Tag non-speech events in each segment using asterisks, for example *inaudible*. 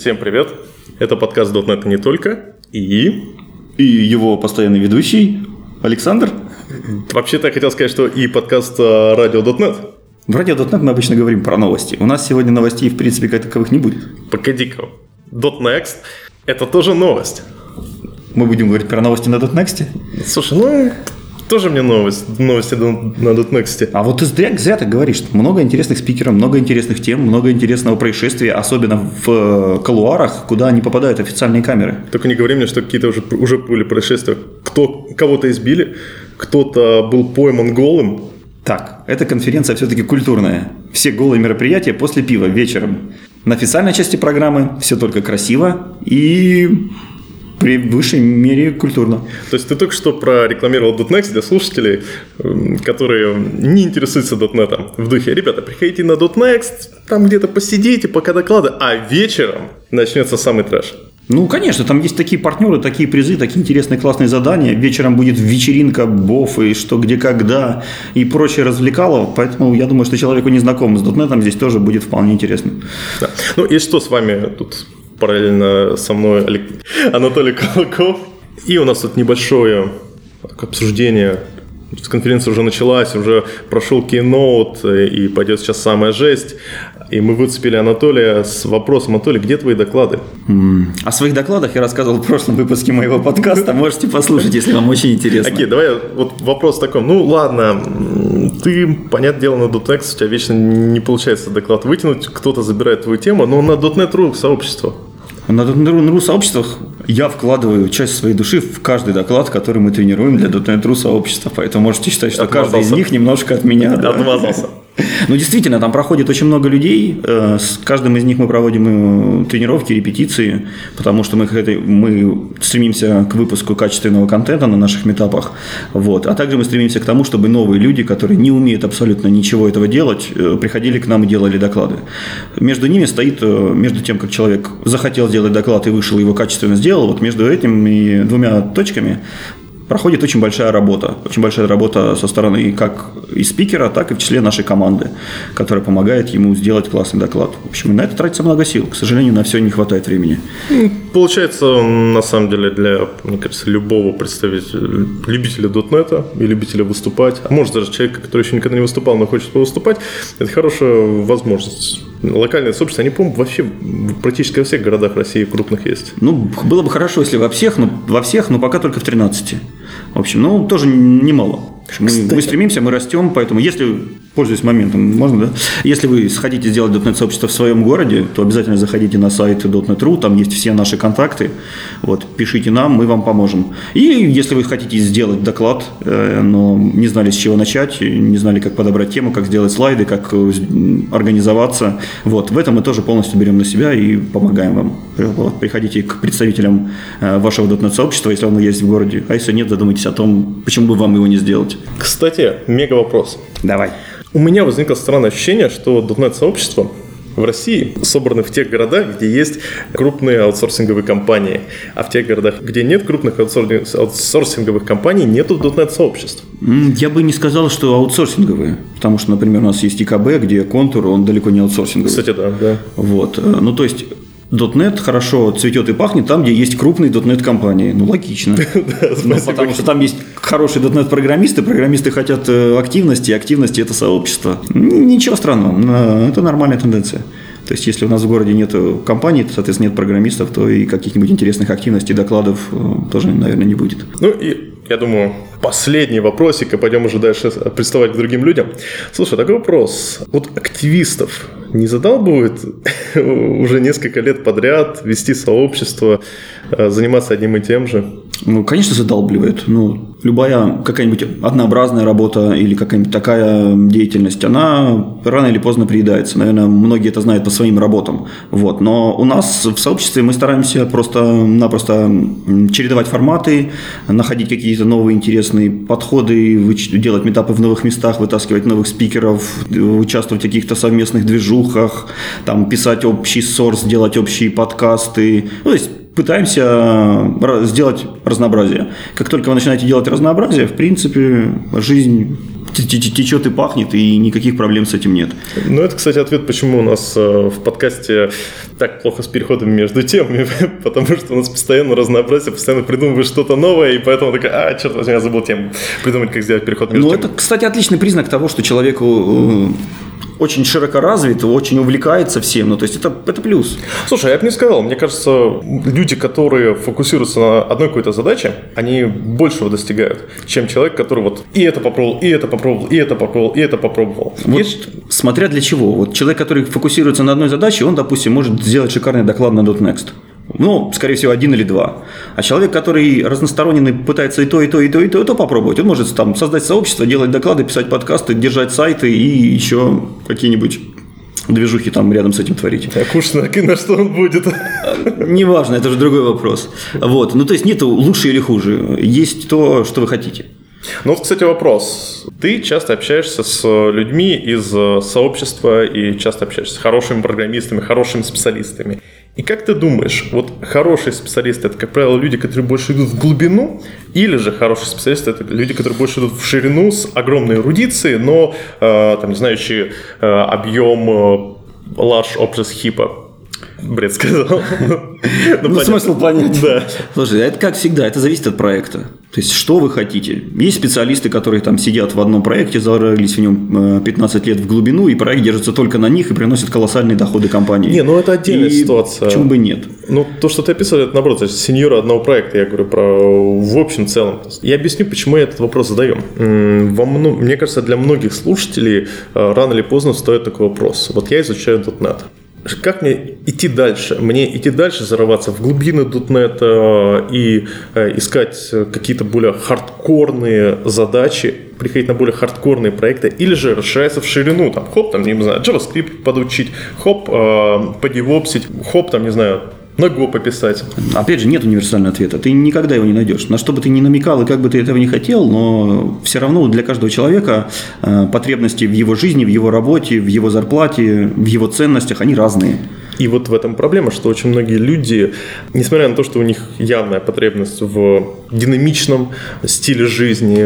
Всем привет! Это подкаст .NET не только и... И его постоянный ведущий Александр. Вообще-то я хотел сказать, что и подкаст а, радио.нет. В радио.нет мы обычно говорим про новости. У нас сегодня новостей, в принципе, как таковых не будет. Погоди-ка. .next – это тоже новость. Мы будем говорить про новости на .next? Слушай, ну, тоже мне новость, новости на .next. А вот ты зря, зря так говоришь. Много интересных спикеров, много интересных тем, много интересного происшествия, особенно в э, колуарах, куда не попадают официальные камеры. Только не говори мне, что какие-то уже, уже были происшествия. Кто, кого-то избили, кто-то был пойман голым. Так, эта конференция все-таки культурная. Все голые мероприятия после пива вечером. На официальной части программы все только красиво и при высшей мере культурно. То есть ты только что прорекламировал .next для слушателей, которые не интересуются .NET в духе. Ребята, приходите на .next, там где-то посидите, пока доклады, а вечером начнется самый трэш. Ну, конечно, там есть такие партнеры, такие призы, такие интересные классные задания. Вечером будет вечеринка, боф и что, где, когда и прочее развлекало. Поэтому я думаю, что человеку не знакомый с .NET здесь тоже будет вполне интересно. Да. Ну, и что с вами тут параллельно со мной Анатолий Колоков. И у нас тут небольшое обсуждение конференция уже началась, уже прошел кейноут, и пойдет сейчас самая жесть. И мы выцепили Анатолия с вопросом, Анатолий, где твои доклады? О своих докладах я рассказывал в прошлом выпуске моего подкаста, можете послушать, если вам очень интересно. Окей, давай вот вопрос такой, ну ладно, ты, понятное дело, на .NET у тебя вечно не получается доклад вытянуть, кто-то забирает твою тему, но на .NET.ru сообщество – на .NET.RU сообществах я вкладываю часть своей души в каждый доклад, который мы тренируем для .NET.RU сообщества. Поэтому можете считать, что каждый из них немножко от меня. Отмазался. Ну, действительно, там проходит очень много людей. Э, с каждым из них мы проводим э, тренировки, репетиции, потому что мы, мы стремимся к выпуску качественного контента на наших метапах. Вот. А также мы стремимся к тому, чтобы новые люди, которые не умеют абсолютно ничего этого делать, э, приходили к нам и делали доклады. Между ними стоит, между тем, как человек захотел сделать доклад и вышел, его качественно сделал, вот между этими двумя точками проходит очень большая работа. Очень большая работа со стороны как и спикера, так и в числе нашей команды, которая помогает ему сделать классный доклад. В общем, на это тратится много сил. К сожалению, на все не хватает времени. Ну, получается, на самом деле, для, мне кажется, любого представителя, любителя дотнета и любителя выступать, а может даже человека, который еще никогда не выступал, но хочет выступать, это хорошая возможность локальные сообщества, они, по-моему, вообще практически во всех городах России крупных есть. Ну, было бы хорошо, если во всех, но во всех, но пока только в 13. В общем, ну, тоже немало. Мы, мы стремимся, мы растем, поэтому если пользуясь моментом, можно, да? Если вы хотите сделать .NET сообщество в своем городе, то обязательно заходите на сайт .NET.ru, там есть все наши контакты, вот, пишите нам, мы вам поможем. И если вы хотите сделать доклад, э, но не знали, с чего начать, не знали, как подобрать тему, как сделать слайды, как э, организоваться, вот, в этом мы тоже полностью берем на себя и помогаем вам. Вот, приходите к представителям э, вашего .NET сообщества, если оно есть в городе, а если нет, задумайтесь о том, почему бы вам его не сделать. Кстати, мега вопрос. Давай. У меня возникло странное ощущение, что .NET-сообщество в России собраны в тех городах, где есть крупные аутсорсинговые компании, а в тех городах, где нет крупных аутсорсинговых компаний, нету .NET-сообществ. Я бы не сказал, что аутсорсинговые, потому что, например, у нас есть ИКБ, где контур, он далеко не аутсорсинговый. Кстати, да, да. Вот. Ну, то есть .NET хорошо цветет и пахнет там, где есть крупные .NET компании. Ну, логично. *laughs* ну, потому что там есть хорошие .NET программисты, программисты хотят э, активности, активности – это сообщество. Ничего странного, это нормальная тенденция. То есть, если у нас в городе нет компаний, то, соответственно, нет программистов, то и каких-нибудь интересных активностей, докладов э, тоже, наверное, не будет. Ну, и я думаю, последний вопросик, и пойдем уже дальше приставать к другим людям. Слушай, такой вопрос. Вот активистов не задалбывает *laughs* уже несколько лет подряд вести сообщество, заниматься одним и тем же? Ну, конечно, задалбливает. Ну, любая какая-нибудь однообразная работа или какая-нибудь такая деятельность, она рано или поздно приедается. Наверное, многие это знают по своим работам. Вот. Но у нас в сообществе мы стараемся просто-напросто чередовать форматы, находить какие-то новые интересные подходы, делать метапы в новых местах, вытаскивать новых спикеров, участвовать в каких-то совместных движухах, там, писать общий сорс, делать общие подкасты. Ну, то есть пытаемся э, сделать разнообразие. Как только вы начинаете делать разнообразие, в принципе, жизнь течет и пахнет, и никаких проблем с этим нет. Ну, это, кстати, ответ, почему у нас э, в подкасте так плохо с переходами между темами, *laughs* потому что у нас постоянно разнообразие, постоянно придумываешь что-то новое, и поэтому такая, а, черт возьми, я забыл тему придумать, как сделать переход между Ну, это, кстати, отличный признак того, что человеку очень широко развит, очень увлекается всем. Ну, то есть это, это плюс. Слушай, я бы не сказал. Мне кажется, люди, которые фокусируются на одной какой-то задаче, они большего достигают, чем человек, который вот и это попробовал, и это попробовал, и это попробовал, и это попробовал. Вот Есть... Смотря для чего. Вот человек, который фокусируется на одной задаче, он, допустим, может сделать шикарный доклад на .next. Ну, скорее всего, один или два. А человек, который разносторонний, пытается и то, и то, и то, и то, и то попробовать, он может там создать сообщество, делать доклады, писать подкасты, держать сайты и еще какие-нибудь движухи там рядом с этим творить. А кушать на, на что он будет? Неважно, это же другой вопрос. Вот. Ну, то есть нету лучше или хуже. Есть то, что вы хотите. Ну, вот, кстати, вопрос. Ты часто общаешься с людьми из сообщества и часто общаешься с хорошими программистами, хорошими специалистами. И как ты думаешь, вот хорошие специалисты это, как правило, люди, которые больше идут в глубину, или же хорошие специалисты это люди, которые больше идут в ширину с огромной эрудицией, но, э, там, не знающие э, объем э, large objects хипа? Бред сказал. Ну, смысл понять. Да. Слушай, это как всегда, это зависит от проекта. То есть, что вы хотите? Есть специалисты, которые там сидят в одном проекте, зарылись в нем 15 э, лет в глубину, и проект держится только на них и приносит колоссальные доходы компании. Не, ну это отдельная и ситуация. Почему бы нет? Ну, то, что ты описывал, это наоборот, это сеньора одного проекта, я говорю про в общем целом. Я объясню, почему я этот вопрос задаю. Во. Мне кажется, для многих слушателей э, рано или поздно стоит такой вопрос. Вот я изучаю .NET как мне идти дальше? Мне идти дальше, зарываться в глубины .NET э, и э, искать какие-то более хардкорные задачи, приходить на более хардкорные проекты, или же расширяться в ширину, там, хоп, там, не знаю, JavaScript подучить, хоп, э, подевопсить, хоп, там, не знаю, на Go пописать. Опять же, нет универсального ответа. Ты никогда его не найдешь. На что бы ты ни намекал и как бы ты этого не хотел, но все равно для каждого человека э, потребности в его жизни, в его работе, в его зарплате, в его ценностях, они разные. И вот в этом проблема, что очень многие люди, несмотря на то, что у них явная потребность в динамичном стиле жизни,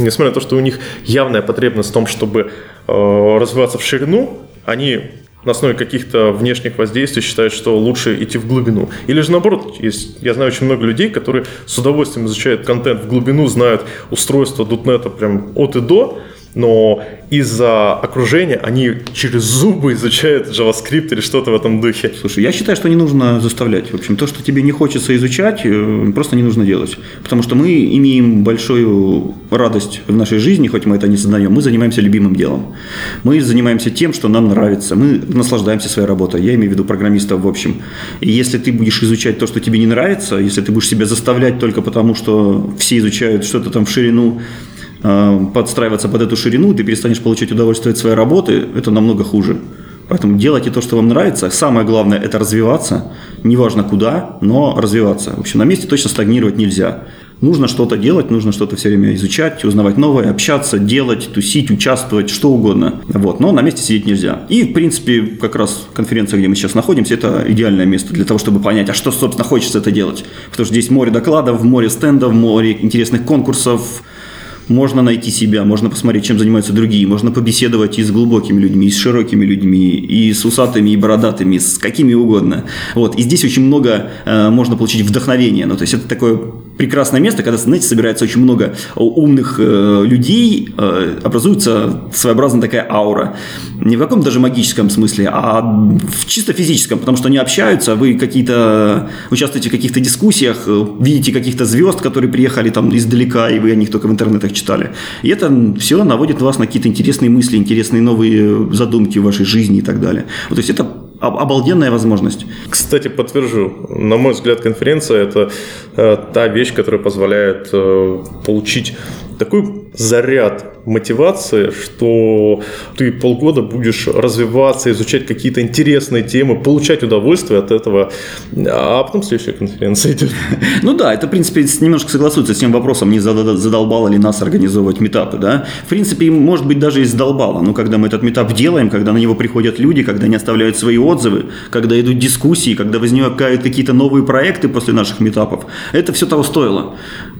несмотря на то, что у них явная потребность в том, чтобы э, развиваться в ширину, они на основе каких-то внешних воздействий считают, что лучше идти в глубину. Или же наоборот, есть, я знаю очень много людей, которые с удовольствием изучают контент в глубину, знают устройство .NET прям от и до, но из-за окружения они через зубы изучают JavaScript или что-то в этом духе. Слушай, я считаю, что не нужно заставлять. В общем, то, что тебе не хочется изучать, э, просто не нужно делать. Потому что мы имеем большую радость в нашей жизни, хоть мы это не сознаем, мы занимаемся любимым делом. Мы занимаемся тем, что нам нравится. Мы наслаждаемся своей работой. Я имею в виду программистов в общем. И если ты будешь изучать то, что тебе не нравится, если ты будешь себя заставлять только потому, что все изучают что-то там в ширину, подстраиваться под эту ширину, ты перестанешь получать удовольствие от своей работы, это намного хуже. Поэтому делайте то, что вам нравится. Самое главное – это развиваться. Неважно куда, но развиваться. В общем, на месте точно стагнировать нельзя. Нужно что-то делать, нужно что-то все время изучать, узнавать новое, общаться, делать, тусить, участвовать, что угодно. Вот. Но на месте сидеть нельзя. И, в принципе, как раз конференция, где мы сейчас находимся, это идеальное место для того, чтобы понять, а что, собственно, хочется это делать. Потому что здесь море докладов, море стендов, море интересных конкурсов, можно найти себя, можно посмотреть, чем занимаются другие, можно побеседовать и с глубокими людьми, и с широкими людьми, и с усатыми, и бородатыми, с какими угодно. Вот. И здесь очень много э, можно получить вдохновения. Ну, то есть это такое прекрасное место, когда, знаете, собирается очень много умных э, людей, э, образуется своеобразная такая аура. Не в каком даже магическом смысле, а в чисто физическом, потому что они общаются, вы какие-то участвуете в каких-то дискуссиях, э, видите каких-то звезд, которые приехали там издалека, и вы о них только в интернетах читали. И это все наводит вас на какие-то интересные мысли, интересные новые задумки в вашей жизни и так далее. Вот, то есть это обалденная возможность. Кстати, подтвержу. На мой взгляд, конференция – это э, та вещь, которая позволяет э, получить такой заряд мотивации, что ты полгода будешь развиваться, изучать какие-то интересные темы, получать удовольствие от этого, а потом следующая конференция идет. *laughs* Ну да, это, в принципе, немножко согласуется с тем вопросом, не задолбало ли нас организовывать метапы, да? В принципе, может быть, даже и задолбало, но когда мы этот метап делаем, когда на него приходят люди, когда они оставляют свои отзывы, когда идут дискуссии, когда возникают какие-то новые проекты после наших метапов, это все того стоило.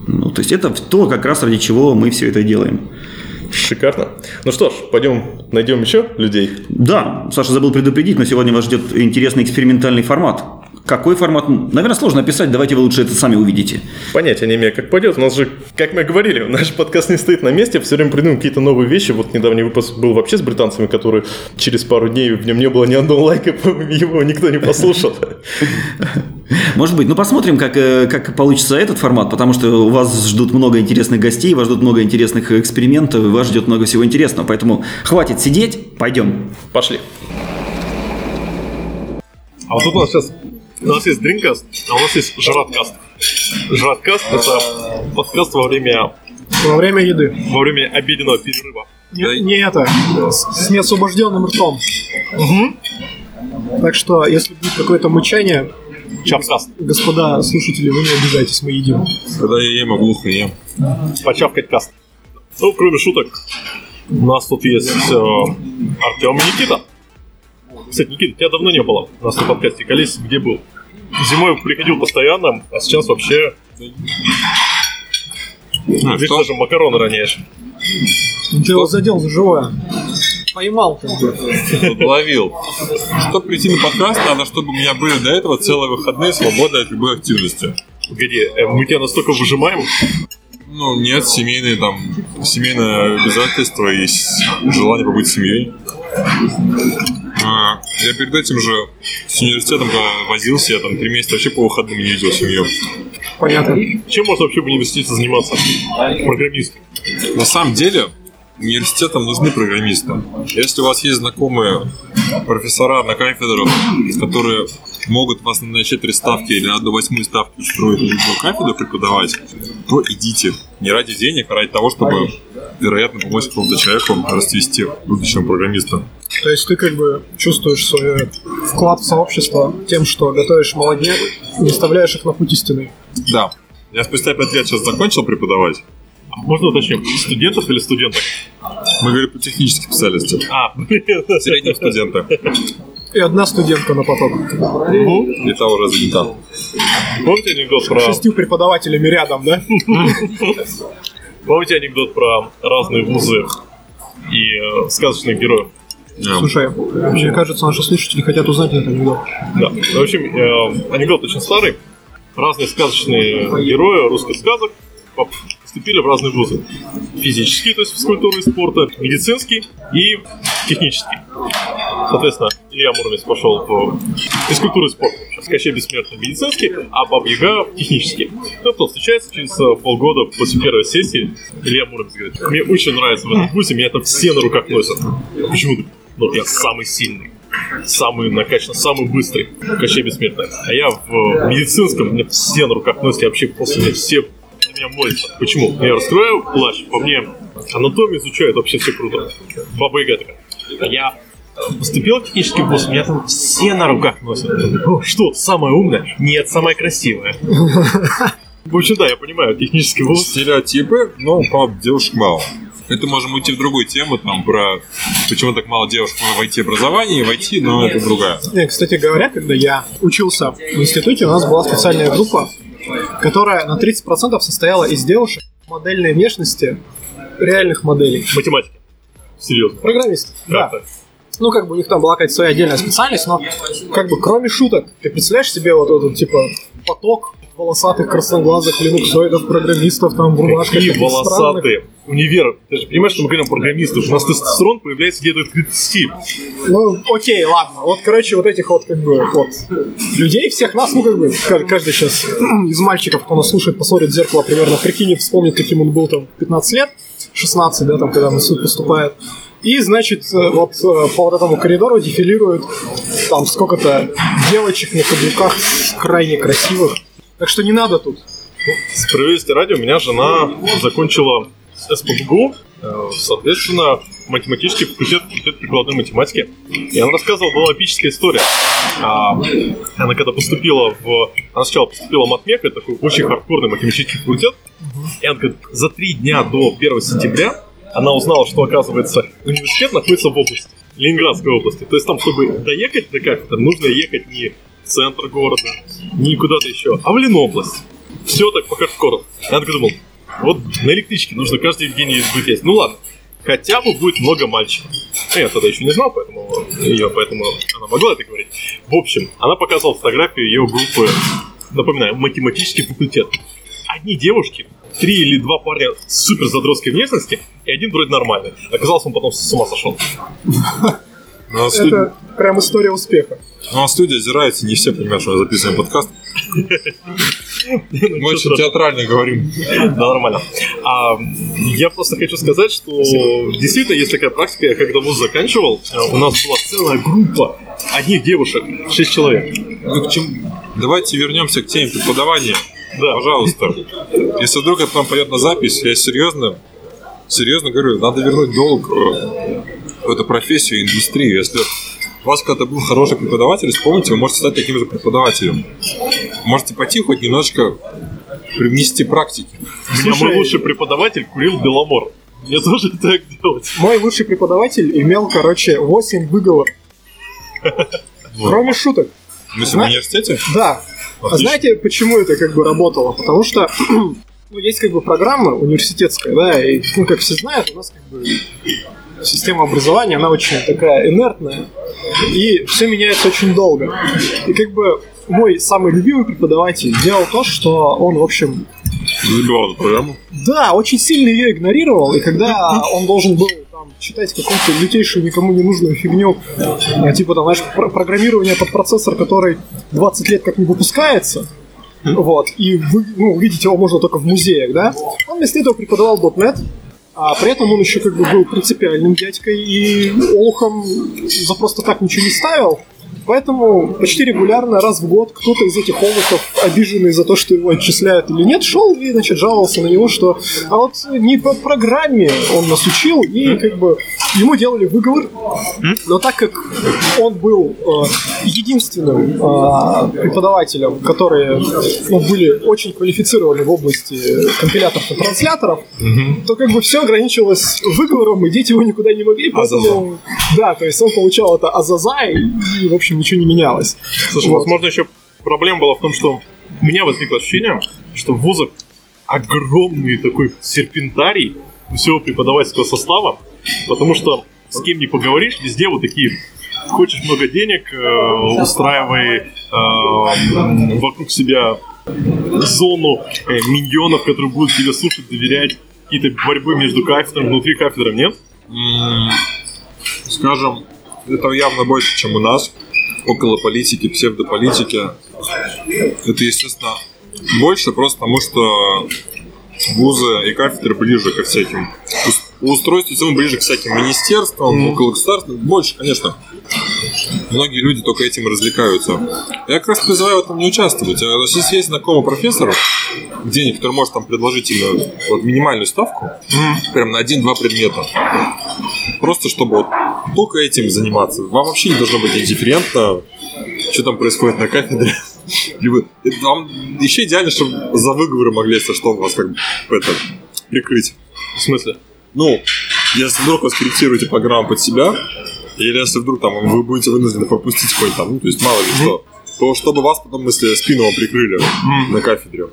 Ну, то есть это то, как раз ради чего мы все это делаем. Шикарно. Ну что ж, пойдем найдем еще людей. Да, Саша забыл предупредить, но сегодня вас ждет интересный экспериментальный формат. Какой формат? Наверное, сложно описать, давайте вы лучше это сами увидите. Понятия не имею, как пойдет. У нас же, как мы говорили, *laughs* наш подкаст не стоит на месте, все время придумываем какие-то новые вещи. Вот недавний выпуск был вообще с британцами, который через пару дней в нем не было ни одного лайка, *laughs* его никто не послушал. *laughs* Может быть. Ну, посмотрим, как, э, как получится этот формат, потому что у вас ждут много интересных гостей, вас ждут много интересных экспериментов, вас ждет много всего интересного. Поэтому хватит сидеть, пойдем. Пошли. А вот тут у нас сейчас у нас есть дринкаст, а у нас есть жраткаст. Жраткаст – это подкаст во время, Во время еды. во время обеденного перерыва. Не, не это, с, с неосвобожденным ртом. Так что, если будет какое-то мычание, Чапкаст. господа слушатели, вы не обижайтесь, мы едим. Когда я ем, а глухо ем. Почавкать каст. Ну, кроме шуток, у нас тут есть э, Артем и Никита. Кстати, Никита, тебя давно не было у нас на подкасте. Колись где был? Зимой приходил постоянно, а сейчас вообще... А, Здесь что? даже макароны роняешь. Ты его задел за живое. Поймал как бы. Ловил. Чтобы прийти на подкаст, надо, чтобы у меня были до этого целые выходные, свободные от любой активности. Где? Э, Мы тебя настолько выжимаем, Ну, нет, семейные там, семейное обязательство и желание побыть семьей. А, я перед этим же с университетом возился, я там три месяца вообще по выходным не видел семью. Понятно. чем можно вообще в университете заниматься? Программистом. На самом деле, университетам нужны программисты. Если у вас есть знакомые профессора на кафедрах, которые могут вас на 4 ставки или на до 8 ставки устроить любую кафедру преподавать, то идите. Не ради денег, а ради того, чтобы, вероятно, помочь какому-то человеку расцвести будущему программисту. То есть ты как бы чувствуешь свой вклад в сообщество тем, что готовишь молодняк, не оставляешь их на путь истины. Да. Я спустя 5 лет сейчас закончил преподавать. Можно уточним, студентов или студенток? Мы говорим по техническим специальностям. А, *laughs* Среднего студента. И одна студентка на поток. И того раза не там. Помните анекдот про... Шестью преподавателями рядом, да? *laughs* Помните анекдот про разные вузы и э, сказочных героев? Да. Слушай, мне кажется, наши слушатели хотят узнать этот анекдот. Да. В общем, э, анекдот очень старый. Разные сказочные герои русских сказок поступили в разные вузы. Физический, то есть физкультура и спорта, медицинский и технический. Соответственно, Илья Муромец пошел в физкультуру и спорт. Кощей Бессмертный медицинский, а Баб Яга технический. Ну, кто встречается через э, полгода после первой сессии, Илья Муромец говорит, мне очень нравится в этом вузе, меня там все на руках носят. Почему? Ну, я самый сильный самый накачанный, самый быстрый Кощей Бессмертный. А я в медицинском, меня все на руках носят, я вообще после меня все меня молятся. Почему? Я раскрою плащ, по мне анатомию изучают, вообще все круто. Баба Яга такая. Я поступил в технический вуз, меня там все на руках носят. «О, Что, самая умная? Нет, самая красивая. В общем, да, я понимаю, технический вуз. Стереотипы, но правда девушек мало. Это можем уйти в другую тему, там, про почему так мало девушек в IT-образовании, в IT, но это другая. Не, кстати говоря, когда я учился в институте, у нас была специальная группа, которая на 30% состояла из девушек модельной внешности, реальных моделей. Математика. Серьезно. Программистов, да. Как-то. Ну, как бы у них там была какая-то своя отдельная специальность, но как бы кроме шуток, ты представляешь себе вот этот, типа, поток волосатых красноглазых линуксоидов, программистов там в рубашках Какие странных. волосатые. Универ. Ты же понимаешь, что мы говорим про программистов. У нас тестостерон появляется где-то к 30. Ну, окей, ладно. Вот, короче, вот этих вот, как бы, вот, людей, всех нас, ну, как бы, ка- каждый сейчас *clears throat* из мальчиков, кто нас слушает, посмотрит в зеркало, примерно прикинет, вспомнит, каким он был там 15 лет, 16, да, там, когда на суд поступает. И, значит, э, вот э, по вот этому коридору дефилируют там сколько-то девочек на каблуках крайне красивых. Так что не надо тут. Справедливости ради, у меня жена закончила СПБГУ, э, соответственно, математический факультет, факультет прикладной математики. И она рассказывала, была эпическая история. А, она когда поступила в... Она сначала поступила в матмек, это такой очень хардкорный математический факультет. И она говорит, за три дня до 1 сентября она узнала, что, оказывается, университет находится в области, Ленинградской области. То есть там, чтобы доехать до кафедры, нужно ехать не центр города, не куда-то еще, а в Ленобласть. Все так по хардкору. Я так думал, вот на электричке нужно каждый день быть есть. Ну ладно. хотя бы будет много мальчиков. Ну, Я тогда еще не знал, поэтому ее, поэтому она могла это говорить. В общем, она показала фотографию ее группы, напоминаю, математический факультет. Одни девушки, три или два парня супер задротской внешности, и один вроде нормальный. Оказалось, он потом с ума сошел. Это прям история успеха. Ну, а студия озирается, не все понимают, что мы записываем подкаст. Мы очень театрально говорим. Да, нормально. А, я просто хочу сказать, что действительно есть такая практика, я когда вуз заканчивал, у нас была целая группа одних девушек, шесть человек. Ну, к чему? Давайте вернемся к теме преподавания. Да. Пожалуйста. Если вдруг это нам пойдет на запись, я серьезно, серьезно говорю, надо вернуть долг э, в эту профессию, индустрию. Если у вас когда-то был хороший преподаватель, вспомните, вы можете стать таким же преподавателем. Можете пойти хоть немножечко привнести практики. У меня мой лучший преподаватель курил Беломор. Мне тоже *laughs* так делать. Мой лучший преподаватель имел, короче, 8 выговоров. Кроме шуток. В смысле, в университете? Да. А знаете, почему это как бы работало? Потому что *clears throat* ну, есть как бы программа университетская, да, и, ну, как все знают, у нас как бы система образования, она очень такая инертная, и все меняется очень долго. И как бы мой самый любимый преподаватель делал то, что он, в общем, Забивал эту программу. да, очень сильно ее игнорировал, и когда он должен был там, читать какую-то лютейшую, никому не нужную фигню, а, типа там, знаешь, про- программирование под процессор, который 20 лет как не выпускается, вот, и вы, ну, увидеть его можно только в музеях, да, он вместо этого преподавал .NET, а при этом он еще как бы был принципиальным дядькой и олухом за просто так ничего не ставил. Поэтому почти регулярно, раз в год, кто-то из этих олухов, обиженный за то, что его отчисляют или нет, шел и, значит, жаловался на него, что а вот не по программе он нас учил, и как бы ему делали выговор. Но так как он был э, единственным э, преподавателем, которые ну, были очень квалифицированы в области компиляторов и трансляторов, то как бы все ограничивалось выговором, и дети его никуда не могли, поэтому... Да, то есть он получал это азаза, и, и, в общем, ничего не менялось. Слушай, Вот. возможно, еще проблема была в том, что у меня возникло ощущение, что в вузах огромный такой серпентарий всего преподавательского состава, потому что с кем не поговоришь, везде вот такие хочешь много денег, э, устраивай э, вокруг себя зону э, миньонов, которые будут тебе слушать, доверять, какие-то борьбы между кафедрами, внутри кафедры, нет? Скажем, это явно больше, чем у нас. Около политики, псевдополитики. Это, естественно, больше просто потому, что вузы и кафедры ближе ко всяким ус- устройству, всему ближе к всяким министерствам, около государства. Больше, конечно. Многие люди только этим развлекаются. Я как раз призываю в этом не участвовать. А, Если есть знакомый профессор, денег, который может там предложить именно вот минимальную ставку, прям на один-два предмета, просто чтобы вот только этим заниматься. Вам вообще не должно быть индифферентно, что там происходит на кафедре. *laughs* Либо вам еще идеально, чтобы за выговоры могли, если что, вас как бы это прикрыть. В смысле? Ну, если вдруг вы скорректируете программу под себя, или если вдруг там вы будете вынуждены пропустить какой-нибудь там, ну, то есть мало ли что, то чтобы вас потом, если спину вам прикрыли на кафедре,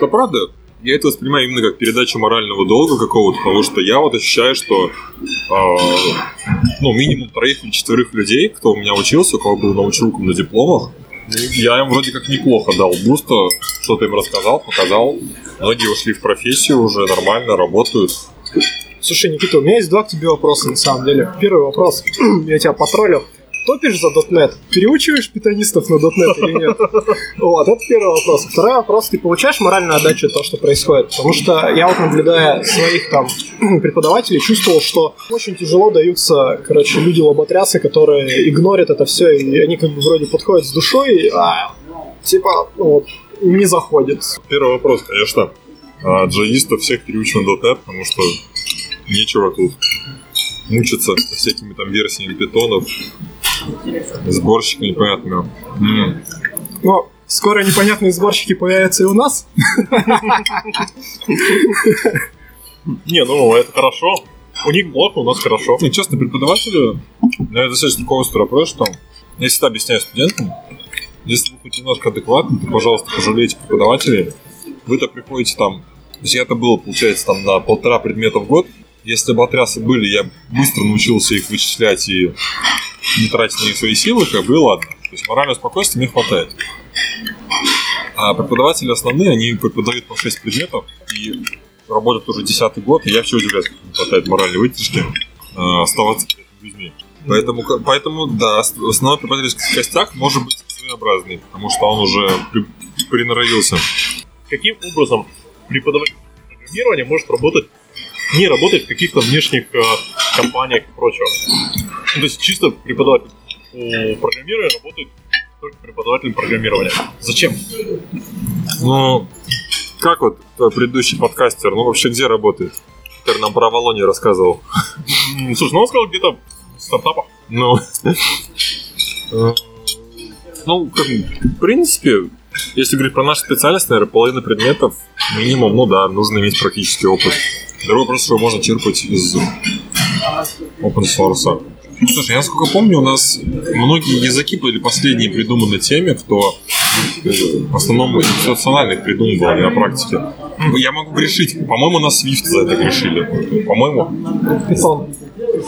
то правда, я это воспринимаю именно как передачу морального долга какого-то, потому что я вот ощущаю, что э, ну, минимум троих или четверых людей, кто у меня учился, у кого был научилком на дипломах, я им вроде как неплохо дал буста, что-то им рассказал, показал. Многие ушли в профессию уже нормально, работают. Слушай, Никита, у меня есть два к тебе вопроса, на самом деле. Первый вопрос. *clears throat* Я тебя потроллил. Топишь за .NET? Переучиваешь питанистов на .NET или нет? *laughs* Вот, это первый вопрос. Второй вопрос. Ты получаешь моральную отдачу от того, что происходит? Потому что я вот, наблюдая своих там *clears throat* преподавателей, чувствовал, что очень тяжело даются, короче, люди-лоботрясы, которые игнорят это все, и они как бы вроде подходят с душой, а типа, ну вот, не заходит. Первый вопрос, конечно. А, Джавистов всех переучиваем .NET, потому что нечего тут мучиться со всякими там версиями питонов, сборщиками непонятными. М. Но скоро непонятные сборщики появятся и у нас. Не, ну это хорошо. У них плохо, у нас хорошо. И честно, преподаватели, я это достаточно такого вопрос, что я всегда объясняю студентам, если вы хоть немножко адекватны, то, пожалуйста, пожалейте преподавателей. Вы-то приходите там, то есть я-то был, получается, там на полтора предмета в год, если бы отрясы были, я быстро научился их вычислять и не тратить на них свои силы, как бы и ладно. То есть морального спокойствия мне хватает. А преподаватели основные, они преподают по 6 предметов и работают уже десятый год, и я все удивляюсь, как им хватает моральной выдержки э, оставаться людьми. Поэтому, поэтому, да, ос- основной преподавательский костяк может быть своеобразный, потому что он уже при- приноровился. Каким образом преподаватель программирования может работать, не работать в каких-то внешних э, компаниях и прочего? Ну, то есть чисто преподаватель по программированию работает только преподавателем программирования. Зачем? Ну, как вот твой предыдущий подкастер, ну вообще где работает? Который нам про Авалонию рассказывал. Слушай, ну он сказал где-то в стартапах. Ну, *laughs* э, ну, в принципе, если говорить про наш специальность, наверное, половина предметов минимум, ну да, нужно иметь практический опыт. Другой вопрос, что можно черпать из open source. Слушай, я насколько помню, у нас многие языки были последние придуманы теми, кто э, в основном институциональных придумывал, на практике. Я могу грешить. По-моему, нас Swift за это грешили. По-моему, Питон.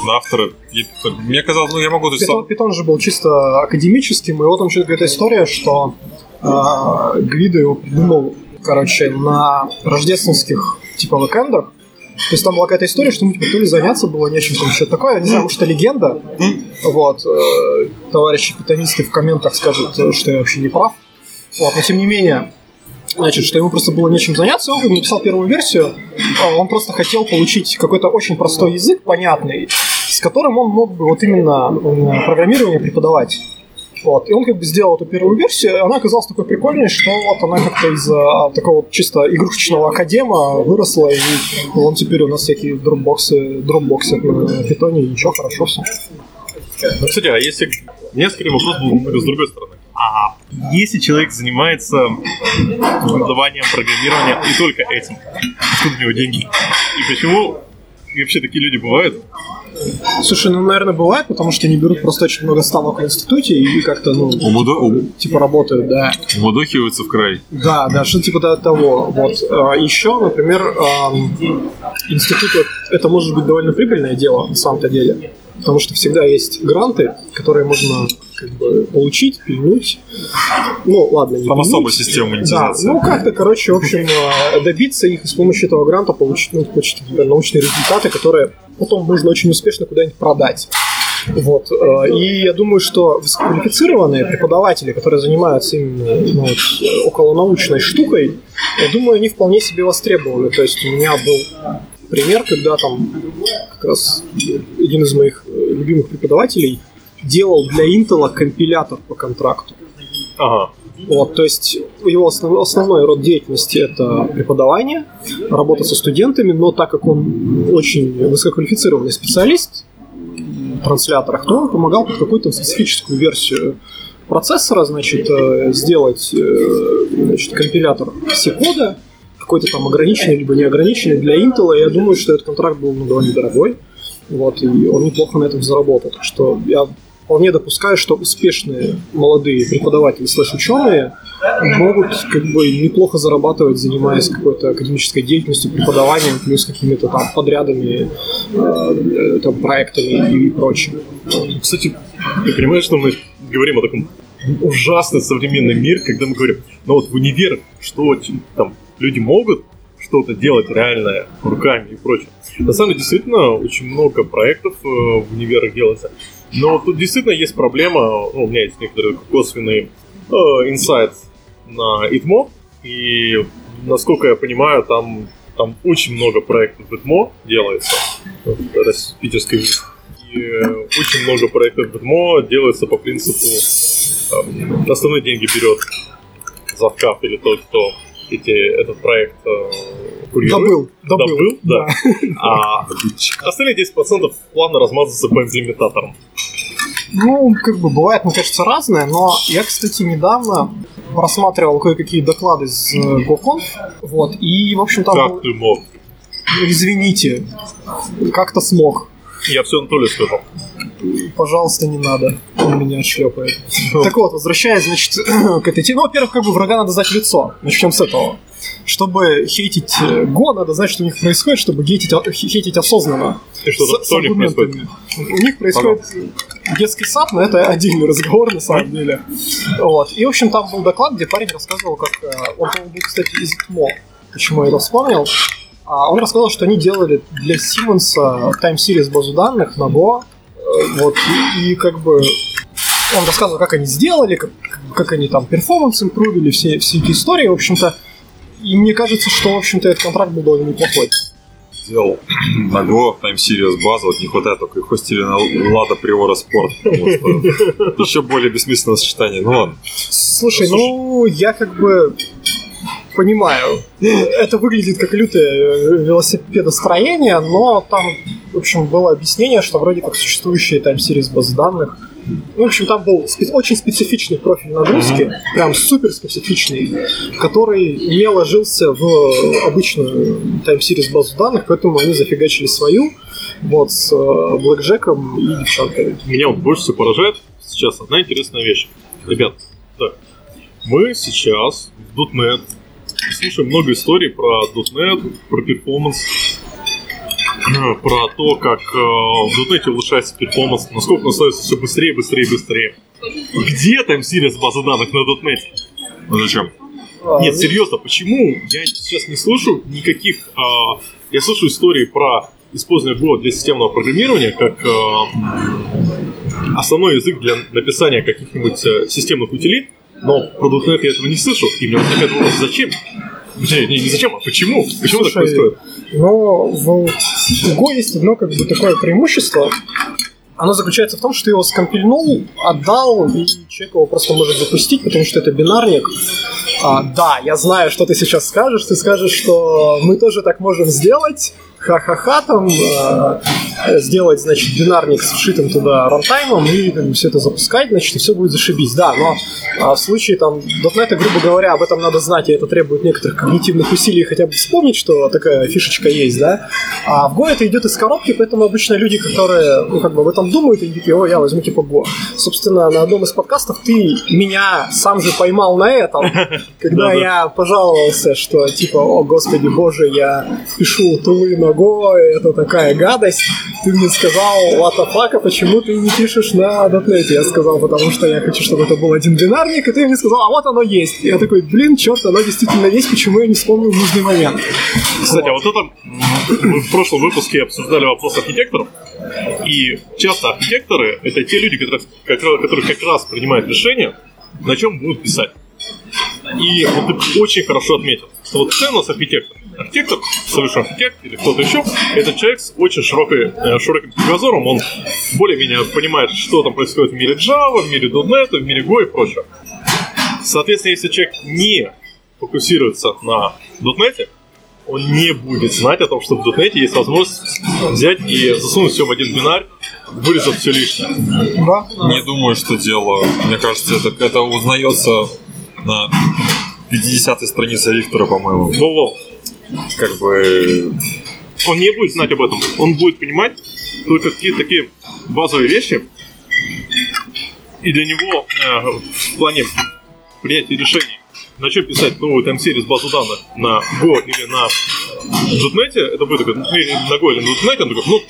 на авторы. И, Мне казалось, ну я могу... Питон, Питон же был чисто академическим, и вот там что-то какая-то история, что э, Гвидо его придумал, короче, на рождественских типа бэкэндах. То есть там была какая-то история, что ему типа, то ли заняться было нечем, там что-то такое, я не знаю, может, это легенда. Вот, э, товарищи питонисты в комментах скажут, э, что я вообще не прав. Вот, но тем не менее, Значит, что ему просто было нечем заняться, он написал первую версию, а он просто хотел получить какой-то очень простой язык, понятный, с которым он мог бы вот именно программирование преподавать. Вот. И он как бы сделал эту первую версию, и она оказалась такой прикольной, что вот она как-то из а, такого вот чисто игрушечного академа выросла, и он теперь у нас всякие дропбоксы, дропбоксы на питоне, и ничего, хорошо все. Ну, кстати, а если... У меня скорее вопрос был с другой стороны. А если человек занимается преподаванием программирования и только этим, откуда у него деньги? И почему и вообще такие люди бывают? Слушай, ну, наверное, бывает, потому что они берут просто очень много ставок в институте и как-то, ну, Умудо- ум- типа работают, да. Умудохиваются в край. Да, да, что типа до- того. Вот. А, Еще, например, ам, институт это может быть довольно прибыльное дело на самом-то деле. Потому что всегда есть гранты, которые можно как бы, получить, пильнуть. Ну, ладно, не Там пильнуть. особая система Да, монетизации. ну как-то, короче, в общем, а, добиться их и с помощью этого гранта получить, ну, получить например, научные результаты, которые потом можно очень успешно куда-нибудь продать. Вот. э, И я думаю, что высококвалифицированные преподаватели, которые занимаются именно ну, вот, э, околонаучной штукой, я думаю, они вполне себе востребованы. То есть у меня был пример, когда там как раз один из моих э, любимых преподавателей делал для Intel компилятор по контракту. Ага. Вот, то есть его основной, основной род деятельности это преподавание, работа со студентами, но так как он очень высококвалифицированный специалист в трансляторах, то он помогал под какую-то специфическую версию процессора, значит, э, сделать э, значит, компилятор C-кода, какой-то там ограниченный либо неограниченный для Intel, я думаю, что этот контракт был ну, довольно дорогой, вот, и он неплохо на этом заработал. Так что я вполне допускаю, что успешные молодые преподаватели слэш ученые могут как бы неплохо зарабатывать, занимаясь какой-то академической деятельностью, преподаванием, плюс какими-то там подрядами, э, э, там, проектами и прочим. Кстати, ты понимаешь, что мы говорим о таком ужасный современный мир, когда мы говорим, ну вот в универ, что там люди могут что-то делать реальное руками и прочее. На самом деле, действительно, очень много проектов э, в универах делается. Но тут действительно есть проблема, ну, у меня есть некоторый косвенный э, на ИТМО, и насколько я понимаю, там, там очень много проектов в ИТМО делается, питерской ВУЗ. И э, очень много проектов в ИТМО делается по принципу эм, основные деньги берет завкав или тот, кто эти, этот проект э, курирует. Добыл, добыл. да. А остальные 10% плавно размазываются по имплементаторам. Ну, как бы бывает, мне кажется, разное, но я, кстати, недавно просматривал кое-какие доклады с э, GoConf, вот, и, в общем, там, Как ты мог? извините, как-то смог. Я все Анатолию сказал. Пожалуйста, не надо. Он меня отшлепает. Так вот, возвращаясь, значит, *clears throat* к этой теме. Ну, во-первых, как бы врага надо знать в лицо. Начнем с этого. Чтобы хейтить э, Го, надо знать, что у них происходит, чтобы хейтить, хейтить осознанно. И что, С- что у них происходит? У них происходит детский сад, но это отдельный разговор на самом деле. Вот. И, в общем, там был доклад, где парень рассказывал, как... э, Он, по-моему, был, кстати, из ТМО. Почему я это вспомнил? А, Он рассказал, что они делали для Siemens Time Series базу данных на Go. Э, Вот. И, и как бы он рассказывал, как они сделали, как, как они там перформанс импровили, все, все эти истории, в общем-то. И мне кажется, что, в общем-то, этот контракт был довольно неплохой. Делал *clears throat* на Go Time Series базу, вот не хватает только их хостили на Лада Приора Спорт. *laughs* Еще более бессмысленное сочетание. Ну ладно. Слушай, ну, я как бы понимаю. Это выглядит как лютое велосипедостроение, но там, в общем, было объяснение, что вроде как существующие Series базы данных ну, в общем, там был спе- очень специфичный профиль нагрузки, прям супер специфичный, который не ложился в обычную Time Series базу данных, поэтому они зафигачили свою, вот, с э, Блэкджеком и девчонками. Меня вот больше всего поражает сейчас одна интересная вещь. Ребят, так, мы сейчас в .NET слушаем много историй про .NET, про performance, про то, как э, в .NET улучшается performance, насколько он становится все быстрее, быстрее, быстрее. Где там серьезная база данных на .NET? Ну зачем? А, Нет, серьезно, почему я сейчас не слышу никаких... а, я слышу истории про использование Go для системного программирования как а, основной язык для написания каких-нибудь э, системных утилит, но про .NET я этого не слышу. И мне возникает вопрос, зачем? Не, не, не зачем, а почему? Почему так Слушай, происходит? Но в Go есть одно как бы такое преимущество. Оно заключается в том, что ты его скомпильнул, отдал, и человек его просто может запустить, потому что это бинарник. А, да, я знаю, что ты сейчас скажешь. Ты скажешь, что мы тоже так можем сделать. Ха-ха-ха, там э, сделать, значит, бинарник с вшитым туда рантаймом и там, все это запускать, значит, и все будет зашибись. Да, но а, в случае там .NET, грубо говоря, об этом надо знать, и это требует некоторых когнитивных усилий хотя бы вспомнить, что такая фишечка есть, да. А в Go это идет из коробки, поэтому обычно люди, которые, ну, как бы об этом думают, они такие, о, я возьму типа Go. Собственно, на одном из подкастов ты меня сам же поймал на этом, *laughs* когда я пожаловался, что типа, о, господи боже, я пишу тулы на Go, это такая гадость. Ты мне сказал, what the fuck, а почему ты не пишешь на .NET? Я сказал, потому что я хочу, чтобы это был один бинарник, и ты мне сказал, а вот оно есть. И я такой, блин, черт, оно действительно есть, почему я не вспомнил в нужный момент. Кстати, а вот это мы в прошлом выпуске обсуждали вопрос архитекторов. И часто архитекторы это те люди, которые которые как раз принимают решение, на чем будут писать. И вот ты очень хорошо отметил, что вот кто у? Архитектор, solution архитект или кто-то еще, это человек с очень широкой, э, широким кругозором, он более-менее понимает, что там происходит в мире Java, в мире .NET, в мире Go и прочее. Соответственно, если человек не фокусируется на .NET, он не будет знать о том, что в .NET есть возможность взять и засунуть все в один бинарь, вырезав все лишнее. Да? Не думаю, что дело. Мне кажется, это, это узнается на 50-й странице Рихтера, по-моему. Во-во. Как бы... Он не будет знать об этом. Он будет понимать только какие-то такие базовые вещи. И для него э, в плане принятия решений, на чем писать новую time series базу данных на Go или на .NET, это будет такой, ну, на Go или на .NET, он такой, ну,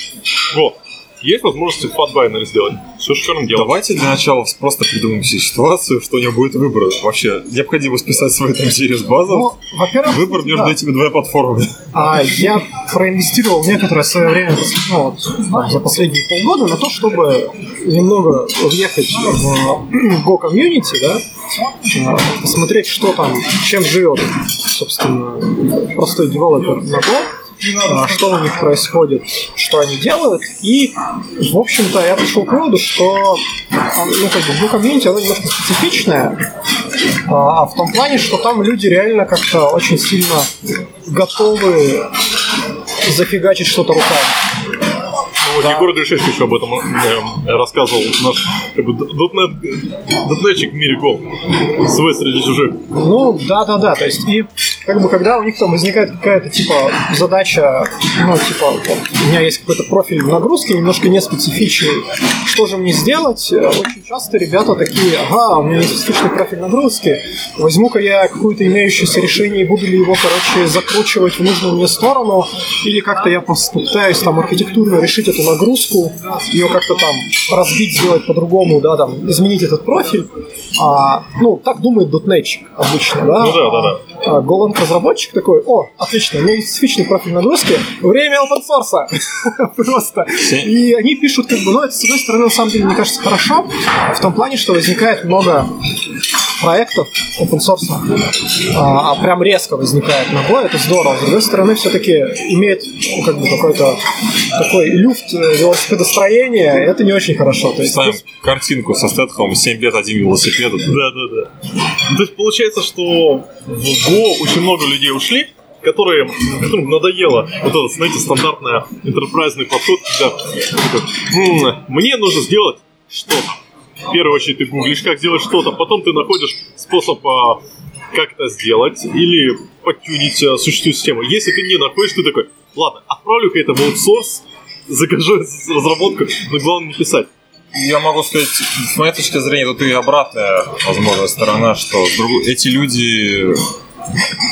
Go. Есть возможность фат байнери сделать. Все шикарно дело. Давайте для начала просто придумаем себе ситуацию, что у него будет выбор. Вообще, необходимо списать свою там через базу. Ну, во-первых, Выбор между да. этими двумя платформами. А я проинвестировал некоторое свое время ну, вот, там, за последние полгода на то, чтобы немного въехать в *clears throat* Go комьюнити, да, а, посмотреть, что там, чем живет, собственно, простой девелопер на Go, что у них происходит, что они делают. И, в общем-то, я пришел к выводу, что а, ну, как бы, Go комьюнити, оно немножко специфичное, а, в том плане, что там люди реально как-то очень сильно готовы зафигачить что-то руками. Вот Егор Гришевич еще об этом э, рассказывал. Наш как бы, дотнет, дотнетчик в мире Go. Свой среди чужих. Ну, да-да-да, то есть и как бы когда у них там возникает какая-то типа задача, ну, типа, вот, у меня есть какой-то профиль нагрузки, немножко не специфичный, что же мне сделать? Э, Очень часто ребята такие, ага, у меня есть специфичный профиль нагрузки, возьму-ка я какое-то имеющееся решение и буду ли его, короче, закручивать в нужную мне сторону, или как-то я попытаюсь там архитектурно решить эту нагрузку, ее как-то там разбить, сделать по-другому, да, там, изменить этот профиль. А, ну, так думает дотнетчик обычно, да? Ну да, да, да. А Golang разработчик такой, о, отлично, у меня есть специфичный профиль нагрузки, время open source. *laughs* Просто. И они пишут, как бы, ну, это, с одной стороны, на самом деле, мне кажется, хорошо, в том плане, что возникает много проектов open source, а, а прям резко возникает набор, это здорово. С другой стороны, все-таки имеет ну, как бы какой-то такой люфт э, велосипедостроения, это не очень хорошо. То есть, Ставим картинку со Стэтхом 7 лет, один велосипед. Да, да, да. Ну, То есть получается, что в Go очень много людей ушли, которые, которым надоело вот этот, знаете, стандартный интерпрайзный подход, когда «М, мне нужно сделать что-то. В первую очередь ты гуглишь, как сделать что-то, потом ты находишь способ, а, как это сделать, или подтюнить а, существующую систему. Если ты не находишь, ты такой, ладно, отправлю-ка это в аутсорс, *laughs* закажу *laughs* разработку, но главное не писать. Я могу сказать, с моей точки зрения, тут и обратная, возможно, сторона, что эти люди...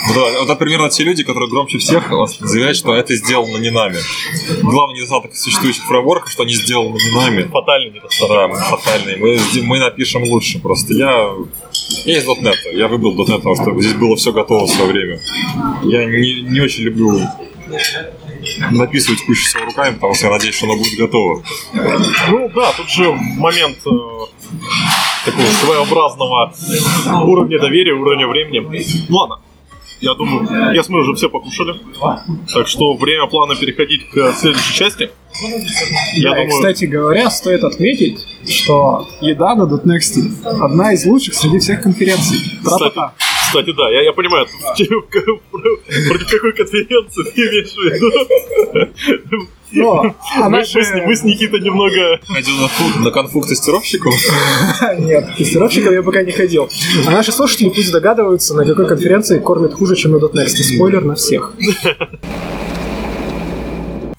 Вот, это- вот это примерно те люди, которые громче всех заявляют, что это сделано не нами. Главный недостаток существующих фреймворков, что они сделаны не нами. Фатальный недостаток. Да, мы фатальные. Мы, сде- мы напишем лучше. Просто я... Я из .NET. Я выбрал .NET, потому что здесь было все готово в свое время. Я не, не очень люблю написывать кучу всего руками, потому что я надеюсь, что оно будет готово. Ну да, тут же момент э, такого своеобразного уровня доверия, уровня времени. Ну ладно, я думаю, я мы уже все покушали. Так что время плана переходить к следующей части. Я Да, думаю, кстати говоря, стоит отметить, что еда на .next одна из лучших среди всех конференций. Тра-та-та. Кстати, да, я, я понимаю, *laughs* против какой конференции ты имеешь в виду? Но, а Мы, наши... мы с, мы с Никитой немного... Ходил на, фу- на конфук тестировщиков. *laughs* Нет, тестировщиков я пока не ходил. А наши слушатели пусть догадываются, на какой конференции кормят хуже, чем на .next. И спойлер на всех.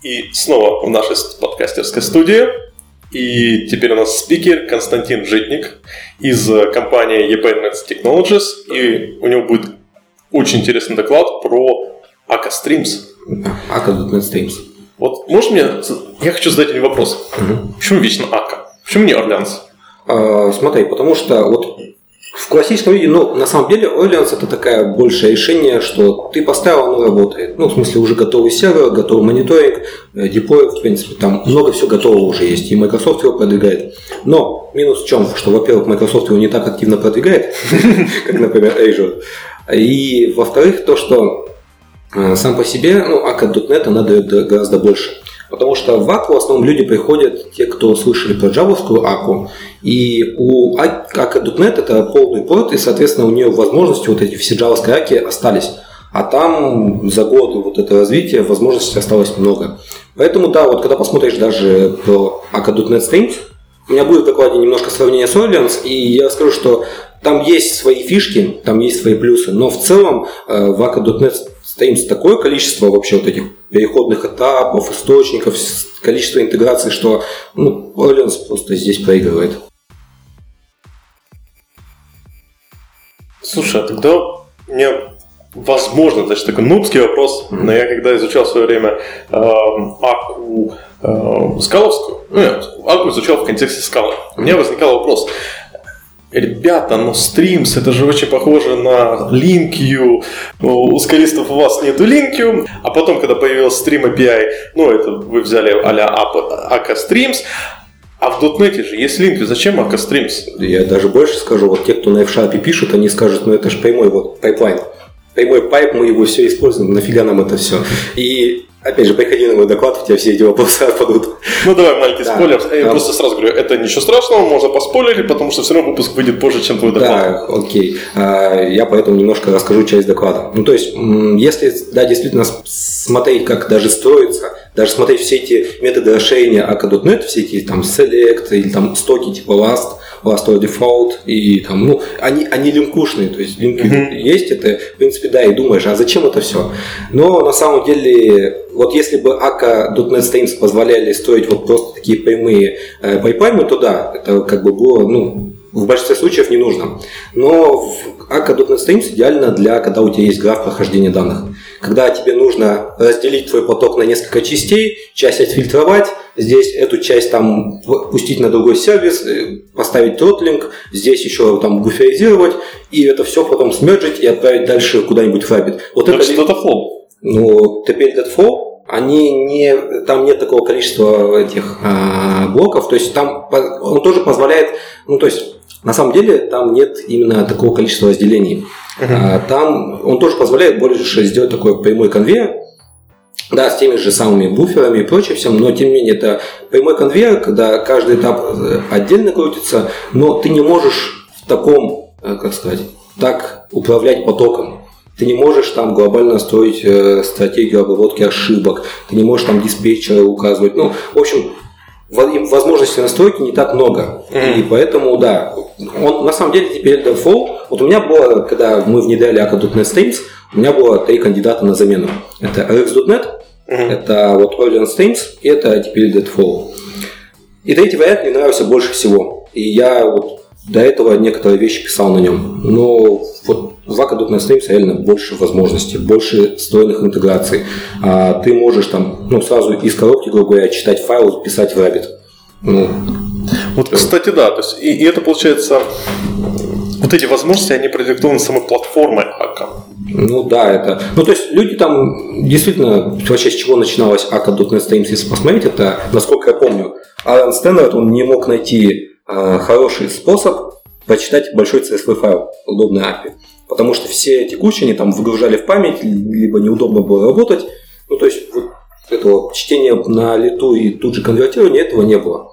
И снова в нашей подкастерской студии. И теперь у нас спикер Константин Житник из э, компании ePayments Technologies. И у него будет очень интересный доклад про Aka Streams. Aka.NET Streams. Вот можешь мне... Я хочу задать один вопрос. Почему вечно Ака? Почему не Орлеанс? А, смотри, потому что вот в классическом виде, ну, на самом деле, Orleans это такое большее решение, что ты поставил, оно работает. Ну, в смысле, уже готовый сервер, готовый мониторинг, э, деплой, в принципе, там много всего готового уже есть, и Microsoft его продвигает. Но минус в чем? Что, во-первых, Microsoft его не так активно продвигает, *laughs* как, например, Azure. И, во-вторых, то, что э, сам по себе, ну, Aka.NET она дает гораздо больше. Потому что в Аку в основном люди приходят, те, кто слышали про джавовскую Аку, и у Aka.NET это полный порт, и, соответственно, у нее возможности вот эти все джавовские Аки остались. А там за год вот это развитие возможностей осталось много. Поэтому, да, вот когда посмотришь даже про Aka.NET Streams, у меня будет в докладе немножко сравнение с Orleans, и я скажу, что там есть свои фишки, там есть свои плюсы, но в целом э, в Aka.NET Streams такое количество вообще вот этих переходных этапов, источников, количество интеграций, что ну, Orleans просто здесь проигрывает. Слушай, а тогда у меня возможно, значит, такой нубский вопрос, но я когда изучал в свое время эм, Аку э, скаловскую, ну, нет, Аку изучал в контексте скалы, у меня возникал вопрос, Ребята, ну стримс, это же очень похоже на LinkU. У скалистов у вас нету LINQ, а потом, когда появился Stream API, ну, это вы взяли а-ля Akka Streams, а в .NET же есть LINQ, зачем Akka Streams? Я даже больше скажу, вот те, кто на F-Sharp пишут, они скажут, ну это же прямой вот пайплайн. Прямой pipe, мы его все используем, нафига нам это все. И опять же, приходи на мой доклад, у тебя все эти вопросы *laughs* отпадут. Ну давай маленький Да. спойлер. Я Да. просто сразу говорю, это ничего страшного, можно поспойлерить, потому что все равно выпуск выйдет позже, чем твой доклад. Да, окей. А, Я поэтому немножко расскажу часть доклада. Ну, то есть, если, да, действительно смотреть, как даже строится даже смотреть все эти методы расширения Akka.NET, все эти там select или там штуки типа last, last or default, и там, ну, они, они линкушные, то есть линки mm-hmm. есть, это, в принципе, да, и думаешь, а зачем это все? Но на самом деле, вот если бы aka.net Streams позволяли строить вот просто такие прямые э, пайпаймы, то да, это как бы было, ну, в большинстве случаев не нужно. Но в aka.net Streams идеально для, когда у тебя есть граф прохождения данных. Когда тебе нужно разделить твой поток на несколько частей, часть отфильтровать, здесь эту часть там пустить на другой сервис, э, поставить тротлинг, здесь еще там буферизировать, и это все потом смерджить и отправить дальше куда-нибудь в Rabbit. Вот это что-то флоу. Ну, TPL.flow они не, там нет такого количества этих а, блоков, то есть там он тоже позволяет, ну то есть на самом деле там нет именно такого количества разделений. Uh-huh. Там он тоже позволяет больше сделать такой прямой конвейер, да, с теми же самыми буферами и прочим всем, но тем не менее это прямой конвейер, когда каждый этап э, отдельно крутится, но ты не можешь в таком, э, как сказать, так управлять потоком. Ты не можешь там глобально строить э, стратегию обработки ошибок, ты не можешь там диспетчера указывать. Ну, в общем, возможностей настройки не так много. Mm-hmm. И поэтому, да, он на самом деле теперь Default. Вот у меня было, когда мы внедряли Aka.NET Streams, у меня было три кандидата на замену. Это RX.NET, mm-hmm. это вот Orleans Streams, и это теперь Deadfall. И третий вариант мне нравился больше всего. И я вот до этого некоторые вещи писал на нем. Но вот в Aka.NET Streams реально больше возможностей, больше встроенных интеграций. А ты можешь там ну, сразу из коробки, грубо говоря, читать файл, писать в Rabbit. Ну, вот, кстати, да, то есть, и, и это получается, вот эти возможности, они продиктованы самой платформой АКА. Ну да, это. Ну то есть люди там действительно вообще с чего начиналась АКА.NET Streams, если посмотреть, это, насколько я помню, Алан Стэннерт, он не мог найти хороший способ прочитать большой CSV файл, удобный API. Потому что все текущие они там выгружали в память, либо неудобно было работать. Ну, то есть, вот этого чтения на лету и тут же конвертирования этого не было.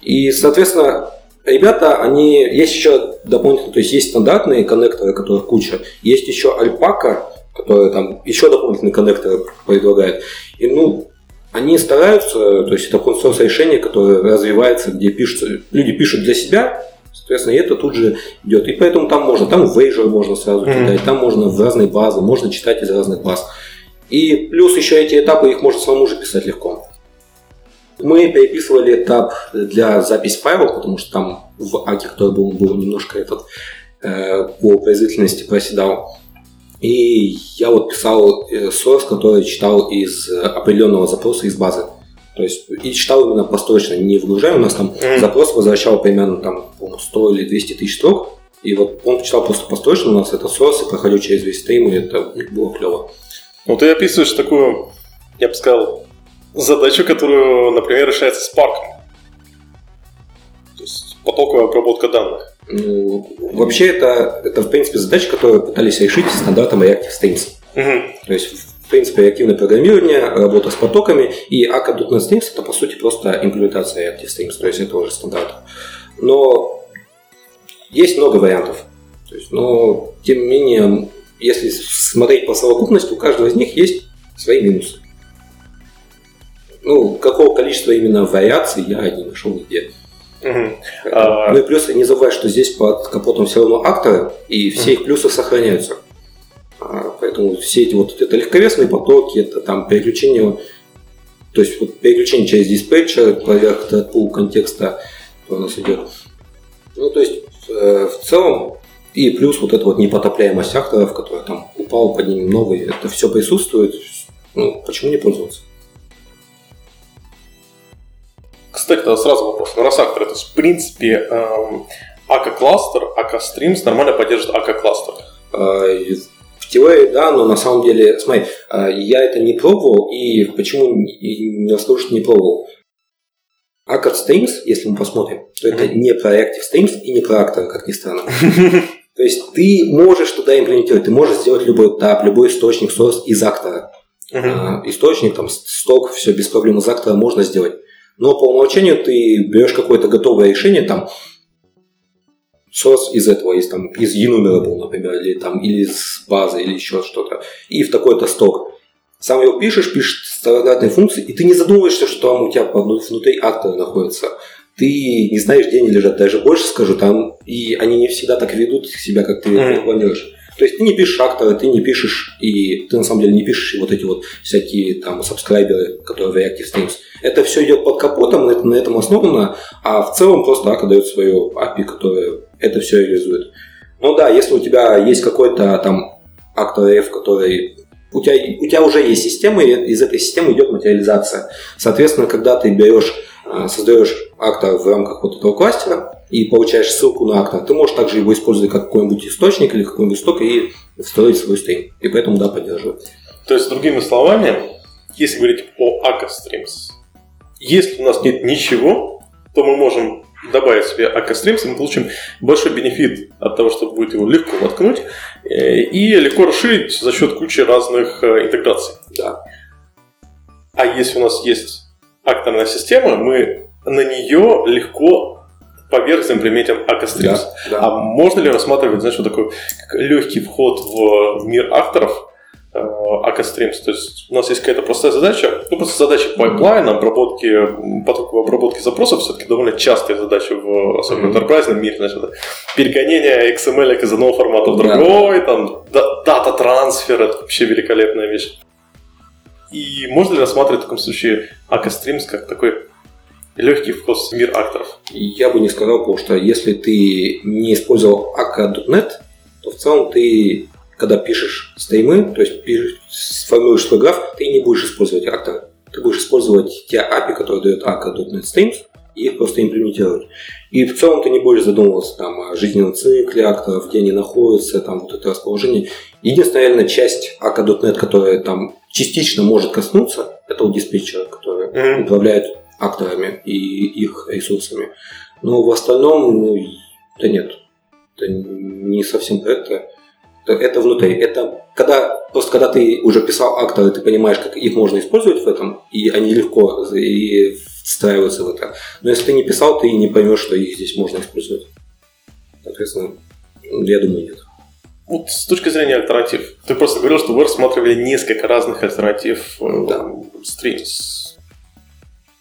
И, соответственно, ребята, они есть еще дополнительно, то есть есть стандартные коннекторы, которых куча, есть еще Альпака, которые там еще дополнительные коннекторы предлагают. И ну, они стараются, то есть это open решение, которое развивается, где пишутся, люди пишут для себя, Соответственно, это тут же идет. И поэтому там можно, там в Azure можно сразу mm-hmm. кидать, там можно в разные базы, можно читать из разных баз. И плюс еще эти этапы, их можно самому же писать легко. Мы переписывали этап для записи файлов, потому что там в Аке, который был, был немножко этот э, по производительности проседал. И я вот писал э, source, который читал из определенного запроса из базы. То есть и читал именно построчно, не вгружая. У нас там mm. запрос возвращал примерно там 100 или 200 тысяч строк. И вот он читал просто построчно, у нас это сорс, и проходил через весь стрим, и это было клево. Ну, ты описываешь такую, я бы сказал, задачу, которую, например, решается парком. То есть потоковая обработка данных. Ну, вообще это, это, в принципе, задача, которую пытались решить стандартом Reactive Streams. Угу. То есть принципе, реактивное программирование, работа с потоками, и Aka.NET Streams это, по сути, просто имплементация Reactive Streams, то есть это уже стандарт. Но есть много вариантов. То есть, но, тем не менее, если смотреть по совокупности, у каждого из них есть свои минусы. Ну, какого количества именно вариаций я не нашел нигде. Угу. Ну и плюс не забывай, что здесь под капотом все равно акторы, и все угу. их плюсы сохраняются. А, поэтому все эти вот это легковесные потоки, это там переключение, то есть вот переключение через диспетчер поверх пул контекста у нас идет. Ну, то есть э, в целом и плюс вот эта вот непотопляемость акторов, которая там упал под ним новый, это все присутствует. Ну, почему не пользоваться? Кстати, тогда сразу вопрос. Ну, раз актор, это в принципе эм, AK кластер, AK Streams нормально поддерживает AK кластер. А, теории, да, но на самом деле, смотри, а, я это не пробовал, и почему не что не пробовал. Accord Streams, если мы посмотрим, то это mm-hmm. не про Reactive Streams и не про Actor, как ни странно. *laughs* То есть ты можешь туда имплементировать, ты можешь сделать любой этап, любой источник, source из актора. Uh-huh. Источник, там, сток, все без проблем из актора можно сделать. Но по умолчанию ты берешь какое-то готовое решение, там, source из этого, из, там, из enumerable, например, или, там, или из базы, или еще что-то, и в такой-то сток. сам его пишешь, пишешь стандартные функции, и ты не задумываешься, что там у тебя внутри актора находится. Ты не знаешь, где они лежат. Даже больше скажу, там и они не всегда так ведут себя, как ты mm-hmm. планируешь. То есть ты не пишешь акторы, ты не пишешь, и ты на самом деле не пишешь вот эти вот всякие там сабскрайберы, которые в Reactive Streams. Это все идет под капотом, это, на этом основано, а в целом просто Ака дает свое API, которое это все реализует. Ну да, если у тебя есть какой-то там актор F, который у тебя, у тебя уже есть система, и из этой системы идет материализация. Соответственно, когда ты берешь, создаешь актор в рамках вот этого кластера и получаешь ссылку на актор, ты можешь также его использовать как какой-нибудь источник или какой-нибудь сток и встроить в свой стрим. И поэтому, да, поддерживает. То есть, другими словами, если говорить о Akka Streams, если у нас нет ничего, то мы можем добавить себе Akka Streams, и мы получим большой benefit от того, что будет его легко воткнуть э, и легко расширить за счет кучи разных э, интеграций. Да. А если у нас есть акторная система, мы на нее легко поверх заимплементим Akka Streams. Да, да. А можно ли рассматривать, знаешь, вот такой легкий вход в мир акторов, Akka Streams. То есть у нас есть какая-то простая задача, ну просто задача пайплайна, обработки, потоковой обработки запросов все-таки довольно частая задача в особенно mm-hmm. enterprise мире, значит, перегонение XML из одного формата в другой, да. там дата трансфер, это вообще великолепная вещь. И можно ли рассматривать в таком случае Streams как такой легкий вход в мир акторов? Я бы не сказал, потому что если ты не использовал Akka.net, то в целом ты когда пишешь стримы, то есть пишешь, сформируешь свой граф, ты не будешь использовать актор. Ты будешь использовать те API, которые дает Akka.NET Streams, и их просто имплементировать. И в целом ты не будешь задумываться там, о жизненном цикле акторов, где они находятся, там вот это расположение. Единственная, наверное, часть Akka.NET, которая там частично может коснуться, это у диспетчера, который mm-hmm. управляет акторами и их ресурсами. Но в остальном, ну, да нет, это не совсем это это внутри. Это когда просто когда ты уже писал акторы, ты понимаешь, как их можно использовать в этом, и они легко и встраиваются в это. Но если ты не писал, ты не поймешь, что их здесь можно использовать. Соответственно, я думаю, нет. Вот с точки зрения альтернатив, ты просто говорил, что вы рассматривали несколько разных альтернатив э, да. Streams.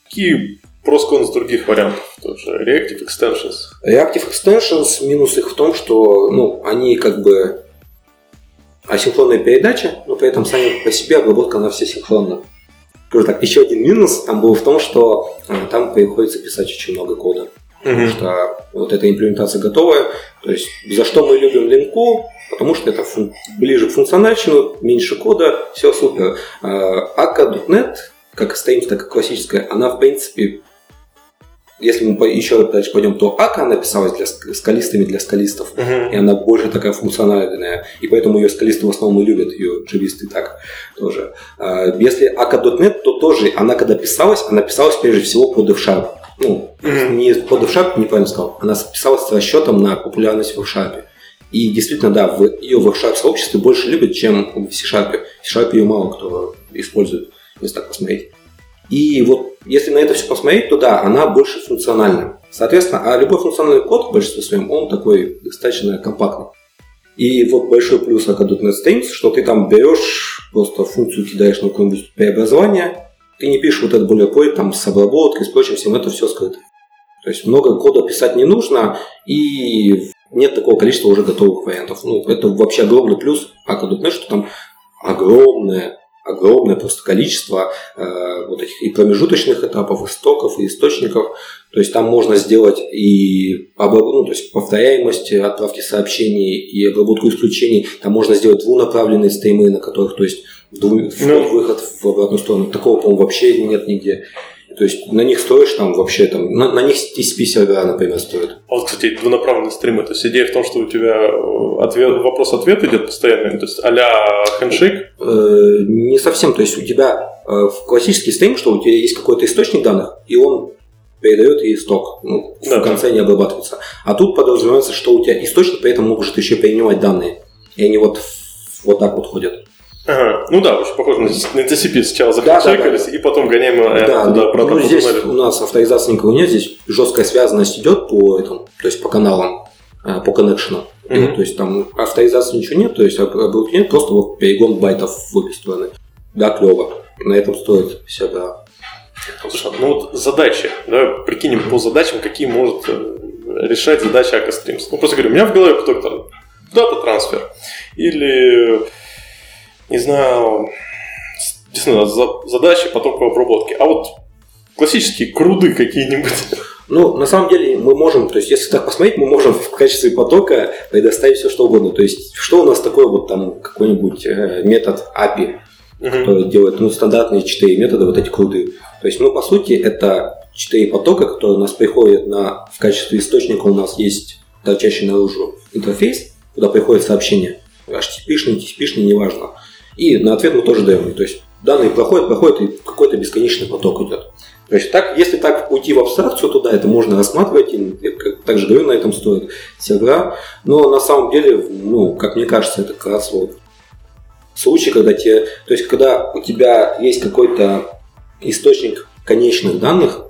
Какие проскон с других вариантов тоже? Reactive Extensions. Reactive Extensions, минус их в том, что ну, они как бы асинхронная передача, но при этом сами по себе обработка она все синхронна. Скажу так, еще один минус там был в том, что э, там приходится писать очень много кода. Потому что вот эта имплементация готовая. То есть за что мы любим линку? Потому что это фун- ближе к функциональщину, меньше кода, все супер. Akka.NET, как стоим, так и классическая, она в принципе если мы еще дальше пойдем, то АКА написалась для скалистами для скалистов, uh-huh. и она больше такая функциональная, и поэтому ее скалисты в основном и любят, ее джависты так тоже. А, если АКА.NET, то тоже она когда писалась, она писалась прежде всего под F-Sharp. Ну, uh-huh. не под F-Sharp, неправильно сказал, она писалась с расчетом на популярность в F-Sharp. И действительно, да, в, ее в F-Sharp сообществе больше любят, чем в C-Sharp. В C-Sharp ее мало кто использует, если так посмотреть. И вот если на это все посмотреть, то да, она больше функциональна. Соответственно, а любой функциональный код в большинстве своем, он такой достаточно компактный. И вот большой плюс Akka.NET Streams, что ты там берешь, просто функцию кидаешь на какое-нибудь преобразование, ты не пишешь вот этот более там с обработкой, с прочим всем, это все скрыто. То есть много кода писать не нужно, и нет такого количества уже готовых вариантов. Ну, это вообще огромный плюс Akka.NET, что там огромное огромное просто количество э, вот этих и промежуточных этапов, и стоков, и источников. То есть там можно сделать и ну, то есть повторяемость отправки сообщений, и обработку исключений. Там можно сделать двунаправленные стримы, на которых, то есть вход-выход в обратную сторону. Такого, по-моему, вообще нет нигде. То есть на них строишь там вообще там, на, на них TCP сервера, например, стоит. А вот, кстати, двунаправленные стримы, то есть идея в том, что у тебя э, ответ, вопрос-ответ идет постоянно, то есть а-ля хендшейк? Э, не совсем, то есть у тебя э, в классический стрим, что у тебя есть какой-то источник данных, и он передает и сток, ну, да, в конце да. не обрабатывается. А тут подразумевается, что у тебя источник при этом может еще принимать данные, и они вот вот так вот ходят. Ага. Ну да, очень похоже на, на TCP. Сначала захачекались, да, да, да. и потом гоняем э, да, туда ну, ну, здесь у нас авторизации никого нет, здесь жесткая связанность идет по этому, то есть по каналам, э, по коннекшену. Mm-hmm. то есть там авторизации ничего нет, то есть обработки нет, просто вот перегон байтов в обе стороны. да, клево. На этом стоит всегда. Слушай, ну вот задачи, да, прикинем по задачам, какие может э, решать задачи Акостримс. Ну, просто говорю, у меня в голове поток там дата трансфер или, не знаю, действительно, за- задачи потоковой обработки. А вот классические круды какие-нибудь. Ну, на самом деле, мы можем, то есть, если так посмотреть, мы можем в качестве потока предоставить все, что угодно. То есть, что у нас такое вот там какой-нибудь э, метод API, который делает, ну, стандартные 4 метода, вот эти круты. То есть, ну, по сути, это 4 потока, которые у нас приходят на, в качестве источника у нас есть торчащий наружу интерфейс, куда приходит сообщение. HTTP-шный, TCP-шный, неважно. И на ответ мы тоже даем. То есть, данные проходят, проходят, и какой-то бесконечный поток идет. То есть, так, если так уйти в абстракцию туда, это можно рассматривать, и, я также говорю, на этом стоит сервера. Но на самом деле, ну, как мне кажется, это как раз вот случай, когда тебе, то есть, когда у тебя есть какой-то источник конечных данных,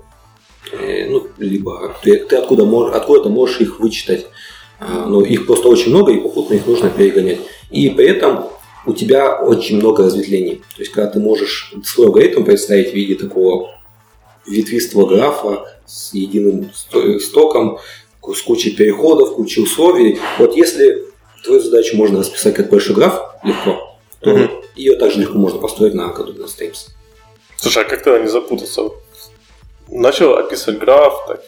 э, ну, либо ты, ты откуда, можешь, откуда ты можешь их вычитать, А, но их просто очень много, и попутно их нужно перегонять. И при этом у тебя очень много разветвлений. То есть, когда ты можешь свой алгоритм представить в виде такого ветвистого графа с единым сто- стоком, с кучей переходов, кучей условий. Вот если твою задачу можно расписать как большой граф легко, то Мгм. ее также легко можно построить на Caduceus Streams. Слушай, а как тогда не запутаться? Начал описывать граф, так,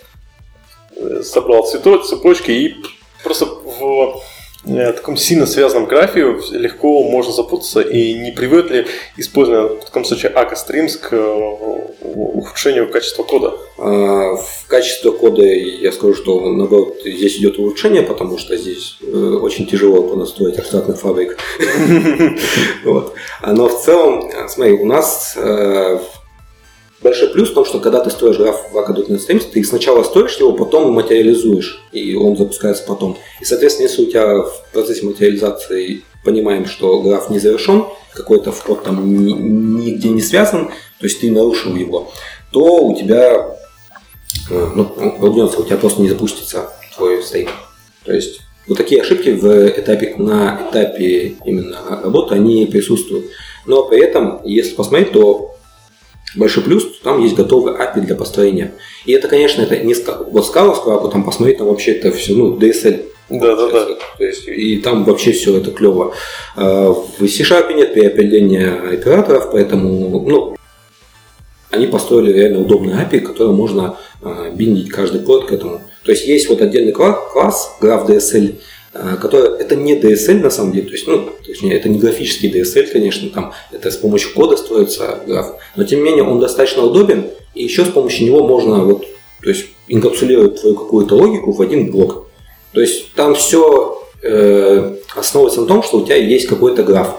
э, собрал цвето, цепочки и просто в э, таком сильно связанном графе легко можно запутаться и не приводит ли использование в таком случае Aka Streams к э, ухудшению качества кода? А, В качестве кода я скажу, что наоборот здесь идет улучшение, потому что здесь э, очень тяжело понастроить абстрактных фабрик. *laughs* Но в целом, смотри, у нас большой плюс в том, что когда ты строишь граф в Academy Streams, ты сначала строишь его, потом материализуешь, и он запускается потом. И, соответственно, если у тебя в процессе материализации понимаем, что граф не завершен, какой-то вход там ни- нигде не связан, то есть ты нарушил его, то у тебя э, ну, прогнется, у тебя просто не запустится твой стейк. То есть вот такие ошибки в этапе, на этапе именно работы, они присутствуют. Но при этом, если посмотреть, то большой плюс, там есть готовый API для построения. И это, конечно, это не вот скала скала, там посмотреть, там вообще это все, ну, DSL. Да-да-да. То есть, и там вообще все это клево. А В C-Sharp нет переопределения операторов, поэтому, ну, они построили реально удобный API, который можно э, биндить каждый порт к этому. То есть есть вот отдельный класс, класс Graph DSL, э, который это не DSL на самом деле, то есть, ну, точнее, это не графический DSL, конечно, там это с помощью кода строится граф, но тем не менее он достаточно удобен, и еще с помощью него можно вот, то есть инкапсулировать твою какую-то логику в один блок. То есть там все основывается на том, что у тебя есть какой-то граф.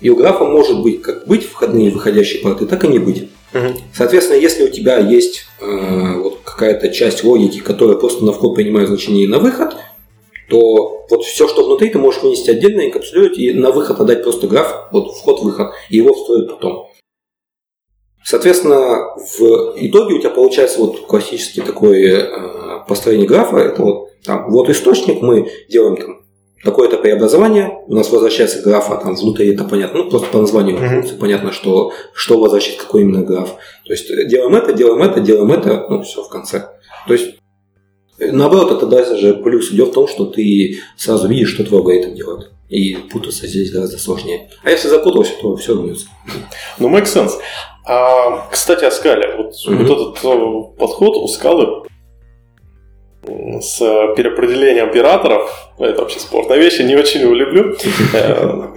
И у графа может быть как быть входные и выходящие порты, так и не быть. Соответственно, если у тебя есть э, вот какая-то часть логики, которая просто на вход принимает значение и на выход, то вот все, что внутри, ты можешь вынести отдельно, инкапсулировать и на выход отдать просто граф, вот вход-выход, и его встроить потом. Соответственно, в итоге у тебя получается вот классический такой э, построение графа. Это вот там, вот источник, мы делаем там такое-то преобразование, у нас возвращается граф, а там внутри это понятно, ну просто по названию Мгм. функции понятно, что, что возвращает какой именно граф. То есть э, делаем это, делаем это, делаем это, ну все в конце. То есть наоборот, это даже плюс идет в том, что ты сразу видишь, что твой алгоритм делает. И путаться здесь гораздо сложнее. А если запутался, то все вернется. Ну, make sense. А, кстати, о скале. Вот, Мгм. вот этот э, подход у скалы с переопределением операторов, ну, это вообще спорная вещь, я не очень его люблю. Э,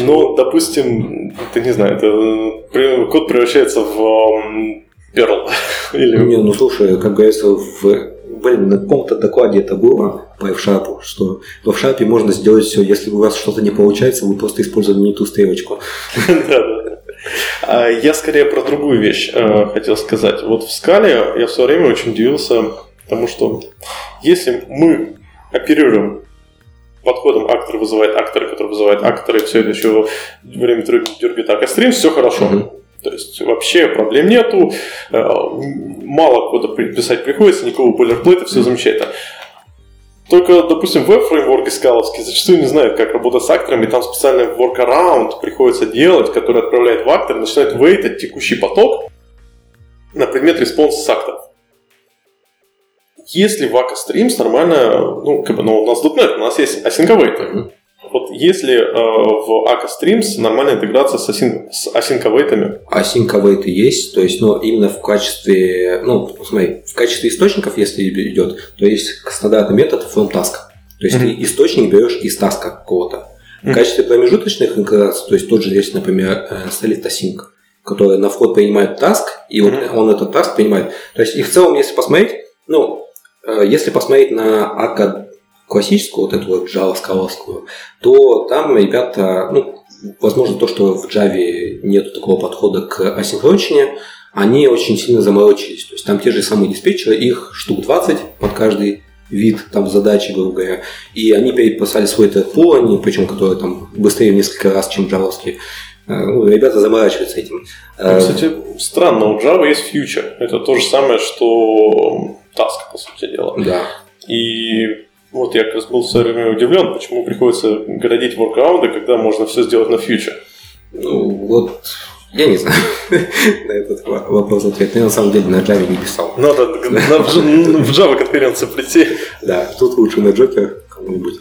Но, допустим, ты не знаю, э, код превращается в Perl. *laughs* Или Не, ну слушай, как говорится, в Блин, на каком-то докладе это было по F-Sharp, что в F-Sharp можно сделать все, если у вас что-то не получается, вы просто используете не ту стрелочку. А Я скорее про другую вещь э, хотел сказать. Вот в скале я в свое время очень удивился, потому что если мы оперируем подходом актор вызывает актора, который вызывает актора, и все это еще время дергает Akka Stream, все хорошо. Мгм. То есть вообще проблем нету, э, мало кода писать приходится, никакого бойлерплейта, все замечательно. Только, допустим, веб-фреймворки Scala-вские зачастую не знают, как работать с акторами, там специальный workaround приходится делать, который отправляет в актор, начинает wait ать текущий поток на предмет респонса с акторов. Если в Akka Streams нормально, ну, как бы, ну, у нас .NET, у нас есть async await. Вот если э, в Aka Streams нормальная интеграция с, async, с Async await есть, то есть, но именно в качестве, ну, смотри, в качестве источников, если идет, то есть стандартный метод from task. То есть mm-hmm. ты источник берешь из таска какого-то. В mm-hmm. качестве промежуточных интеграций, то есть тот же есть, например, э, Solid Async, который на вход принимает task, и вот mm-hmm. он этот task принимает. То есть, и в целом, если посмотреть, ну, Э, если посмотреть на АК классическую, вот эту вот Java скаловскую, то там ребята, ну, возможно, то, что в Java нет такого подхода к асинхронщине, они очень сильно заморочились. То есть там те же самые диспетчеры, их штук 20 под каждый вид там задачи, грубо говоря. И они переписали свой этот пул, они, причем который там быстрее в несколько раз, чем джавовский. Э, ну, ребята заморачиваются этим. Ну, кстати, странно, у Java есть future. Это то же самое, что task, по сути дела. Да. И вот я как раз был в свое время удивлен, почему приходится городить воркаунды, когда можно все сделать на фьючер. Ну, вот я не знаю *laughs* на этот вопрос ответ. Я на самом деле на Java не писал. Надо в Java конференцию прийти. Да, тут лучше на Joker кому-нибудь.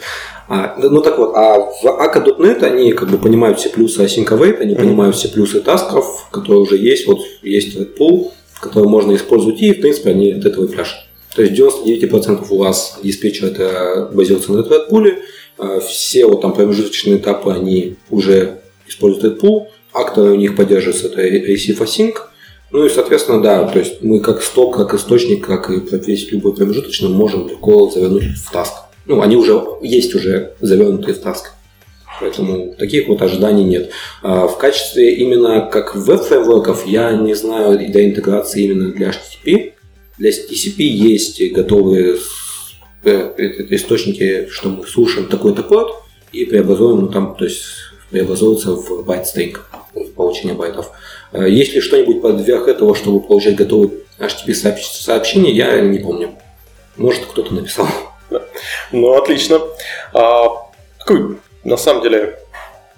А, ну так вот, а в AK.NET они как бы понимают все плюсы Async Await, они mm-hmm. понимают все плюсы тасков, которые уже есть. Вот есть этот пул, который можно использовать, и в принципе они от этого и пляшут. То есть 99% у вас диспетчер это базируется на этот пуле. А все вот там промежуточные этапы, они уже используют этот пул. Акторы у них поддерживаются, это receive async. Ну и, соответственно, да, то есть мы как сток, как источник, как и весь любой промежуточный можем легко завернуть в таск. Ну, они уже есть уже завернутые в таск. Поэтому таких вот ожиданий нет. А в качестве именно как веб-фреймворков я не знаю до интеграции именно для HTTP. Для TCP есть готовые э, источники, что мы слушаем такой-то код и преобразуем ну, там, то есть преобразуется в byte string, получение байтов. Есть ли что-нибудь подверх этого, чтобы получать готовые HTTP сообщения, я не помню. Может, кто-то написал. *laughs* Ну, отлично. А, какой, на самом деле,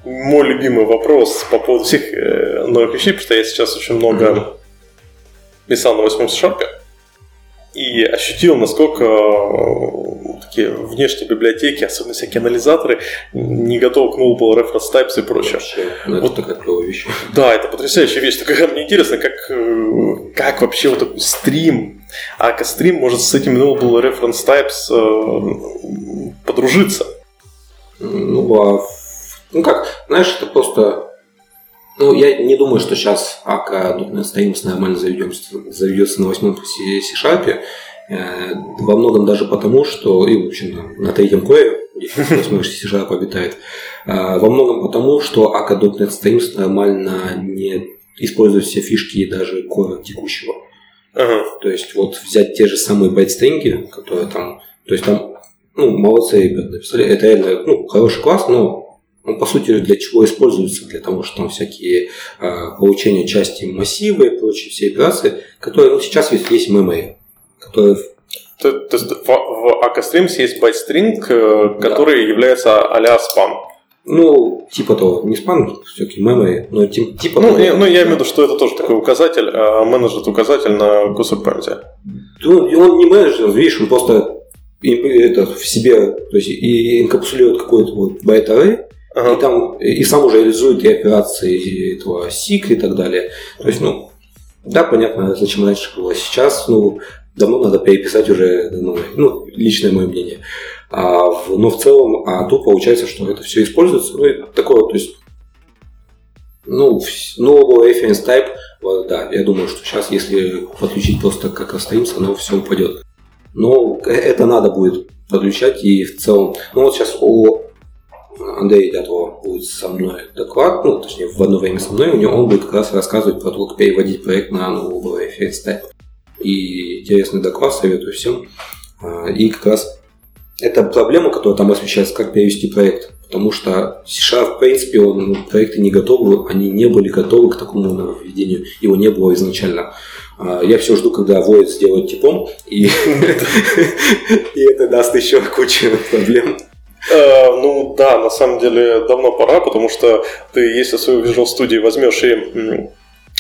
мой любимый вопрос по поводу всех э, новых вещей, потому что я сейчас очень много писал на восьмом шарпе и ощутил, насколько э, такие внешние библиотеки, особенно всякие анализаторы, не готовы к nullable reference types и прочее. Ну, вот такая клевая вещь. Да, это потрясающая вещь. Только мне интересно, как, э, как вообще вот такой стрим, а стрим может с этими nullable reference types э, подружиться. Ну, а, ну как, знаешь, это просто ну, я не думаю, что сейчас АК Streams нормально заведется, заведется на восьмом C-Sharp. Э, во многом даже потому, что, и, в общем, на третьем коре, где *laughs* восьмой C-Sharp обитает, э, во многом потому, что AK.NET Streams нормально не использует все фишки даже Core текущего. Ага. То есть, вот взять те же самые byte string и, которые там, то есть там, ну, молодцы ребята написали, это реально, ну, хороший класс, но он, по сути, для чего используется? Для того, что там всякие э, получения части массива и прочие все операции, которые ну, сейчас есть, есть Memory, которые то, то есть в, в Akka есть byte string, э, который да. является а-ля Span. Ну, типа того, не спам, все-таки memory, но типа ну, того. Я, ну, я имею в виду, что это тоже такой указатель, а менеджер указатель на кусок памяти. Ну, он не менеджер, видишь, он просто это в себе, то есть и инкапсулирует какой-то вот байт Ага. И там и сам уже реализует и операции этого SIG и так далее. То есть, ну, да, понятно, зачем раньше было. Сейчас, ну, давно надо переписать уже, ну, ну личное мое мнение. А, в, но в целом, а тут получается, что это все используется. Ну, и такое, то есть, ну, нового reference type, да, я думаю, что сейчас, если подключить просто как остаимся, оно все упадет. Но это надо будет подключать и в целом, ну вот сейчас о Андрей Дятлов будет со мной доклад, ну, точнее, в одно время со мной, у него он будет как раз рассказывать про то, как переводить проект на новый эффект. И интересный доклад, советую всем. А, и как раз это проблема, которая там освещается, как перевести проект. Потому что C-Sharp, в принципе, он, ну, проекты не готовы, они не были готовы к такому нововведению, его не было изначально. А, Я все жду, когда Void сделает типом, *laughs* и это даст еще кучу проблем. Э, ну да, на самом деле давно пора, потому что ты, если свою Visual Studio возьмешь и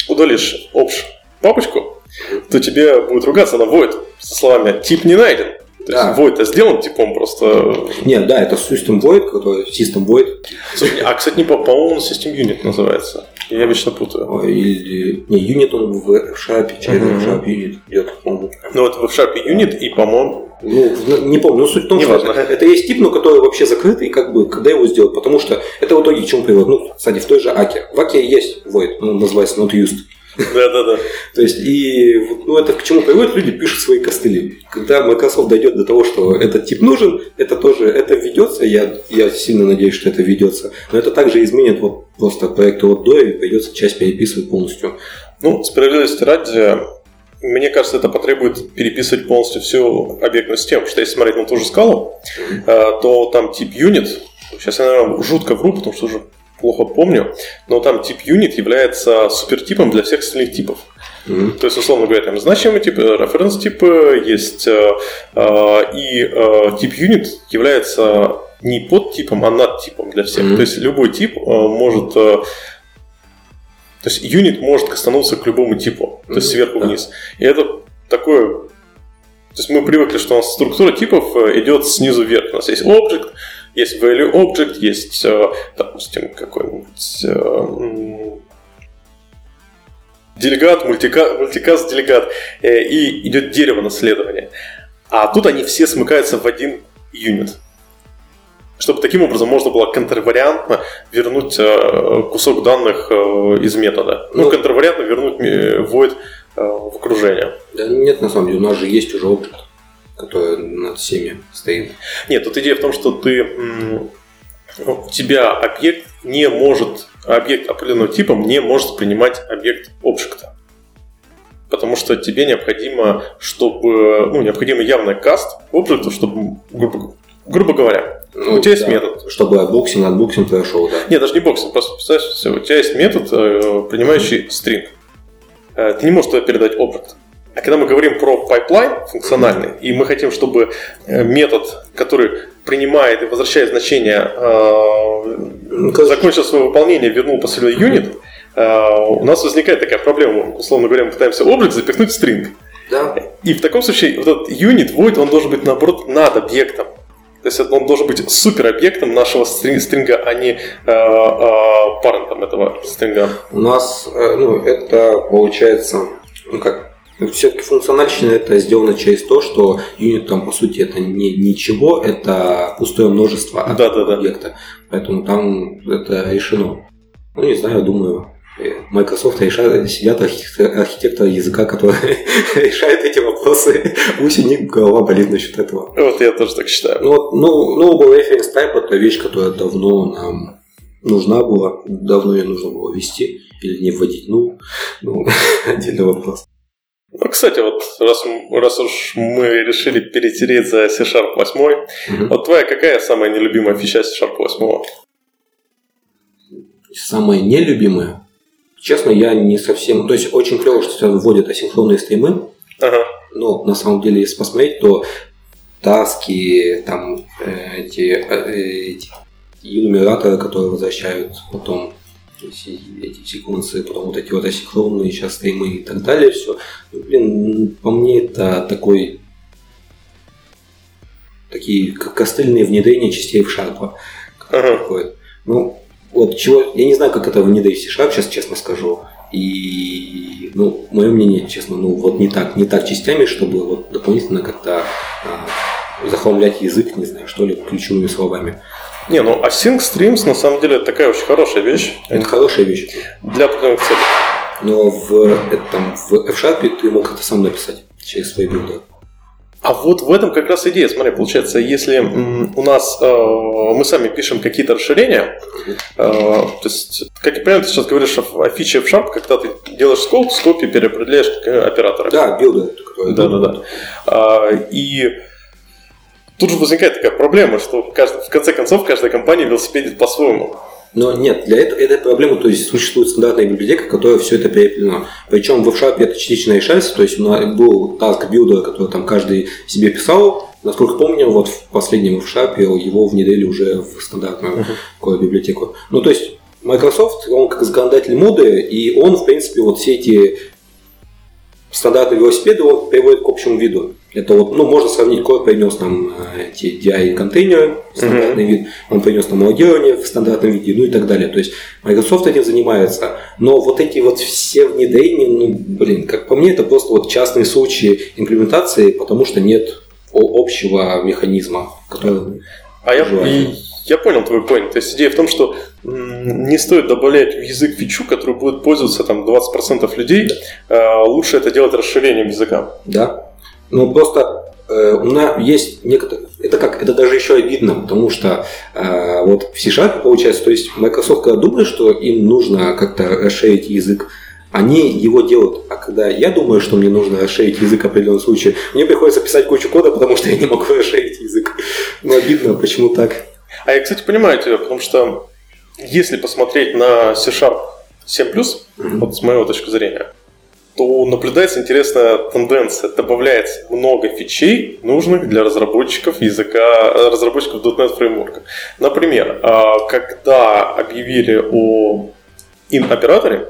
удалишь общ папочку, то тебе будет ругаться на void со словами «тип не найден». То Да. есть void сделан типом просто... Нет, да, это System Void, который System Void, Слушай, А, кстати, не по- по-моему, System Unit называется. Я вечно путаю. Ой, или... Не, Unit он в F-Sharp, через. F-Sharp Unit идет, по-моему. Ну, вот в Sharp Unit и, по-моему... Ну, в- не помню, но суть в том, что Неважно. это, это есть тип, но который вообще закрытый, как бы, когда его сделать, потому что это в итоге к чему приводит. Ну, кстати, в той же Аке. В Аке есть void, он называется not used. Да-да-да. То есть, и ну, это к чему приводит, люди пишут свои костыли. Когда Microsoft дойдет до того, что этот тип нужен, это тоже, это введется, я, я сильно надеюсь, что это введется, но это также изменит вот просто проекты от до, и придется часть переписывать полностью. Ну, справедливости ради, мне кажется, это потребует переписывать полностью всю объектную систему, потому что если смотреть на ту же скалу, э, то там тип unit, сейчас я, наверное, жутко вру, потому что уже плохо помню, но там тип unit является супертипом для всех остальных типов. Мгм. То есть, условно говоря, там значимый тип, референс типы есть, э, э, и э, тип unit является не подтипом, а надтипом для всех. Мгм. То есть любой тип э, может э, то есть юнит может кастануться к любому типу, то есть сверху да. вниз. И это такое... То есть мы привыкли, что у нас структура типов э, идет снизу вверх. У нас есть object, есть value object, есть, э, допустим, какой-нибудь э, делегат, мультика, мультикаст, делегат, э, и идет дерево наследования. А тут они все смыкаются в один юнит. Чтобы таким образом можно было контрвариантно вернуть кусок данных из метода. Ну, Ну, контрвариантно вернуть void в окружение. Да нет, на самом деле, у нас же есть уже опыт, который над всеми стоит. Нет, тут идея в том, что ты у тебя объект не может, объект определенного типа не может принимать объект объекта. Потому что тебе необходимо, чтобы, ну, необходимо явный cast объекту, чтобы, грубо, грубо говоря, Ну, у тебя есть да, метод. Чтобы от boxing, от boxing прошел, да. Нет, даже не boxing, просто представь, у тебя есть метод, э, принимающий string. Э, Ты не можешь туда передать объект. А когда мы говорим про pipeline функциональный, и мы хотим, чтобы э, метод, который принимает и возвращает значение, э, закончил свое выполнение, вернул последний unit, э, у нас возникает такая проблема. Условно говоря, мы пытаемся объект запихнуть в string. Да, И в таком случае вот этот unit, void, он должен быть наоборот над объектом. То есть он должен быть супер объектом нашего strin- string а, а не э, э, парентом этого стринга. у нас, э, ну, это получается, ну как, все-таки функциональщина это сделано через то, что юнит там по сути это не ничего, это пустое множество от Да-да-да. объекта. Поэтому там это решено. Ну, не знаю, думаю, э, Microsoft решает, сидят архитекторы языка, которые *laughs* решают эти вопросы. Пусть у них голова болит насчет этого. Вот я тоже так считаю. Ну, вот, ну, Noble Reference Type это вещь, которая давно нам нужна была, давно ее нужно было ввести или не вводить, ну, ну *laughs* отдельный вопрос. Ну, кстати, вот раз, раз уж мы решили перетереть за C-Sharp 8, Мгм. вот твоя какая самая нелюбимая фича C-Sharp 8? Самое нелюбимое, честно, я не совсем, то есть очень клево, что сюда вводят асинхронные стримы, Ага. но на самом деле, если посмотреть, то таски, там э, эти, э, эти энумераторы, которые возвращают потом эти, эти секвенсы, потом вот эти вот асинхронные сейчас стримы и так далее, все. блин, по мне это такой такие к- костыльные внедрения частей в шарпа. Ага. Ну, вот чего, я не знаю, как это внедрить в C-Sharp, сейчас честно скажу. И, ну, мое мнение, честно, ну, вот не так, не так частями, чтобы вот дополнительно как-то а, захламлять язык, не знаю, что ли, ключевыми словами. Не, ну Async Streams на самом деле это такая очень хорошая вещь Это хорошая вещь. для определенных целей. Но в, этом, в F-Sharp ты мог это сам написать через свои билды. А вот в этом как раз идея. Смотри, получается, если у нас э, мы сами пишем какие-то расширения, э, то есть, как я понимаю, ты сейчас говоришь о, о фиче в Sharp, когда ты делаешь скоп, в скопе переопределяешь операторы. Да, билды. Да, да, да. А, и тут же возникает такая проблема, что каждый- в конце концов каждая компания велосипедит по-своему. Но нет, для этого этой проблемы, то есть существует стандартная библиотека, которая все это переплетено. Причем в F-Sharp это частично решается, то есть у нас был task builder, который там каждый себе писал. Насколько помню, вот в последнем F-Sharp его внедрили уже в стандартную uh-huh. библиотеку. Ну, то есть Microsoft, он как законодатель моды, и он, в принципе, вот все эти стандартные велосипеды он приводит к общему виду. Это вот, ну, можно сравнить, Core принес нам э, эти DI-контейнеры, стандартный mm-hmm. вид, он принес нам логирование в стандартном виде, ну и так далее. То есть Microsoft этим занимается. Но вот эти вот все внедрения, ну, блин, как по мне, это просто вот частные случаи имплементации, потому что нет общего механизма, который... А я, я понял твой point. То есть идея в том, что не стоит добавлять в язык фичу, которую будет пользоваться там 20% людей. А лучше это делать расширением языка. Да. Ну просто э, у нас есть некоторые, это как, это даже еще обидно, потому что э, вот в C-Sharp получается, то есть Microsoft когда думает, что им нужно как-то расширить язык, они его делают. А когда я думаю, что мне нужно расширить язык в определенном случае, мне приходится писать кучу кода, потому что я не могу *laughs* расширить язык. Ну, обидно, почему так? А я, кстати, понимаю тебя, потому что если посмотреть на C-Sharp 7+, mm-hmm. вот с моей точки зрения, то наблюдается интересная тенденция. Добавляется много фичей, нужных для разработчиков языка, разработчиков .NET фреймворка. Например, а, когда объявили о in-операторе,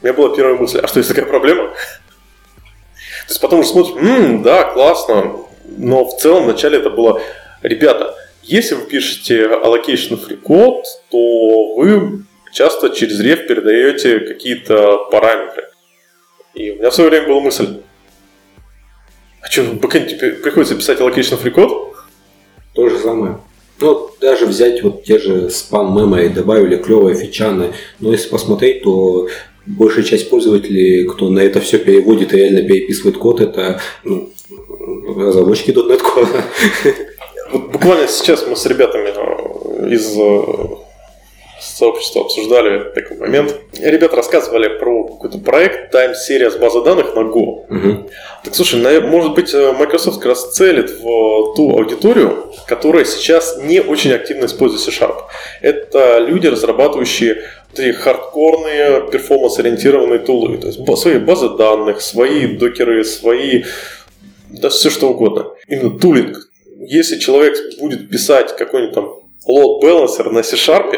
у меня была первая мысль, а что, есть такая проблема? То есть потом уже смотришь, да, классно, но в целом вначале это было, ребята, если вы пишете allocation free code, то вы часто через реф передаете какие-то параметры. И у меня в свое время была мысль, а что, в бэкэнде теперь приходится писать allocation free code? То же самое. Ну, даже взять вот те же спам мемы и добавили клевые фичаны. Но если посмотреть, то большая часть пользователей, кто на это все переводит и реально переписывает код, это ну, разработчики .NET Core. Вот буквально сейчас мы с ребятами э, из э, сообщества обсуждали такой момент. Ребята рассказывали про какой-то проект Time Series база данных на Go. Угу. Так слушай, может быть, э, Microsoft как раз целит в ту аудиторию, которая сейчас не очень активно использует C-Sharp. Это люди, разрабатывающие эти хардкорные, перформанс-ориентированные тулы. То есть свои базы данных, свои докеры, свои... Да все что угодно. Именно тулинг если человек будет писать какой-нибудь там load balancer на C-Sharp,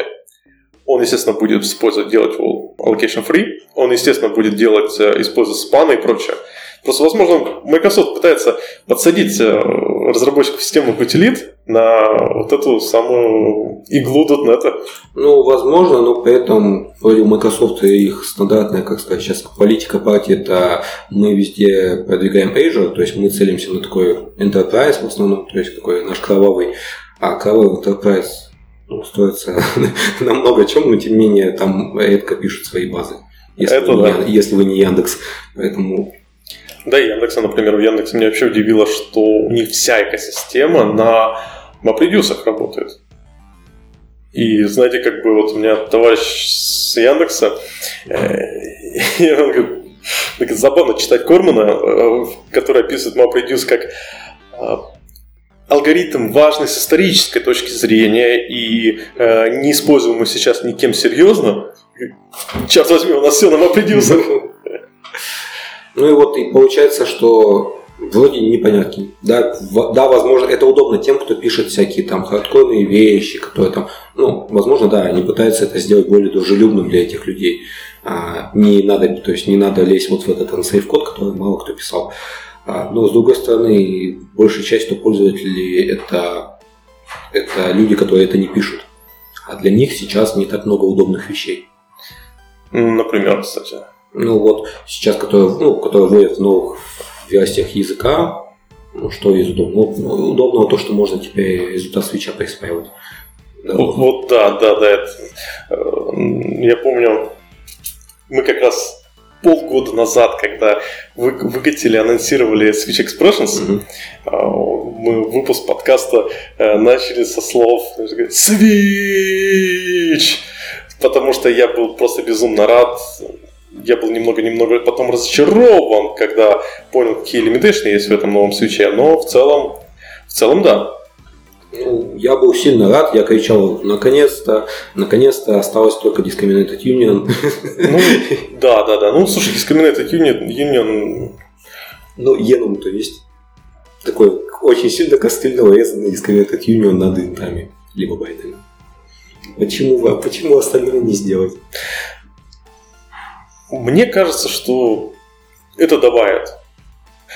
он, естественно, будет использовать, делать его allocation free, он, естественно, будет делать, э, использовать спаны и прочее. Просто, возможно, Microsoft пытается подсадить э, разработчиков системы утилит на вот эту самую иглу .NET. Ну, возможно, но при этом вроде Microsoft их стандартная, как сказать, сейчас политика партии, это мы везде продвигаем Azure, то есть мы целимся на такой enterprise в основном, то есть такой наш кровавый, а кровавый enterprise ну, строится *laughs* на много чем, но тем не менее там редко пишут свои базы. Если, это вы, да. не, если вы не Яндекс. Поэтому да, Яндекса, например, в Яндексе меня вообще удивило, что них вся экосистема на MapReduce работает. И знаете, как бы вот у меня товарищ с Яндекса, э, *laughs* он говорит, забавно читать Кормана, э, который описывает MapReduce как э, алгоритм важный с исторической точки зрения и э, не используемый сейчас никем серьезно. Черт возьми, у нас все на MapReduce. Ну и вот и получается, что вроде непонятно. Да, в, да, возможно, это удобно тем, кто пишет всякие там хардкорные вещи, которые там, ну, возможно, да, они пытаются это сделать более дружелюбным для этих людей. А, не надо, то есть не надо лезть вот в этот unsafe код, который мало кто писал. А, но с другой стороны, большая часть пользователей это, это люди, которые это не пишут. А для них сейчас не так много удобных вещей. Например, кстати. Ну вот сейчас, которые, ну, которые вводят в новых версиях языка, ну, что из удобного? Ну, удобного то, что можно теперь результат свеча присваивать. Да. Вот, вот да, да, да. Это, э, я помню, мы как раз полгода назад, когда вы, выкатили, анонсировали Switch Expressions, mm-hmm. мы выпуск подкаста э, начали со слов Switch! Потому что я был просто безумно рад я был немного-немного потом разочарован, когда понял, какие лимитейшны есть в этом новом свече, но в целом, в целом да. Ну, я был сильно рад, я кричал, наконец-то, наконец-то осталось только Discriminated Union. Ну, да, да, да. Ну, слушай, Discriminated Union, Union Ну, Енум, то есть такой очень сильно костыльно урезанный Discriminated Union над интами, либо байтами. Почему, а почему остальное не сделать? Мне кажется, что это добавит.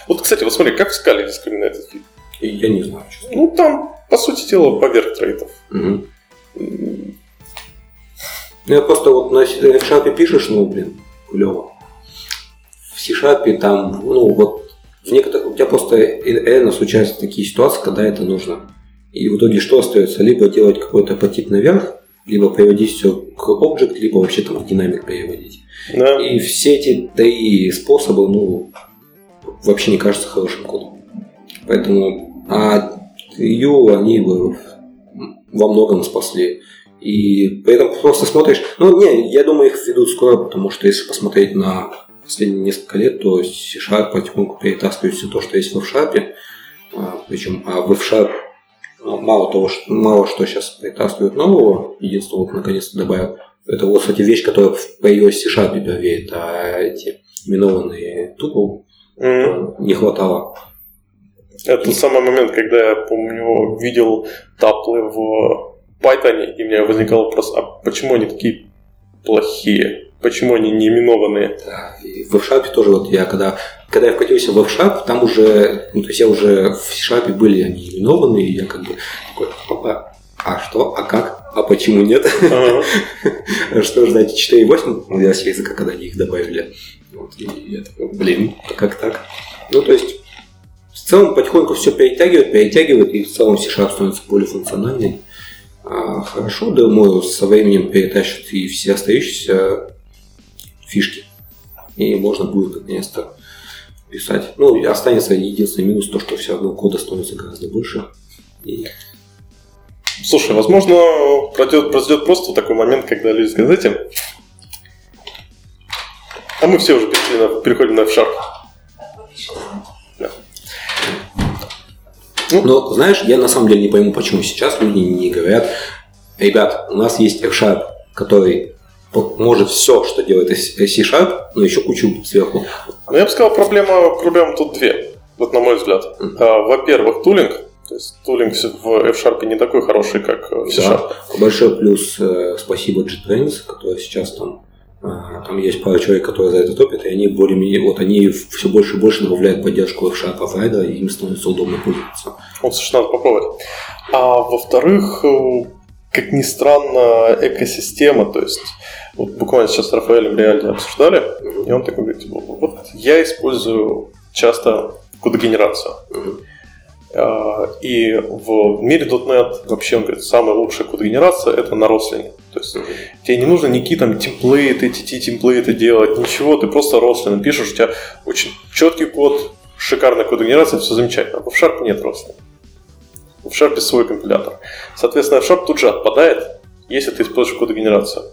Вот, кстати, вот смотри, как в скале Discriminated Union? И Я не знаю, что. Ну, там, по сути дела, поверх трейтов. Мгм. Ну, я просто вот на C-Sharp пишешь, ну, блин, клево. В C-Sharp там, ну, вот в некоторых, у тебя просто реально случаются такие ситуации, когда это нужно. И в итоге что остается? Либо делать какой-то потип наверх, либо приводить все к объект, либо вообще там в динамик переводить. Да. И все эти три способа, ну, вообще не кажутся хорошим кодом. Поэтому, а Ю они бы во многом спасли. И при этом просто смотришь, ну, не, я думаю, их ведут скоро, потому что если посмотреть на последние несколько лет, то C-Sharp потихоньку перетаскивает все то, что есть в F-Sharp. А, причем, а в F-Sharp ну, мало того, что, мало что сейчас перетаскивают нового, единственное, вот наконец-то добавил, это вот, кстати, вещь, которая появилась в C-Sharp первее, а эти именованные тупл М. не хватало. Это тот самый момент, когда я помню, видел таплы в Python, и у меня возникал вопрос, а почему они такие плохие? Почему они не именованные? Да, и в F-Sharp тоже вот я когда, когда я вкатился в F-Sharp, там уже, ну, то есть я уже в C-Sharp были они именованы, и я как бы такой, опа, а что, а как, а почему нет? *laughs* Что ждать 4.8 версии языка, когда они их добавили? Вот, и я такой, блин, а как так? Ну, то есть, в целом потихоньку все перетягивает, перетягивает, и в целом C-Sharp становится более функциональной. А, хорошо, думаю, со временем перетащат и все остающиеся фишки. И можно будет наконец-то писать. Ну, останется единственный минус, то, что все равно кода становится гораздо больше. И Слушай, возможно, пройдет, произойдет просто такой момент, когда люди скажут, знаете, а мы все уже перешли на, переходим на F-Sharp. Но, знаешь, я на самом деле не пойму, почему сейчас люди не говорят, ребят, у нас есть F-Sharp, который может все, что делает C-Sharp, но еще кучу сверху. Но я бы сказал, проблема, проблема тут две, вот на мой взгляд. А, Во-первых, тулинг. То есть тулинг в F-Sharp не такой хороший, как в C-Sharp. Да. Большой плюс э, спасибо JetBrains, который сейчас там э, там есть пара человек, которые за это топят, и они более-менее, вот они все больше и больше добавляют поддержку F-Sharp Rider, и им становится удобно пользоваться. Вот, слушай, надо попробовать. А во-вторых, э, как ни странно, экосистема, то есть вот буквально сейчас с Рафаэлем реально обсуждали, и он такой говорит, типа, вот я использую часто кодогенерацию. Мгм. А, И в мире .NET вообще, он говорит, самая лучшая кодогенерация это на Рослине. То есть тебе не нужно никакие там темплейты, TT темплейты делать, ничего, ты просто Рослина пишешь, у тебя очень четкий код, шикарная кодогенерация, все замечательно. А в Sharp нет Рослина. В Sharp свой компилятор. Соответственно, Sharp тут же отпадает, если ты используешь кодогенерацию.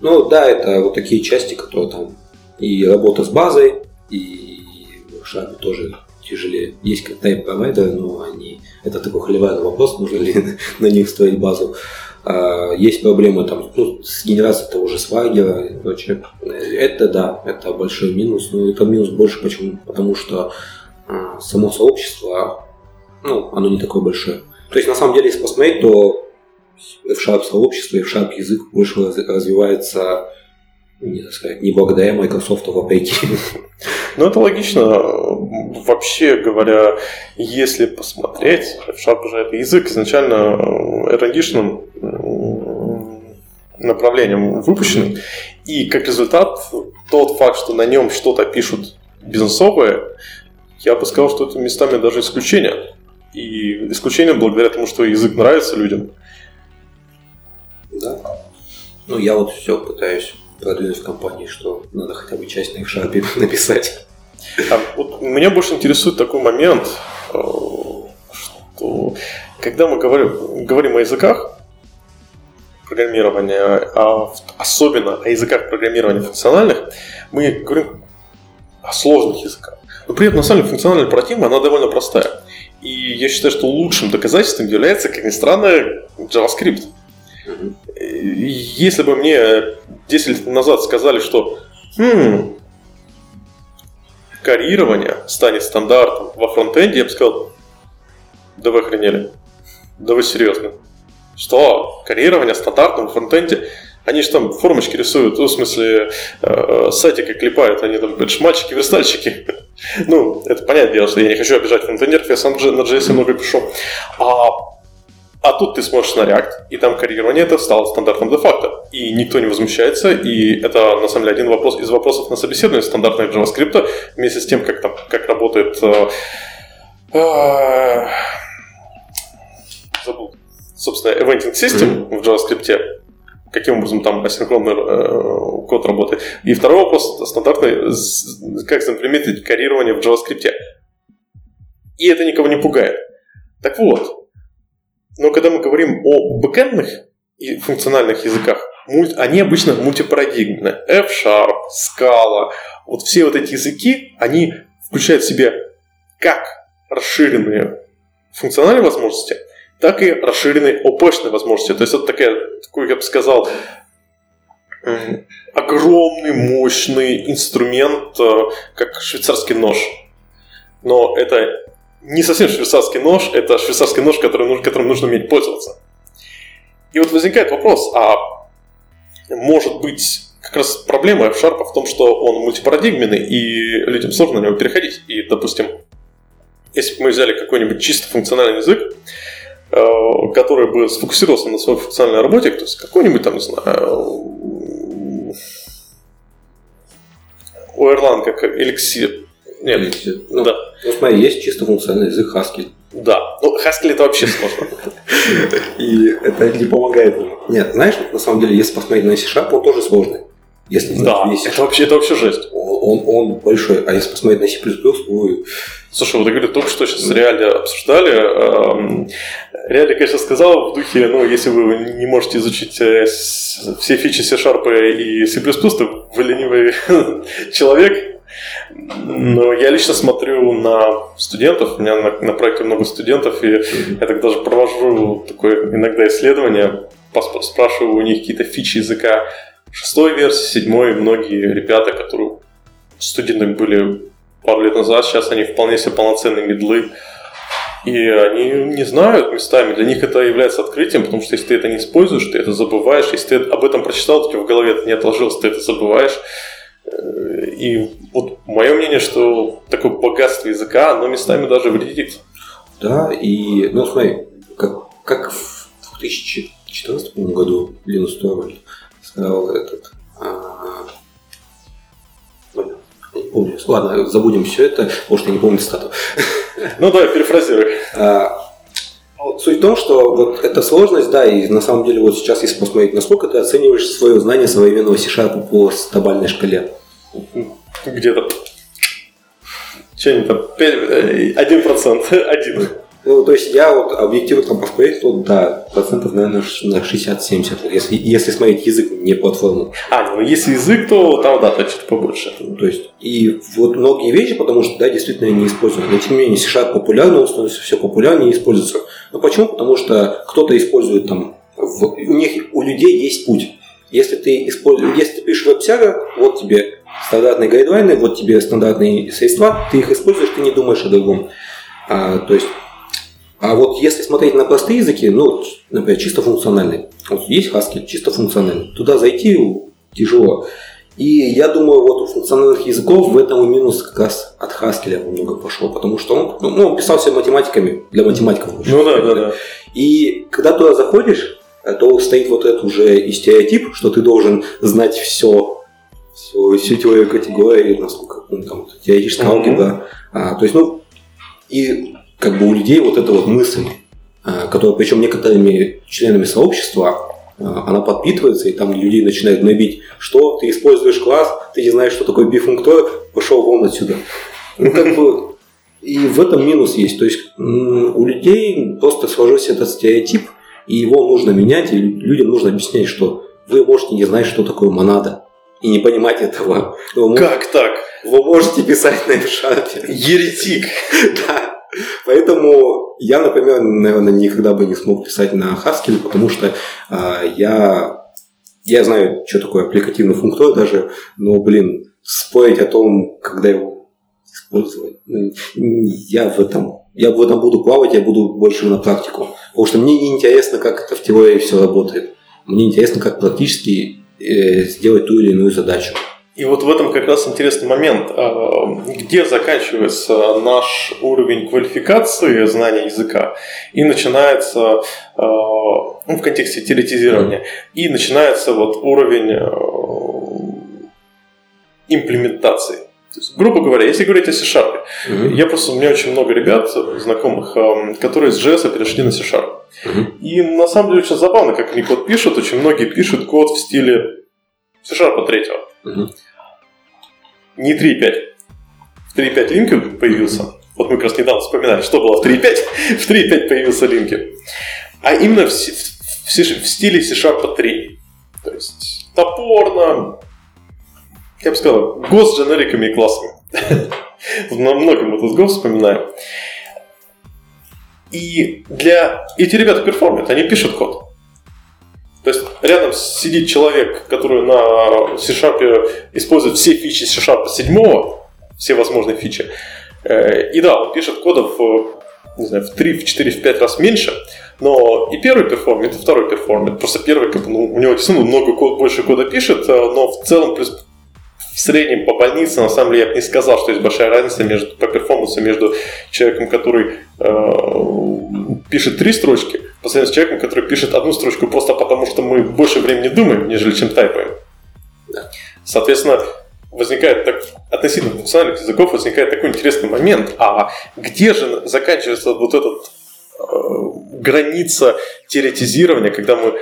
Ну да, это вот такие части, которые там и работа с базой, и в Sharp тоже тяжелее. Есть как type провайдеры, но они это такой холиварный вопрос, нужно ли *laughs* на них строить базу. А, Есть проблемы там ну, с генерацией того же свагера и прочее. Это да, это большой минус. Но это минус больше почему? Потому что а, само сообщество, ну, оно не такое большое. То есть, на самом деле, если посмотреть, то F-Sharp сообщество, F-Sharp язык больше раз- развивается, не знаю сказать, не благодаря Microsoft, а вопреки. Ну, это логично. Вообще говоря, если посмотреть, же это язык изначально RD-шным направлением выпущенный. И как результат, тот факт, что на нем что-то пишут бизнесовые, я бы сказал, что это местами даже исключение. И исключение благодаря тому, что язык нравится людям. Да. Ну, я вот все пытаюсь продвинуть в компании, что надо хотя бы часть на F-Sharp *laughs* написать. А вот меня больше интересует такой момент, э, что когда мы говорим, говорим о языках программирования, а особенно о языках программирования функциональных, мы говорим о сложных языках. но при этом на самом деле функциональная парадигма, она довольно простая. И я считаю, что лучшим доказательством является, как ни странно, JavaScript. Если бы мне 10 лет назад сказали, что хм, карирование станет стандартом во фронтенде, я бы сказал, да вы охренели. Да вы серьезно. Что? Карирование стандартом во фронтенде? Они же там формочки рисуют, ну, в смысле, э, сайтики клепают, они там, это мальчики-верстальщики. *laughs* ну, это понятное дело, что я не хочу обижать фронтендеров, я сам на JS много пишу. А, а тут ты смотришь на React, и там карирование это стало стандартом де-факто. И никто не возмущается, и это, на самом деле, один вопрос из вопросов на собеседование стандартного JavaScript, вместе с тем, как, там, как работает... Э, э, забыл. Собственно, eventing system mm-hmm. в JavaScript каким образом там асинхронный э, код работает. И второй вопрос стандартный, как заимплементировать карирование в JavaScript. И это никого не пугает. Так вот, но когда мы говорим о бэкэндных и функциональных языках, они обычно мультипарадигмны. F-Sharp, Scala, вот все вот эти языки, они включают в себя как расширенные функциональные возможности – так и расширенные ОПшные возможности. То есть это такая, такой, я бы сказал, огромный, мощный инструмент, э, как швейцарский нож. Но это не совсем швейцарский нож, это швейцарский нож, которым, которым нужно уметь пользоваться. И вот возникает вопрос, а может быть как раз проблема F-Sharp в том, что он мультипарадигменный, и людям сложно на него переходить. И, допустим, если бы мы взяли какой-нибудь чисто функциональный язык, Э, который бы сфокусировался на своей функциональной работе, то есть какой-нибудь там, не знаю, у Erlang как эликсир. Нет, эликсир. Ну, да. Ну, смотри, есть чисто функциональный язык Haskell. Да, ну Haskell это вообще сложно. И это не помогает Нет, знаешь, на самом деле, если посмотреть на C-Sharp, он тоже сложный. Если да, это вообще, это вообще жесть. Он, он большой, а если посмотреть на C++, ой, Слушай, вот говорю, только что сейчас реально обсуждали. Эм, реально, конечно, сказал в духе, ну, если вы не можете изучить э, все фичи C-Sharp и C++, то вы ленивый *laughs* человек. Но я лично смотрю на студентов, у меня на, на проекте много студентов, и я так даже провожу такое иногда исследование, спрашиваю у них какие-то фичи языка шестой версии, седьмой, многие ребята, которые студентами были пару лет назад, сейчас они вполне себе полноценные медлы. И они не знают местами, для них это является открытием, потому что если ты это не используешь, ты это забываешь, если ты об этом прочитал, у тебя в голове это не отложилось, ты это забываешь. И вот мое мнение, что такое богатство языка, оно местами даже вредит. Да, и, ну смотри, как, как в 2014 году Линус Торвальд сказал этот а, не помню. Ладно, забудем все это, может, я не помню цитату. *laughs* Ну да, перефразируй. А, суть в том, что вот эта сложность, да, и на самом деле вот сейчас, если посмотреть, насколько ты оцениваешь свое знание современного C-Sharp по стабальной шкале? Где-то что-нибудь там, 1%, *laughs* один. Ну, то есть я вот объективно там посмотреть, то да, процентов, наверное, на 60-70, если, если смотреть язык, не платформу. А, ну если язык, то там, да, то чуть побольше. То есть, и вот многие вещи, потому что, да, действительно не используют. Но тем не менее, C-Sharp популярно, он становится все популярнее и используется. Ну почему? Потому что кто-то использует там, в, у них, у людей есть путь. Если ты используешь, если ты пишешь веб-сервер, вот тебе стандартные гайдлайны, вот тебе стандартные средства, ты их используешь, ты не думаешь о другом. А, то есть а вот если смотреть на простые языки, ну, например, чисто функциональные. Вот есть Haskell, чисто функциональный. Туда зайти тяжело. И я думаю, вот у функциональных языков в этом и минус как раз от Haskell много пошло, потому что он, ну, ну, он писал все математиками, для математиков. Ну да, да, да. И когда туда заходишь, то стоит вот этот уже и стереотип, что ты должен знать все, теорию категории, насколько ну, там, теоретическая mm-hmm. алгебра. А, то есть, ну, и как бы у людей вот эта вот мысль, а, которая причем некоторыми членами сообщества, а, она подпитывается, и там людей начинают набить, что ты используешь класс, ты не знаешь, что такое бифунктор, пошел вон отсюда. Ну, как бы, и в этом минус есть. То есть у людей просто сложился этот стереотип, и его нужно менять, и людям нужно объяснять, что вы можете не знать, что такое монада. И не понимать этого. Вы, Как так? вы можете писать на F-Sharp. Еретик. *laughs* Да. Поэтому я, например, наверное, никогда бы не смог писать на Haskell, потому что а, я, я знаю, что такое аппликативный функтор даже, но, блин, спорить о том, когда его использовать, ну, я в этом я в этом буду плавать, я буду больше на практику. Потому что мне не интересно, как это в теории все работает. Мне интересно, как практически сделать ту или иную задачу. И вот в этом как раз интересный момент, а, где заканчивается наш уровень квалификации знания языка и начинается, а, ну, в контексте теоретизирования, и начинается вот уровень а, имплементации. Есть, грубо говоря, если говорить о C-Sharp, Мгм. я просто, у меня очень много ребят, знакомых, ам, которые с JS перешли на C-Sharp. Мгм. И на самом деле очень забавно, как они код пишут. Очень многие пишут код в стиле C-Sharp 3. Мгм. Не 3.5. В 3.5 линкер появился. Вот мы как раз недавно вспоминали, что было в 3.5. *laughs* В 3.5 появился линкер. А именно в, в си- в стиле C-Sharp 3. То есть топорно, я бы сказал, го с дженериками и классами. *laughs* На многом мы тут го вспоминаем. И для эти ребята перформят, они пишут код. То есть рядом сидит человек, который на C-Sharp использует все фичи C-Sharp 7, все возможные фичи. Э, И да, он пишет кодов э, не знаю, в 3, в 4, в 5 раз меньше, но и первый perform ит, и второй perform ит. Просто первый, как ну, у него действительно много код, больше кода пишет, э, но в целом плюс в среднем по больнице, на самом деле, я бы не сказал, что есть большая разница между, по performance у между человеком, который э, пишет три строчки, по сравнению с человеком, который пишет одну строчку просто потому, что мы больше времени думаем, нежели чем тайпаем. Соответственно, возникает так, относительно функциональных языков возникает такой интересный момент, а где же заканчивается вот этот э, граница теоретизирования, когда мы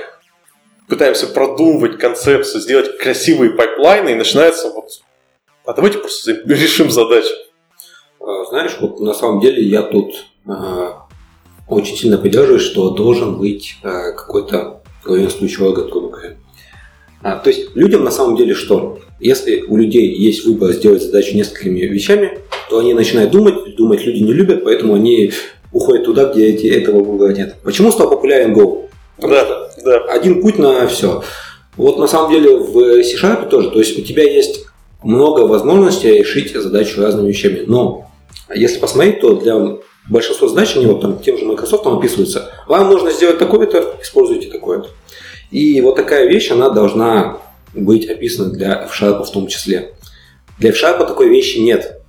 пытаемся продумывать концепцию, сделать красивые pipeline ы, и начинается вот, а давайте просто *laughs* решим задачу. А, Знаешь, вот на самом деле я тут а, очень сильно придерживаюсь, что должен быть а, какой-то главенствующий грубо говоря. А, то есть людям на самом деле что? Если у людей есть выбор сделать задачу несколькими вещами, то они начинают думать, думать люди не любят, поэтому они уходят туда, где эти, этого выбора нет. Почему стал популярен Go? Потому Да, да. один путь на все. Вот на самом деле в C-Sharp тоже, то есть у тебя есть много возможностей решить задачу разными вещами. Но если посмотреть, то для большинства задач, они вот там тем же Microsoft описываются, вам нужно сделать такое-то, используйте такое-то. И вот такая вещь, она должна быть описана для F-Sharp в том числе. Для F-Sharp такой вещи нет.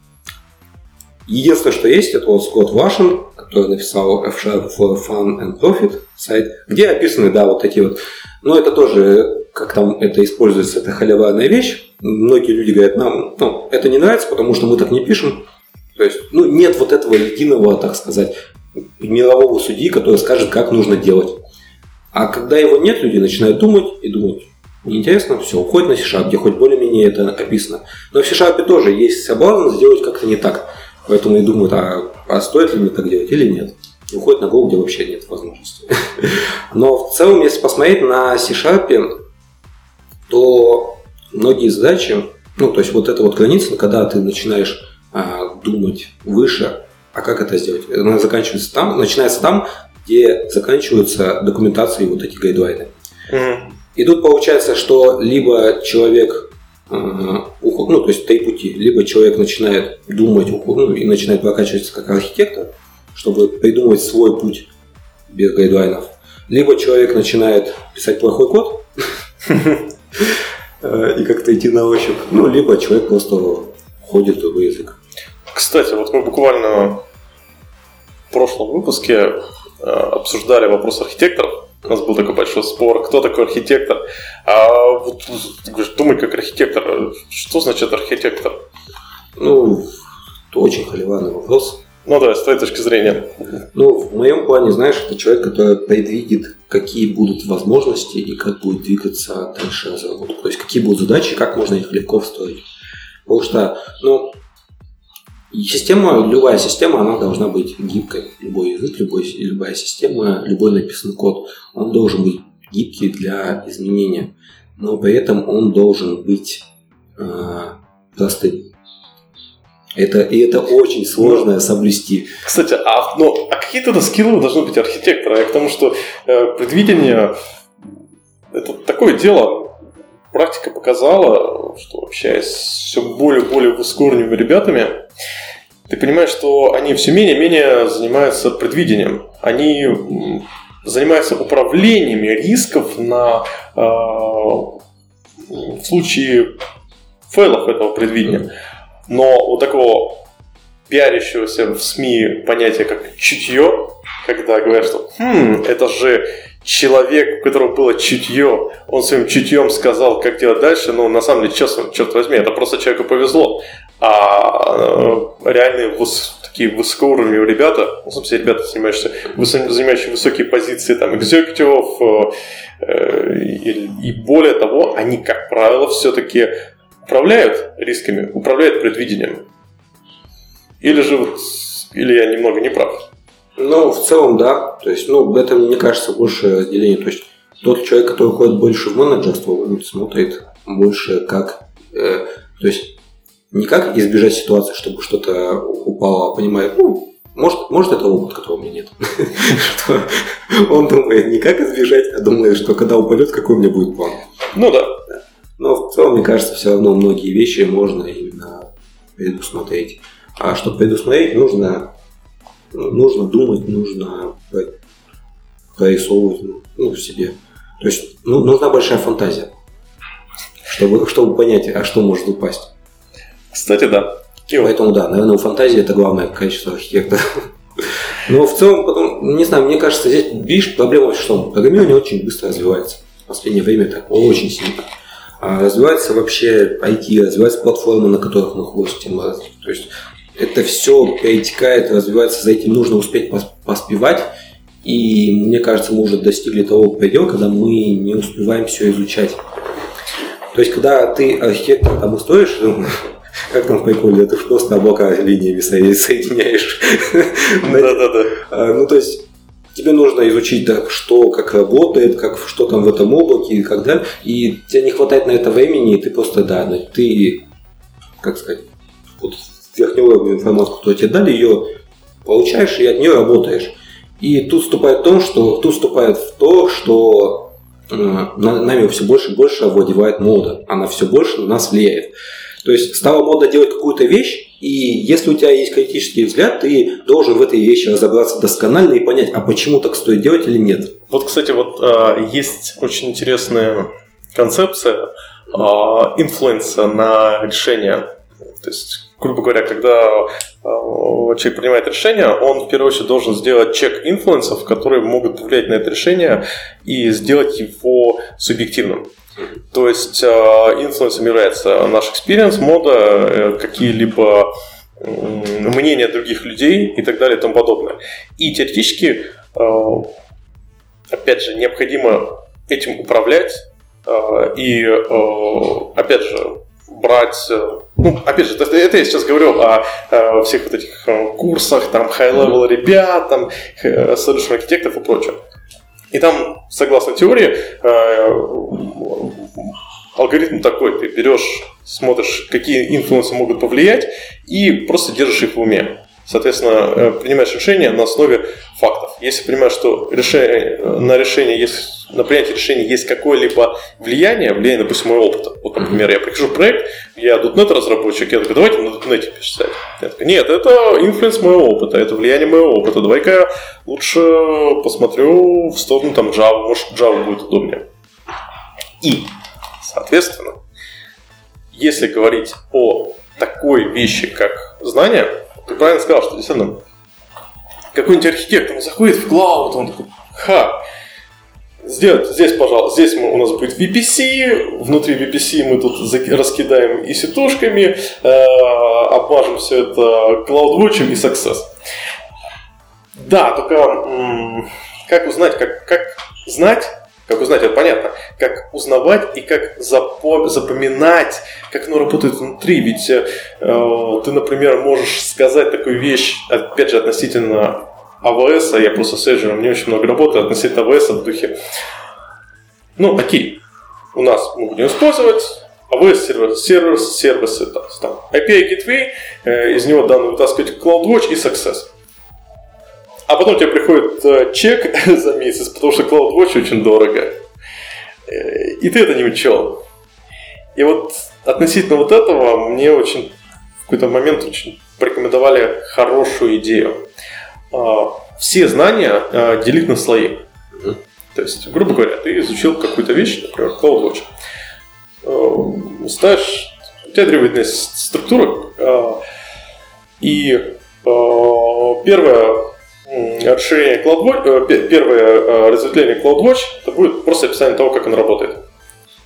Единственное, что есть, это вот Скотт Вашин, который написал F-Sharp for Fun and Profit сайт, где описаны, да, вот эти вот. Но это тоже, как там это используется, это халяварная вещь. Многие люди говорят, нам ну, это не нравится, потому что мы так не пишем. То есть, ну, нет вот этого единого, так сказать, мирового судьи, который скажет, как нужно делать. А когда его нет, люди начинают думать и думать, неинтересно, все, уходит на C-Sharp, где хоть более-менее это описано. Но в C-Sharp тоже есть соблазн сделать как-то не так. Поэтому и думают, а, а стоит ли мне так делать или нет. И уходит на Go, где вообще нет возможности. *laughs* Но в целом, если посмотреть на C-Sharp, то многие задачи, ну, то есть вот эта вот граница, когда ты начинаешь а, думать выше, а как это сделать? Она заканчивается там, начинается там, где заканчиваются документации вот эти гайдлайны. Мгм. И тут получается, что либо человек, уход- ну, то есть три пути, либо человек начинает думать ну, и начинает прокачиваться как архитектор, чтобы придумать свой путь без гайдлайнов, либо человек начинает писать плохой код *laughs* э, и как-то идти на ощупь, ну, либо человек просто ходит в другой язык. Кстати, вот мы буквально в прошлом выпуске э, обсуждали вопрос архитекторов. У нас был такой большой спор, кто такой архитектор. А вот думай как архитектор. Что значит архитектор? Ну, это очень холиварный вопрос. Ну да, с твоей точки зрения. Ну, в моем плане, знаешь, это человек, который предвидит, какие будут возможности и как будет двигаться дальше разработка. То есть, какие будут задачи, как можно их легко встроить. Потому что, ну, и система, любая система, она должна быть гибкой. Любой язык, любой, любая система, любой написанный код, он должен быть гибкий для изменения. Но при этом он должен быть э, простым. Это, и это очень сложно соблюсти. Кстати, а, ну, а какие тогда скиллы должны быть архитектора? Я к тому, что э, предвидение это такое дело. Практика показала, что общаясь все более и более высокоуровневыми ребятами, ты понимаешь, что они все менее и менее занимаются предвидением. Они занимаются управлением рисков на э, в случае фейлов этого предвидения. Но вот такого пиарящегося в СМИ понятия как чутье, когда говорят, что «Хм, это же человек, у которого было чутье, он своим чутьем сказал, как делать дальше, но на самом деле, честно, черт возьми, это просто человеку повезло. А э, реальные выс- такие высокоуровневые ребята, ну, в смысле, ребята, занимающиеся, занимающие высокие позиции, там, экзекутивов, э, э, и, и более того, они, как правило, все-таки управляют рисками, управляют предвидением. Или же или я немного не прав. Ну, в целом, да. То есть, ну, это, мне кажется, больше разделение. То есть, тот человек, который ходит больше в менеджерство, он смотрит больше как... э, то есть, не как избежать ситуации, чтобы что-то упало, а понимает, ну, может, может это опыт, которого у меня нет. *laughs* Он думает не как избежать, а думает, что когда упадет, какой у меня будет план. Ну да. Но в целом, мне кажется, все равно многие вещи можно именно предусмотреть. А чтобы предусмотреть, нужно, ну, нужно думать, нужно про- прорисовывать ну, в себе. То есть ну, нужна большая фантазия, чтобы, чтобы понять, а что может упасть. Кстати, да. Поэтому да, наверное, у фантазии это главное качество архитектора. Но в целом, потом, не знаю, мне кажется, здесь, видишь, проблема в том, программирование очень быстро развивается. В последнее время так очень сильно. А развивается вообще IT, развиваются платформы, на которых мы хостим. То есть это все перетекает, развивается, за этим нужно успеть пос- поспевать. И мне кажется, мы уже достигли того предела, когда мы не успеваем все изучать. То есть, когда ты архитектор там устроишь, ну, *laughs* как там в приколе, ты просто облака линиями со- соединяешь. *laughs* Да-да-да. А, Ну, то есть, тебе нужно изучить, да, что, как работает, как, что там в этом облаке и так далее. И тебе не хватает на это времени, и ты просто, да, да, ты, как сказать, вот верхнеуровневую информацию, которую тебе дали, ее получаешь и от нее работаешь. И тут вступает в том, что тут вступает в то, что э, на- нами все больше и больше овладевает мода. Она все больше на нас влияет. То есть стала мода делать какую-то вещь, и если у тебя есть критический взгляд, ты должен в этой вещи разобраться досконально и понять, а почему так стоит делать или нет. Вот, кстати, вот а, есть очень интересная концепция а, influence а на решение. То есть, грубо говоря, когда человек принимает решение, он в первую очередь должен сделать check influence ов, которые могут повлиять на это решение, и сделать его субъективным. То есть а, influence ом является наш experience, мода, э, какие-либо мнения других людей и так далее и тому подобное. И теоретически опять же, необходимо этим управлять э, и, э, опять же, брать... э, Ну, опять же, это, я сейчас говорю о, э, всех вот этих э, курсах, там, high-level ребят, там, э, solution архитекторов и прочее. И там, согласно теории, алгоритм такой, ты берешь, смотришь, какие инфлюенсы могут повлиять, и просто держишь их в уме. Соответственно, э, принимаешь решение на основе фактов. Если понимаешь, что решение, на решение есть, на принятие решения есть какое-либо влияние, влияние, допустим, моего опыта. Вот, например, я прихожу в проект, я .NET разработчик, я такой, давайте на .NET писать. Я такой, нет, это influence моего опыта, это влияние моего опыта. Давай-ка я лучше посмотрю в сторону там Java, может Java будет удобнее. И, соответственно, если говорить о такой вещи, как знание, ты правильно сказал, что действительно какой-нибудь архитектор заходит в клауд, он такой, ха, сделать здесь, пожалуйста, здесь мы, у нас будет VPC, внутри VPC мы тут раскидаем и сетушками, э, обмажем все это CloudWatch и Success. Да, только м, как узнать, как, как знать, как узнать, это понятно, как узнавать и как запо- запоминать, как оно работает внутри. Ведь э, ты, например, можешь сказать такую вещь, опять же, относительно АВС, я просто с Azure не очень много работаю, относительно АВС в духе. Ну, окей, у нас мы будем использовать AWS сервер, сервер, сервисы, там, API Gateway, э, из него данные вытаскивать CloudWatch и Success. А потом тебе приходит э, чек *laughs* за месяц, потому что CloudWatch очень дорого. Э, и ты это не учел. И вот относительно вот этого мне очень в какой-то момент очень порекомендовали хорошую идею. А, все знания а, делить на слои. То есть, грубо говоря, ты изучил какую-то вещь, например, CloudWatch. Э, ставишь, у тебя древовидная структура, а, и первое расширение CloudWatch, э, первое разветвление CloudWatch, это будет просто описание того, как он работает.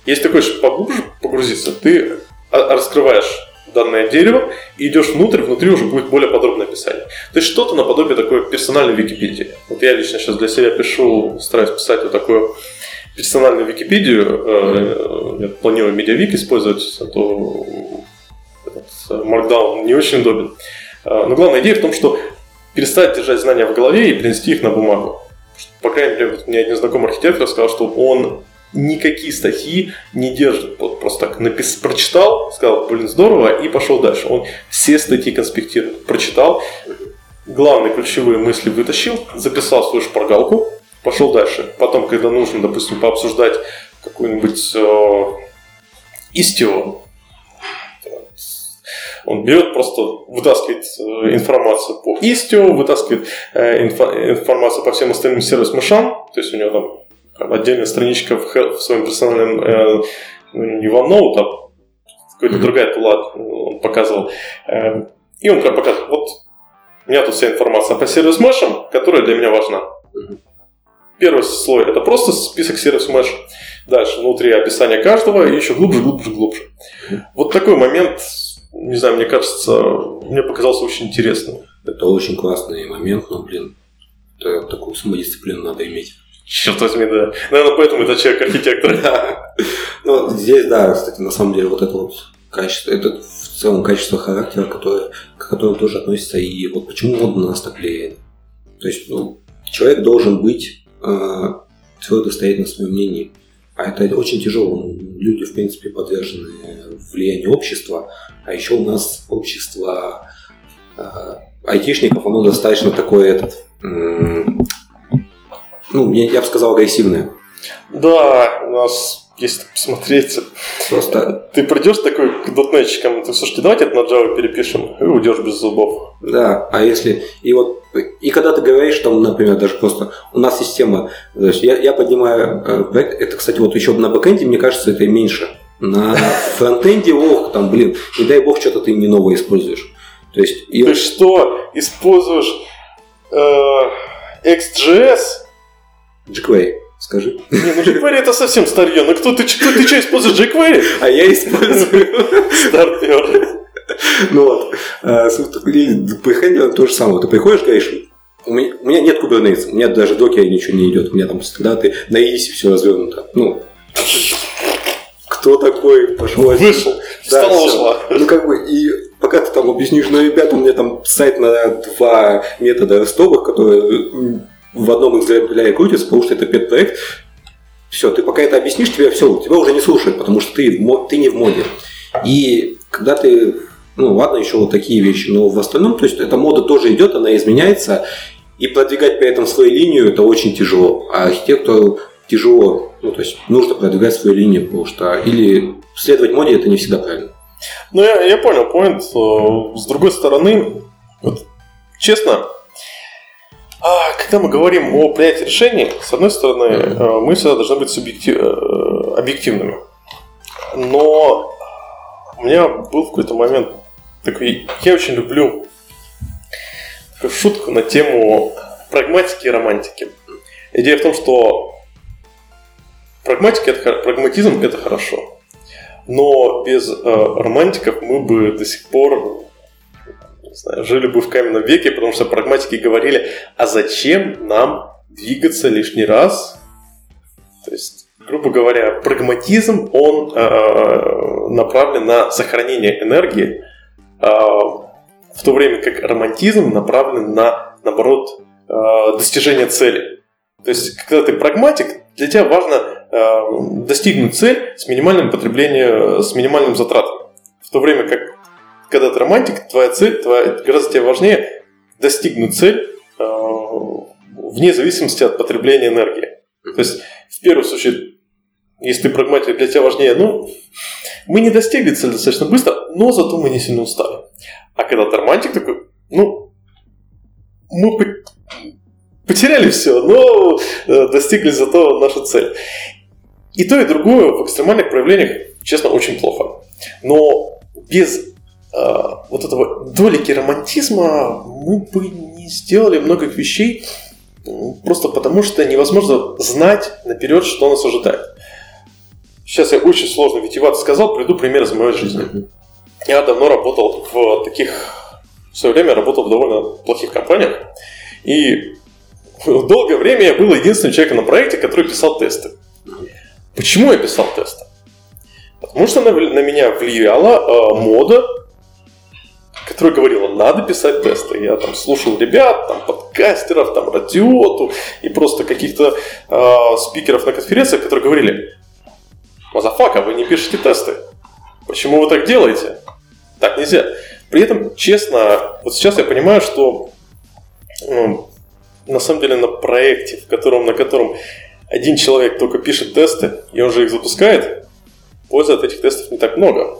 Если ты хочешь поглубже погрузиться, ты раскрываешь данное дерево и идешь внутрь, внутри уже будет более подробное описание. То есть что-то наподобие такой персональной Википедии. Вот я лично сейчас для себя пишу, стараюсь писать вот такую персональную Википедию. Э, я планирую медиавик использовать, а то этот Markdown не очень удобен. Э, но главная идея в том, что перестать держать знания в голове и перенести их на бумагу. По крайней мере, вот мне один знакомый архитектор сказал, что он никакие статьи не держит. Вот просто так напис... прочитал, сказал, блин, здорово, и пошел дальше. Он все статьи конспектировал, прочитал, главные ключевые мысли вытащил, записал свою шпаргалку, пошел дальше. Потом, когда нужно, допустим, пообсуждать какую-нибудь э, истину, он берет, просто вытаскивает э, информацию по Istio, вытаскивает э, информацию по всем остальным сервис-мышам, то есть у него там отдельная страничка в, своем персональном, э, ну, не OneNote, а какая-то другая тула он показывал. И он прям показывал, вот у меня тут вся информация по сервис мешам, которая для меня важна. Первый слой это просто список сервис меш. Дальше внутри описание каждого и еще глубже, глубже, глубже. Вот такой момент, не знаю, мне кажется, мне показался очень интересным. Это очень классный момент, но, блин, такую самодисциплину надо иметь. Черт возьми, да. Наверное, поэтому это человек-архитектор. *laughs* Ну, здесь, да, кстати, на самом деле, вот это вот качество, это в целом качество характера, которое, к которому тоже относится, и вот почему он на нас так влияет. То есть, ну, человек должен быть э, твердо стоять на своем мнении. А это очень тяжело. Люди, в принципе, подвержены влиянию общества, а еще у нас общество э, айтишников, оно достаточно такое этот, ну, я, бы сказал, агрессивная. Да, у нас, если посмотреть, просто ты придешь такой к дотнетчикам, ты слушайте, давайте это на Java перепишем, и уйдешь без зубов. Да, а если, и вот, и когда ты говоришь, там, например, даже просто, у нас система, то есть я, я поднимаю э, это, кстати, вот еще на бэкэнде, мне кажется, это меньше. На фронтенде, ох, там, блин, не дай бог, что-то ты не новое используешь. То есть, и... Ты что, используешь э, XJS jQuery, скажи. Не, ну jQuery это совсем старье. Ну кто ты, кто, ты что, используешь jQuery? А я использую. Стартер. Ну вот. А, Приходи то же самое. Ты приходишь, говоришь, у меня, у меня нет Kubernetes, у меня даже докера ничего не идет, у меня там всегда ты на иси все развернуто. Ну, кто такой пошел? Вышел, да, встал, Ну, как бы, и пока ты там объяснишь, ну, ребята, у меня там сайт на два метода ростовых, которые в одном экземпляре крутится, потому что это пет-проект. Все, ты пока это объяснишь, тебе все, тебя уже не слушают, потому что ты, ты не в моде. И когда ты, ну ладно, еще вот такие вещи, но в остальном, то есть эта мода тоже идет, она изменяется, и продвигать при этом свою линию это очень тяжело. А архитектору тяжело, ну то есть нужно продвигать свою линию, потому что или следовать моде это не всегда правильно. Ну я, я понял, поинт. С другой стороны, вот, честно, а, когда мы говорим о принятии решений, с одной стороны, э, мы всегда должны быть субъектив... Э, объективными. Но у меня был в какой-то момент такой... Я очень люблю такую шутку на тему прагматики и романтики. Идея в том, что прагматика это, прагматизм – это хорошо. Но без э, романтиков мы бы до сих пор знаю, жили бы в каменном веке, потому что прагматики говорили, а зачем нам двигаться лишний раз? То есть, грубо говоря, прагматизм, он э, направлен на сохранение энергии, э, в то время как романтизм направлен на, наоборот, э, достижение цели. То есть, когда ты прагматик, для тебя важно достигнуть цель с минимальным потреблением, с минимальным затратом. В то время как, когда ты романтик, твоя цель, твоя, гораздо тебе важнее достигнуть цель э, вне зависимости от потребления энергии. То есть, в первом случае, если ты прагматик, для тебя важнее, ну, мы не достигли цели достаточно быстро, но зато мы не сильно устали. А когда ты романтик такой, ну, мы потеряли все, но э, достигли зато нашу цель. И то, и другое в экстремальных проявлениях, честно, очень плохо. Но без э, вот этого долики романтизма мы бы не сделали многих вещей, просто потому что невозможно знать наперед, что нас ожидает. Сейчас я очень сложно витивато сказал, приду пример из моей жизни. Я давно работал в таких... В свое время работал в довольно плохих компаниях. И долгое время я был единственным человеком на проекте, который писал тесты. Почему я писал тесты? Потому что на, на меня влияла э, мода, которая говорила, надо писать тесты. Я там слушал ребят, там подкастеров, там радиоту и просто каких-то э, спикеров на конференциях, которые говорили, motherfucker, вы не пишете тесты. Почему вы так делаете? Так нельзя. При этом, честно, вот сейчас я понимаю, что ну, на самом деле на проекте, в котором, на котором один человек только пишет тесты, и он же их запускает, пользы от этих тестов не так много.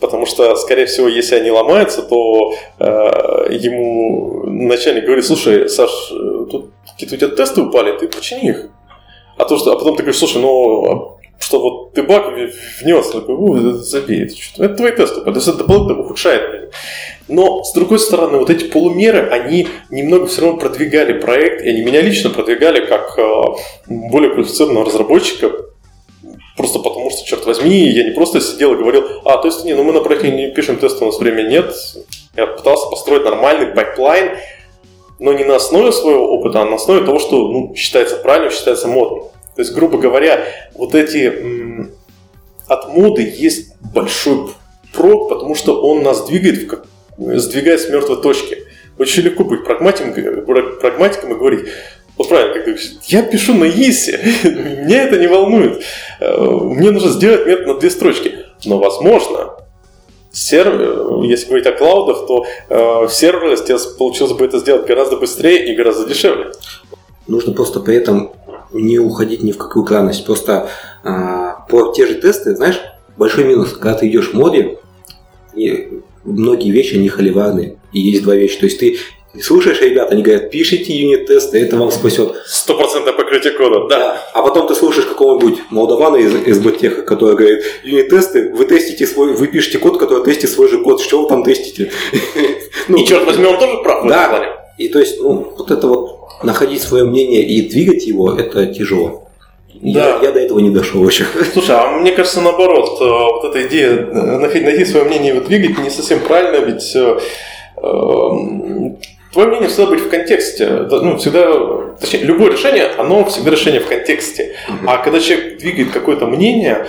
Потому что, скорее всего, если они ломаются, то э, ему начальник говорит, слушай, Саш, тут какие-то у тебя тесты упали, ты почини их. А, то, что, а потом ты говоришь, слушай, ну что вот ты баг внес, такой, забей, это, это твои тесты, то есть это дополнительно ухудшает. Но, с другой стороны, вот эти полумеры, они немного все равно продвигали проект, и они меня лично продвигали как э, более квалифицированного разработчика, просто потому что, черт возьми, я не просто сидел и говорил, а, то есть, не, ну мы на проекте не пишем тесты, у нас времени нет. Я пытался построить нормальный pipeline, но не на основе своего опыта, а на основе того, что ну, считается правильным, считается модным. То есть, грубо говоря, вот эти м, от моды есть большой прок, потому что он нас двигает, в как, сдвигает с мертвой точки. Очень легко быть прагматиком, прагматиком и говорить, вот правильно, как ты я пишу на C, *laughs* меня это не волнует. Э, мне нужно сделать метод на две строчки. Но, возможно, сервер, если говорить о клаудах, то э, в серверлессе получилось бы это сделать гораздо быстрее и гораздо дешевле. Нужно просто при этом не уходить ни в какую крайность. Просто а, по те же тесты, знаешь, большой минус, когда ты идешь в моде, и многие вещи, они холиварные. И есть два вещи. То есть ты слушаешь ребят, они говорят, пишите юнит-тесты, это вам спасет. Стопроцентное покрытие кода, да. да. А потом ты слушаешь какого-нибудь молдавана из СБТеха, который говорит, юнит-тесты, вы тестите свой, вы пишете код, который тестит свой же код, что вы там тестите? *laughs* ну, и черт возьми, он тоже прав да. И то есть, ну, вот это вот находить свое мнение и двигать его, это тяжело. Да. Я, я до этого не дошел еще. Слушай, а мне кажется, наоборот, э, вот эта идея э, найти свое мнение и его двигать не совсем правильно, ведь э, эм, твое мнение всегда быть в контексте. Ну, всегда, точнее, любое решение, оно всегда решение в контексте. А когда человек двигает какое-то мнение,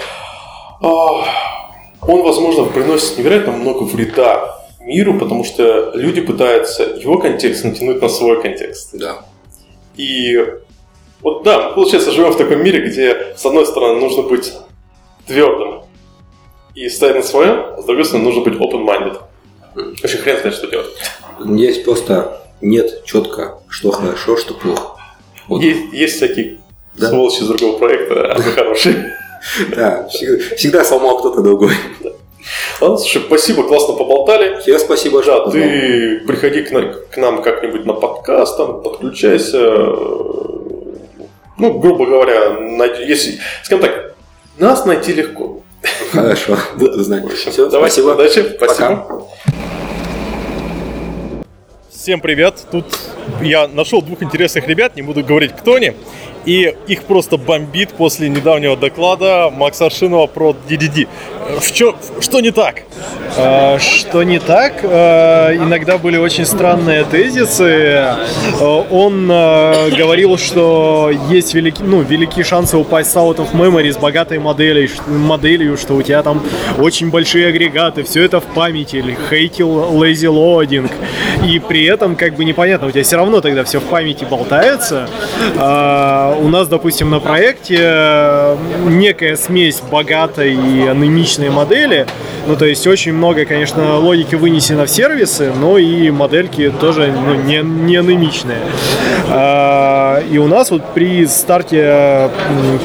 он, возможно, приносит невероятно много вреда миру, потому что люди пытаются его контекст натянуть на свой контекст. Да. И вот да, мы, получается, живем в таком мире, где, с одной стороны, нужно быть твердым и стоять на своем, а с другой стороны, нужно быть open-minded. Вообще хрен знает, что делать. Здесь просто нет четко, что хорошо, что плохо. Вот. Есть, есть всякие да? сволочи из другого проекта, а мы хорошие. Да, всегда сломал кто-то другой. Ладно, слушай, спасибо, классно поболтали. Тебе спасибо, Да, ты приходи к, на, к нам как-нибудь на подкаст, там, подключайся. Ну, грубо говоря, если, скажем так, нас найти легко. Хорошо, *laughs* буду знать. Все, давай, спасибо. Удачи, спасибо. Пока. Всем привет! Тут я нашел двух интересных ребят, не буду говорить, кто они. И их просто бомбит после недавнего доклада Макса Аршинова про DDD. В чё, что не так? А, что не так? А, иногда были очень странные тезисы. А, он говорил, что есть велики, ну, великие шансы упасть out of memory с богатой моделью, моделью, что у тебя там очень большие агрегаты, все это в памяти, хейтил lazy loading. И при этом как бы непонятно, у тебя все равно тогда все в памяти болтается. У нас, допустим, на проекте э, некая смесь богатой и анемичной модели. Ну, то есть очень много, конечно, логики вынесено в сервисы, но и модельки тоже ну, не, не анемичные. А, и у нас вот при старте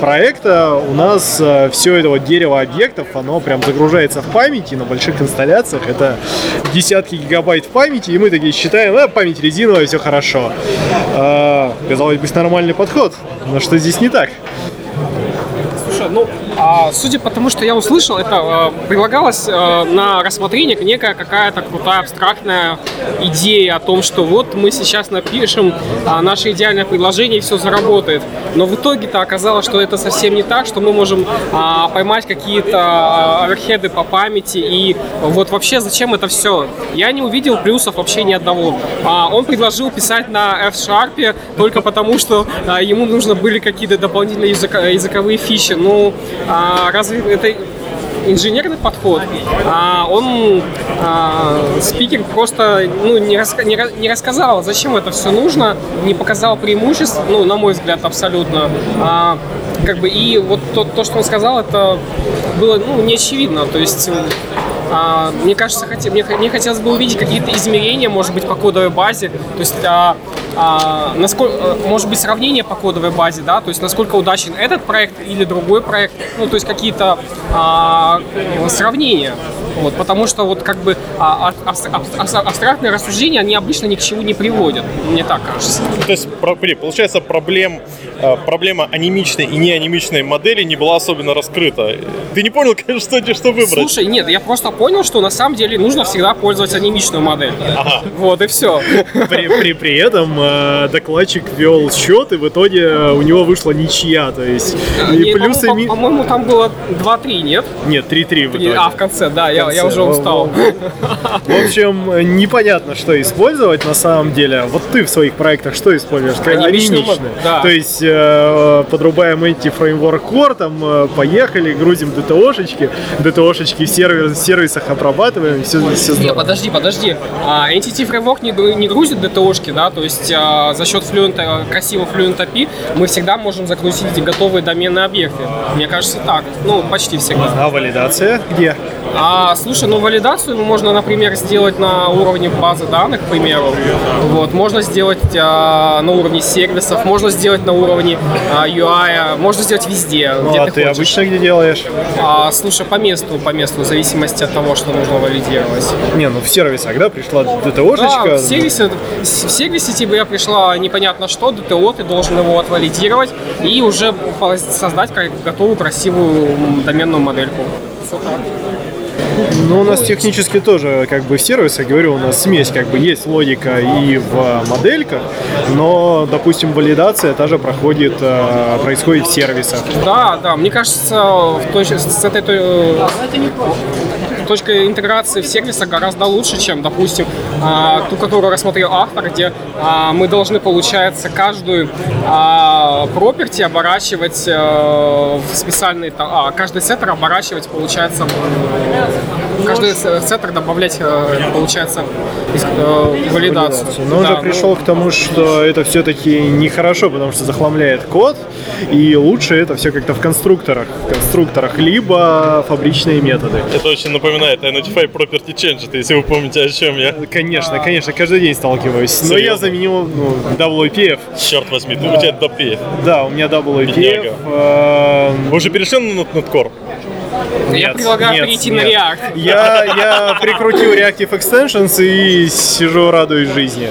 проекта у нас э, все это вот дерево объектов, оно прям загружается в памяти на больших инсталляциях. Это десятки гигабайт памяти, и мы такие считаем, а, память резиновая, все хорошо. А, казалось бы, нормальный подход, но что здесь не так? Слушай, ну, а, судя по тому, что я услышал, это э, предлагалось э, на рассмотрение некая какая-то крутая абстрактная идея о том, что вот мы сейчас напишем а, наше идеальное предложение и все заработает. Но в итоге-то оказалось, что это совсем не так, что мы можем а, поймать какие-то а, оверхеды по памяти и вот вообще зачем это все? Я не увидел плюсов вообще ни одного. А, он предложил писать на F-Sharp только потому, что а, ему нужно были какие-то дополнительные языка, языковые фичи. Ну, а, разве это инженерный подход, а он а, спикер просто ну, не, раска, не, не рассказал, зачем это все нужно, не показал преимуществ, ну, на мой взгляд, абсолютно. А, как бы, и вот то, то, что он сказал, это было ну, не очевидно. То есть а, мне кажется, хотя, мне, мне хотелось бы увидеть какие-то измерения, может быть, по кодовой базе. То есть, а, а, насколько, э, может быть, сравнение по кодовой базе, да, то есть насколько удачен этот проект или другой проект, ну, то есть какие-то а, сравнения. Вот, потому что вот как бы а, а, а, абстрактные рассуждения, они обычно ни к чему не приводят, мне так кажется. То есть, получается, проблем, э, проблема анимичной и неанимичной модели не была особенно раскрыта. Ты не понял, *laughs* что, что выбрать? Слушай, нет, я просто понял, что на самом деле нужно всегда пользоваться анимичную модель. Ага. Вот и все. При, при, при этом э, докладчик вел счет, и в итоге у него вышла ничья. То есть, и плюсы... По-моему, по- по-моему, там было 2-3, нет? Нет, 3-3 в итоге. А, в конце, да, я, я уже устал. В общем, непонятно, что использовать на самом деле. Вот ты в своих проектах что используешь? Да. То есть э, подрубаем эти фреймворк core, там э, поехали, грузим DTO-шечки, DTO-шечки в сервис, сервисах обрабатываем, все, все здорово. Нет, подожди, подожди. А, Entity Framework не, не грузит DTO-шки, да, то есть а, за счет Fluent, э, красивого Fluent API мы всегда можем загрузить готовые доменные объекты. Мне кажется, так. Ну, почти всегда. А валидация где? А, слушай, ну валидацию можно, например, сделать на уровне базы данных, к примеру. Вот, можно сделать а, на уровне сервисов, можно сделать на уровне а, UI, можно сделать везде, ну, где а ты, ты хочешь. обычно где делаешь? А, слушай, по месту, по месту, в зависимости от того, что нужно валидировать. Не, ну в сервисах, да, пришла DTO-шечка? Да, в сервисе, в сервисе тебе пришла непонятно что, DTO, ты должен его отвалидировать и уже создать готовую красивую доменную модельку. Все так. Ну, у нас технически тоже как бы в сервисах, говорю, у нас смесь, как бы есть логика и в модельках, но, допустим, валидация тоже проходит, э, происходит в сервисах. Да, да, мне кажется, в точ... с этой точка интеграции в сервисах гораздо лучше, чем, допустим, а, ту, которую рассмотрел автор, где а, мы должны, получается, каждую а, property оборачивать э, в специальный, каждый сеттер оборачивать, получается, каждый сеттер добавлять, э, получается, э, валидацию. Но он да, же пришел ну... к тому, что это все-таки нехорошо, потому что захламляет код, и лучше это все как-то в конструкторах, в конструкторах, либо фабричные методы. Это очень напоминает Identify Property Change, если вы помните, о чем я. Конечно, конечно, каждый день сталкиваюсь. Но я заменил ну, WPF. Черт возьми, да. у тебя WPF. Да, у меня WPF. Э... Вы уже перешли на Notcore? Нет, я предлагаю нет, перейти нет. на React. Я, я прикрутил Reactive Extensions и сижу, радуюсь жизни.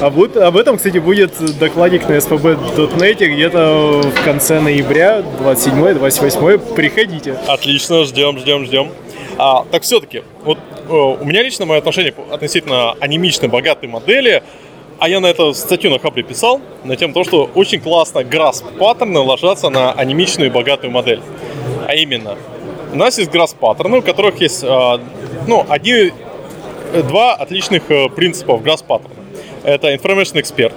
А вот, об этом, кстати, будет докладик на spb.net где-то в конце ноября, 27-28. Приходите. Отлично, ждем, ждем, ждем. А, так все-таки, вот у меня лично мое отношение относительно анимичной, богатой модели а я на эту статью на Хабре писал, на тему того, что очень классно грасп паттерны ложатся на анимичную и богатую модель. А именно, у нас есть грасп паттерны, у которых есть а, ну, один, два отличных э, принципа грасп паттерна. Это information expert,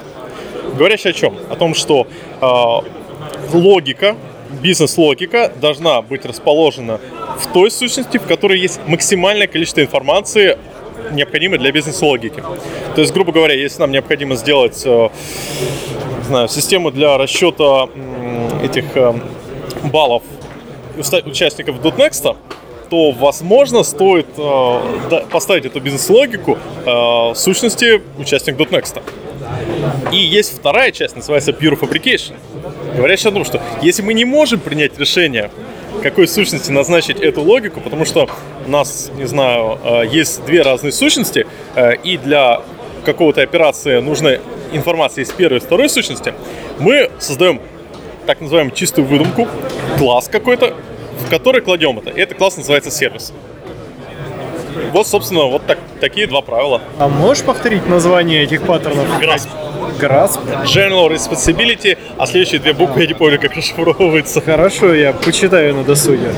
говорящий о чем? О том, что э, логика, бизнес-логика должна быть расположена в той сущности, в которой есть максимальное количество информации необходимы для бизнес-логики. То есть, грубо говоря, если нам необходимо сделать э, знаю, систему для расчета этих э, баллов участников .next, то, возможно, стоит э, поставить эту бизнес-логику э, в сущности участник .next. И есть вторая часть, называется Pure Fabrication, говорящая о том, что если мы не можем принять решение, какой сущности назначить эту логику, потому что у нас, не знаю, э, есть две разные сущности, э, и для какого-то операции нужна информация из первой и второй сущности, мы создаем так называемую чистую выдумку, класс какой-то, в который кладем это. И этот класс называется сервис. Вот, собственно, вот так, такие два правила. А можешь повторить название этих паттернов? Grasp. Grasp. General Responsibility, а следующие две буквы я не помню, как расшифровывается. Хорошо, я почитаю на досуге.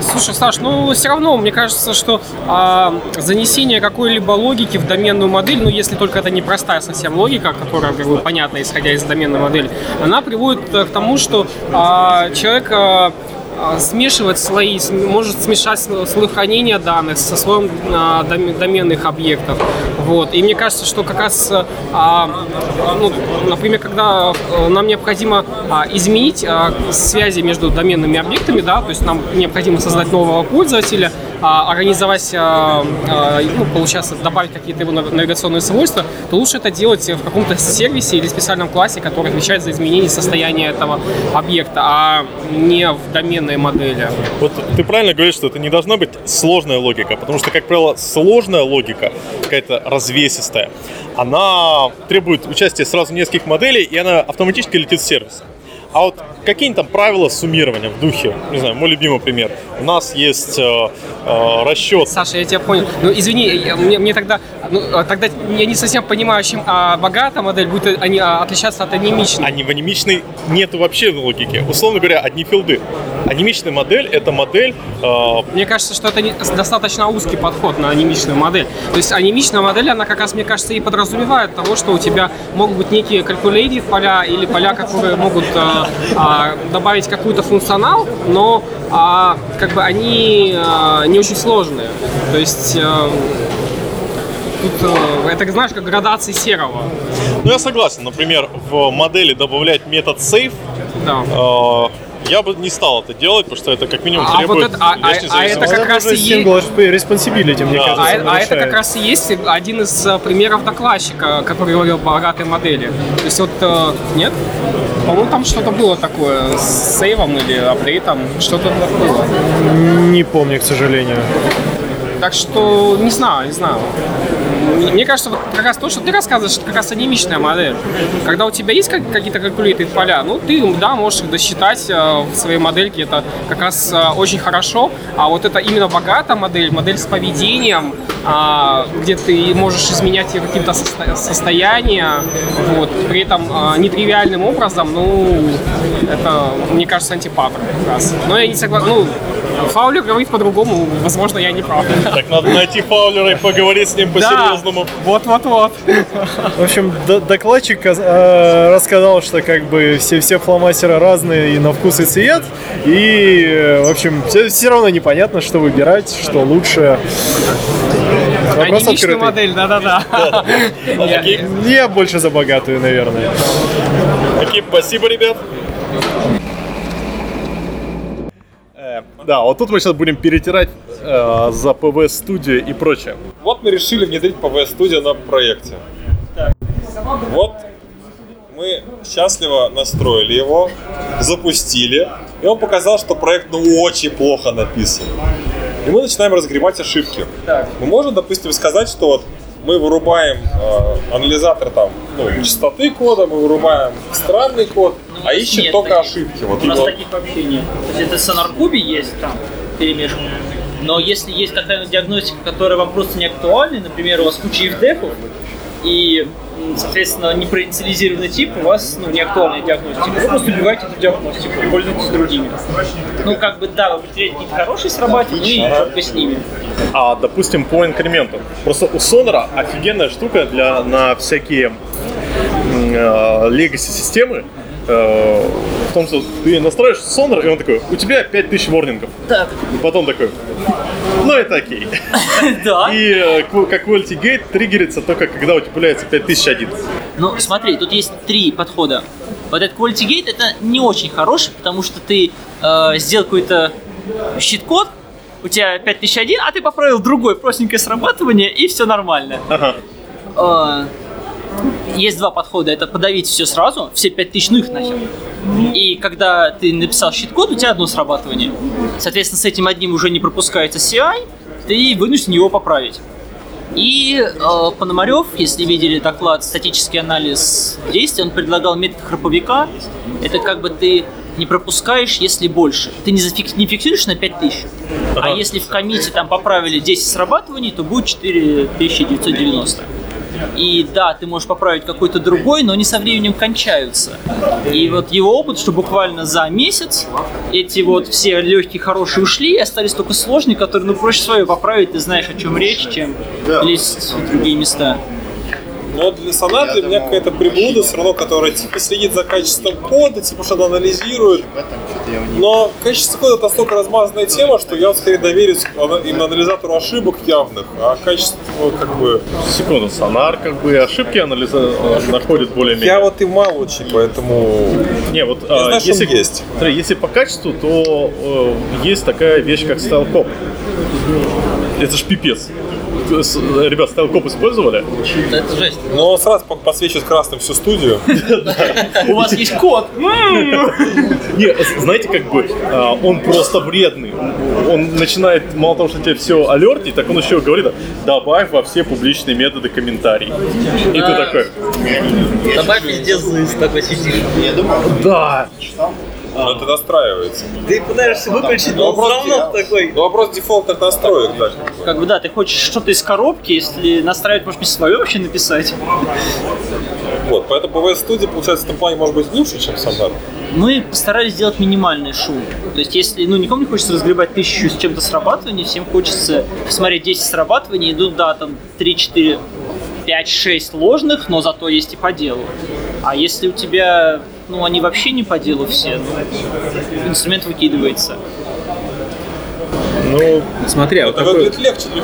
Слушай, Саш, ну все равно, мне кажется, что а, занесение какой-либо логики в доменную модель, ну если только это не простая совсем логика, которая как бы понятна, исходя из доменной модели, она приводит э, к тому, что а, человек а, а, смешивает слои, может смешать сл- слой хранения данных со слоем а, дом- доменных объектов. Вот. И мне кажется, что как раз, а, ну, например, когда э, нам необходимо изменить связи между доменными объектами, да, то есть нам необходимо создать нового пользователя, организовать, ну, получается, добавить какие-то его нав- навигационные свойства, то лучше это делать в каком-то сервисе или специальном классе, который отвечает за изменение состояния этого объекта, а не в доменной модели. Вот ты правильно говоришь, что это не должна быть сложная логика, потому что, как правило, сложная логика, какая-то развесистая, она требует участия сразу нескольких моделей, и она автоматически летит в сервис. А вот какие там правила суммирования в духе? Не знаю, мой любимый пример. У нас есть э, э, расчет Саша, я тебя понял. Ну, извини, я- мне, мне тогда, ну, а, тогда я не совсем понимаю, чем а, богатая модель будет они, а, отличаться от анемичной. А не в анимичной нету вообще логики. Условно говоря, одни филды. Анимичная модель — это модель, э, Мне кажется, что это не- достаточно узкий подход на анимичную модель. То есть анимичная модель, она как раз, мне кажется, и подразумевает того, что у тебя могут быть некие calculated поля или поля, которые могут а, а, добавить какой-то функционал, но а, как бы они а, не очень сложные. То есть а, тут а, это, знаешь, как градации серого. ну я согласен, например, в модели добавлять метод save, Да. э, я бы не стал это делать, потому что это как минимум А требует вот это- а- а- а это как раз и есть- responsibility, мне Да. кажется, А, а это как раз и есть один из э, примеров докладчика, который говорил о богатой модели. То есть вот, э, нет? По-моему, там что-то было такое с сейвом или апдейтом, что-то было. Не помню, к сожалению. Так что не знаю, не знаю. Мне кажется, вот как раз то, что ты рассказываешь, это как раз анимичная модель. Когда у тебя есть как- какие-то calculated поля, ну ты, да, можешь их досчитать э, в своей модельке, это как раз э, очень хорошо. А вот это именно богатая модель, модель с поведением, а, где ты можешь изменять ее каким-то состо- состоянием, вот, при этом а, нетривиальным образом, ну, это, мне кажется, антипаттерн как раз. Но я не согласен, ну, Фаулер говорит по-другому, возможно, я не прав. Так надо найти фаулера и поговорить с ним по-серьезному. Вот-вот-вот. В общем, докладчик э, рассказал, что как бы все, все фломастеры разные и на вкус и цвет. И, э, в общем, все, равно непонятно, что выбирать, что лучше. Вопрос Анимичная открытый. модель, да-да-да. Я больше за богатую, наверное. окей, спасибо, ребят. Да, вот тут мы сейчас будем перетирать э, за ПВ студию и прочее. Вот мы решили внедрить PV Studio на проекте. Вот мы счастливо настроили его, запустили, и он показал, что проект ну очень плохо написан. И мы начинаем разгребать ошибки. Мы можем, допустим, сказать, что вот мы вырубаем э, анализатор там, ну, частоты кода, мы вырубаем странный код, а ищем нет только таких. ошибки. Вот У нас именно- таких вообще нет. То есть это в Сонаркубе есть там перемешка. Но если есть какая-нибудь диагностика, которая вам просто не актуальна, например, у вас куча ifdef'ов, и, соответственно, непроинициализированный тип, у вас ну, не актуальная диагностика. Вы просто убиваете эту диагностику, пользуйтесь другими. Ну, как бы, да, вы потеряете какие-то хорошие срабатывания, ну и только с ними. А, допустим, по инкременту. Просто у Сонора офигенная штука для, на всякие э, legacy системы. Э, в том, что ты настраиваешь сонар, и он такой, у тебя 5000 ворнингов. Так, Потом такой, ну это окей. *laughs* да. И э, как quality gate триггерится только когда у тебя появляется 5001. Ну, смотри, тут есть три подхода. Вот этот Quality Gate это не очень хороший, потому что ты э, сделал какой-то щит-код, у тебя 5001, а ты поправил другой простенькое срабатывание, и все нормально. Ага. Есть два подхода. Это подавить все сразу, все 5000, ну их нахер. И когда ты написал щит-код, у тебя одно срабатывание. Соответственно, с этим одним уже не пропускается CI, ты вынужден его поправить. И э, Пономарев, если видели доклад «Статический анализ действий», он предлагал метод храповика. Это как бы ты не пропускаешь, если больше. Ты не, зафик- не фиксируешь на 5000. А если в комите там поправили 10 срабатываний, то будет 4990. И да, ты можешь поправить какой-то другой, но они со временем кончаются. И вот его опыт, что буквально за месяц эти вот все легкие, хорошие ушли, и остались только сложные, которые, ну, проще свое поправить, ты знаешь, о чем речь, чем лезть в другие места. Но для Сонат для меня какая-то приблуда все равно, которая типа следит за качеством кода, типа что-то анализирует. Но качество кода это настолько размазанная тема, что я скорее доверюсь именно анализатору ошибок явных, а качество как бы... Секунду, сонар как бы ошибки анализа э, находит более-менее. Я вот и мало очень, поэтому... Не, вот Я а, знаю, если, он есть. смотри, если по качеству, то э, есть такая вещь, как стайлкоп. Это ж пипец. Ребят, стайлкоп использовали? Это жесть. Но он сразу по- подсвечивает красным всю студию. *laughs* У вас есть код. Не, знаете, как бы а, он просто вредный. Он начинает, мало того, что тебе все алертить, так он еще говорит, добавь во все публичные методы комментарий. И ты такой, Добавь везде злыст, такой сидишь. да. Но это настраивается. Ты пытаешься выключить, но он всё равно такой. Ну, вопрос дефолтных настроек, да. Как бы да, ты хочешь что-то из коробки, если настраивать, может, мне свое вообще написать. Вот, поэтому PVS Studio, получается, в этом плане может быть лучше, чем Сонат. Мы постарались сделать минимальный шум. То есть, если ну, никому не хочется разгребать тысячу с чем-то срабатываний, всем хочется посмотреть 10 срабатываний, идут, да, там 3, 4, 5, 6 ложных, но зато есть и по делу. А если у тебя, ну, они вообще не по делу все, ну, инструмент выкидывается. Ну, смотря, вот Это такой, легче для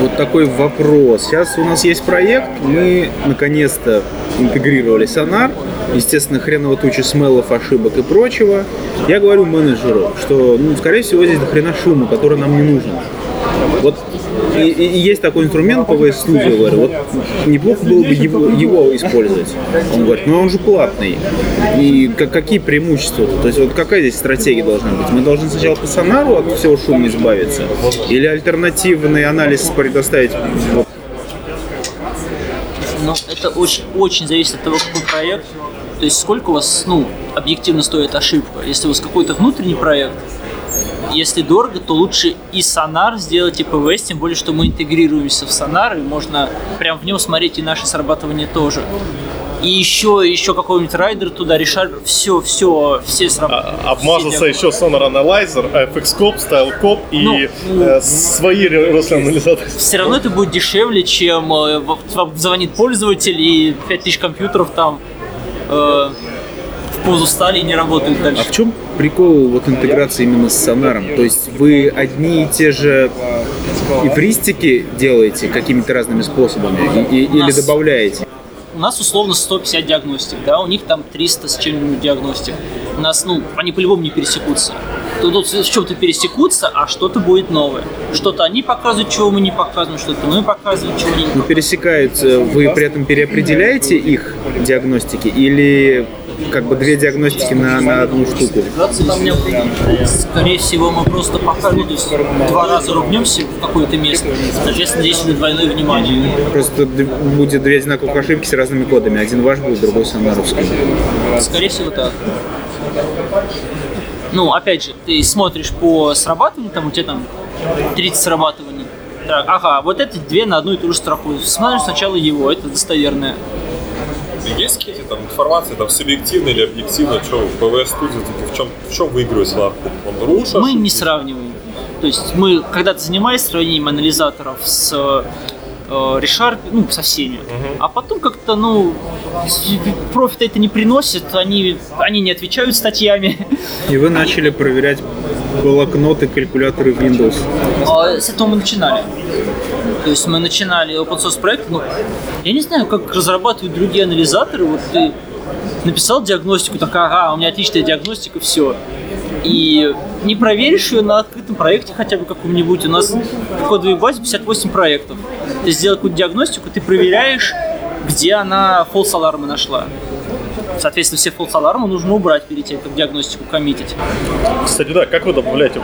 вот такой вопрос. Сейчас у нас есть проект, мы наконец-то интегрировали сонар, естественно, хреново тучи смелов, ошибок и прочего. Я говорю менеджеру, что, ну, скорее всего, здесь дохрена шума, который нам не нужен. Вот и, и- есть такой инструмент PVS Studio, говорю, вот неплохо было бы его, его использовать. Он говорит, ну он же платный. И как- какие преимущества? То есть вот какая здесь стратегия должна быть? Мы должны сначала по сонару от всего шума избавиться? Или альтернативный анализ предоставить Но это очень, очень зависит от того, какой проект. То есть сколько у вас, ну, объективно стоит ошибка. Если у вас какой-то внутренний проект, если дорого, то лучше и сонар сделать, и PVS, тем более, что мы интегрируемся в сонар, и можно прям в нем смотреть и наши срабатывания тоже. И еще, еще какой-нибудь Rider туда, решать все, все, все срабатывания. Обмазался еще Sonar Analyzer, FxCop, StyleCop и Ну, ну, э, свои росли анализаторы. все равно это будет дешевле, чем э, звонит пользователь и 5000 компьютеров там э, в позу стали и не работают А дальше. в чем прикол вот интеграции именно с сонаром? То есть вы одни и те же эвристики делаете какими-то разными способами и- и- или нас- добавляете? У нас условно 150 диагностик, да, у них там 300 с чем-нибудь диагностик. У нас, ну, они по-любому не пересекутся. Тут, тут в чем-то пересекутся, а что-то будет новое. Что-то они показывают, чего мы не показываем, что-то мы показываем, чего они не Ну, пересекаются, вы при этом переопределяете их диагностики или как бы две диагностики на, на одну штуку? Скорее всего, мы просто то есть два раза ругнемся в какое-то место. Соответственно, здесь будет двойное внимание. Просто будет две одинаковых ошибки с разными кодами. Один ваш будет, другой сонаровский. Скорее всего, так. Ну, опять же, ты смотришь по срабатыванию, там у тебя там 30 срабатываний. Так, ага, вот эти две на одну и ту же строку. Смотришь сначала его, это достоверное. Есть какие-то там информации, там субъективно или объективно, что в Studio таки в чем, в чем выигрывает Сонаркуб? Он лучше? Мы не сравниваем. То есть мы когда-то занимались сравнением анализаторов с э, ReSharp, ну, со всеми. А потом как-то, ну, профита это не приносит, они, они не отвечают статьями. И вы начали проверять блокноты, калькуляторы Windows. А С этого мы начинали. То есть мы начинали open source проект, ну, я не знаю, как разрабатывают другие анализаторы, вот ты написал диагностику, так, ага, у меня отличная диагностика, все. И не проверишь ее на открытом проекте хотя бы каком-нибудь. У нас в кодовой базе 58 проектов. Ты сделал какую-то диагностику, ты проверяешь, где она false алармы нашла. Соответственно, все false алармы нужно убрать перед тем, как диагностику коммитить. Кстати, да, как вы добавляете?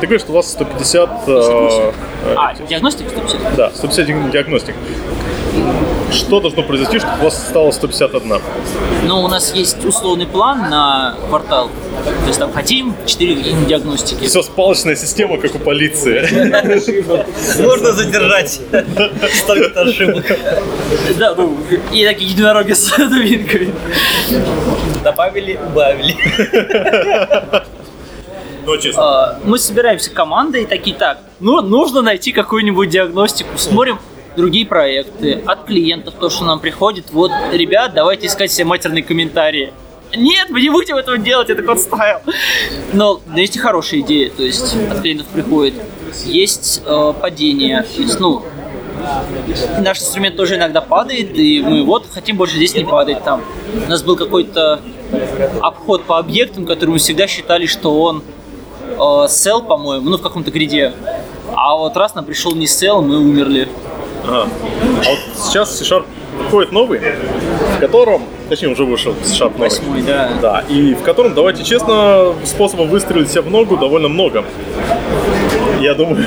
Ты говоришь, что у вас 150... э, А, диагностика 150? Да, 150 диагностик. Что должно произойти, чтобы у вас стало 151? Но у нас есть условный план на квартал. То есть там хотим 4 диагностики. Все, спалочная система, как у полиции. Можно задержать столько ошибок. Да, ну, и такие единороги с дубинками. Добавили, убавили. Ну, честно. А, Мы собираемся командой и такие, так, ну, нужно найти какую-нибудь диагностику. Смотрим другие проекты от клиентов, то, что нам приходит. Вот, ребят, давайте искать все матерные комментарии. Нет, мы не будем этого делать, это код ставил. Но но есть и хорошие идеи, то есть от клиентов приходит. Есть э, падение, есть, ну, наш инструмент тоже иногда падает, и мы вот хотим больше здесь не падать там. У нас был какой-то обход по объектам, который мы всегда считали, что он э, sell, по-моему, ну в каком-то гриде. А вот раз нам пришел не sell, мы умерли. Ага. А вот сейчас C-Sharp выходит новый, в котором, точнее уже вышел C-Sharp новый. Восьмой, да. Да, и в котором, давайте честно, способов выстрелить себя в ногу довольно много. Я думаю,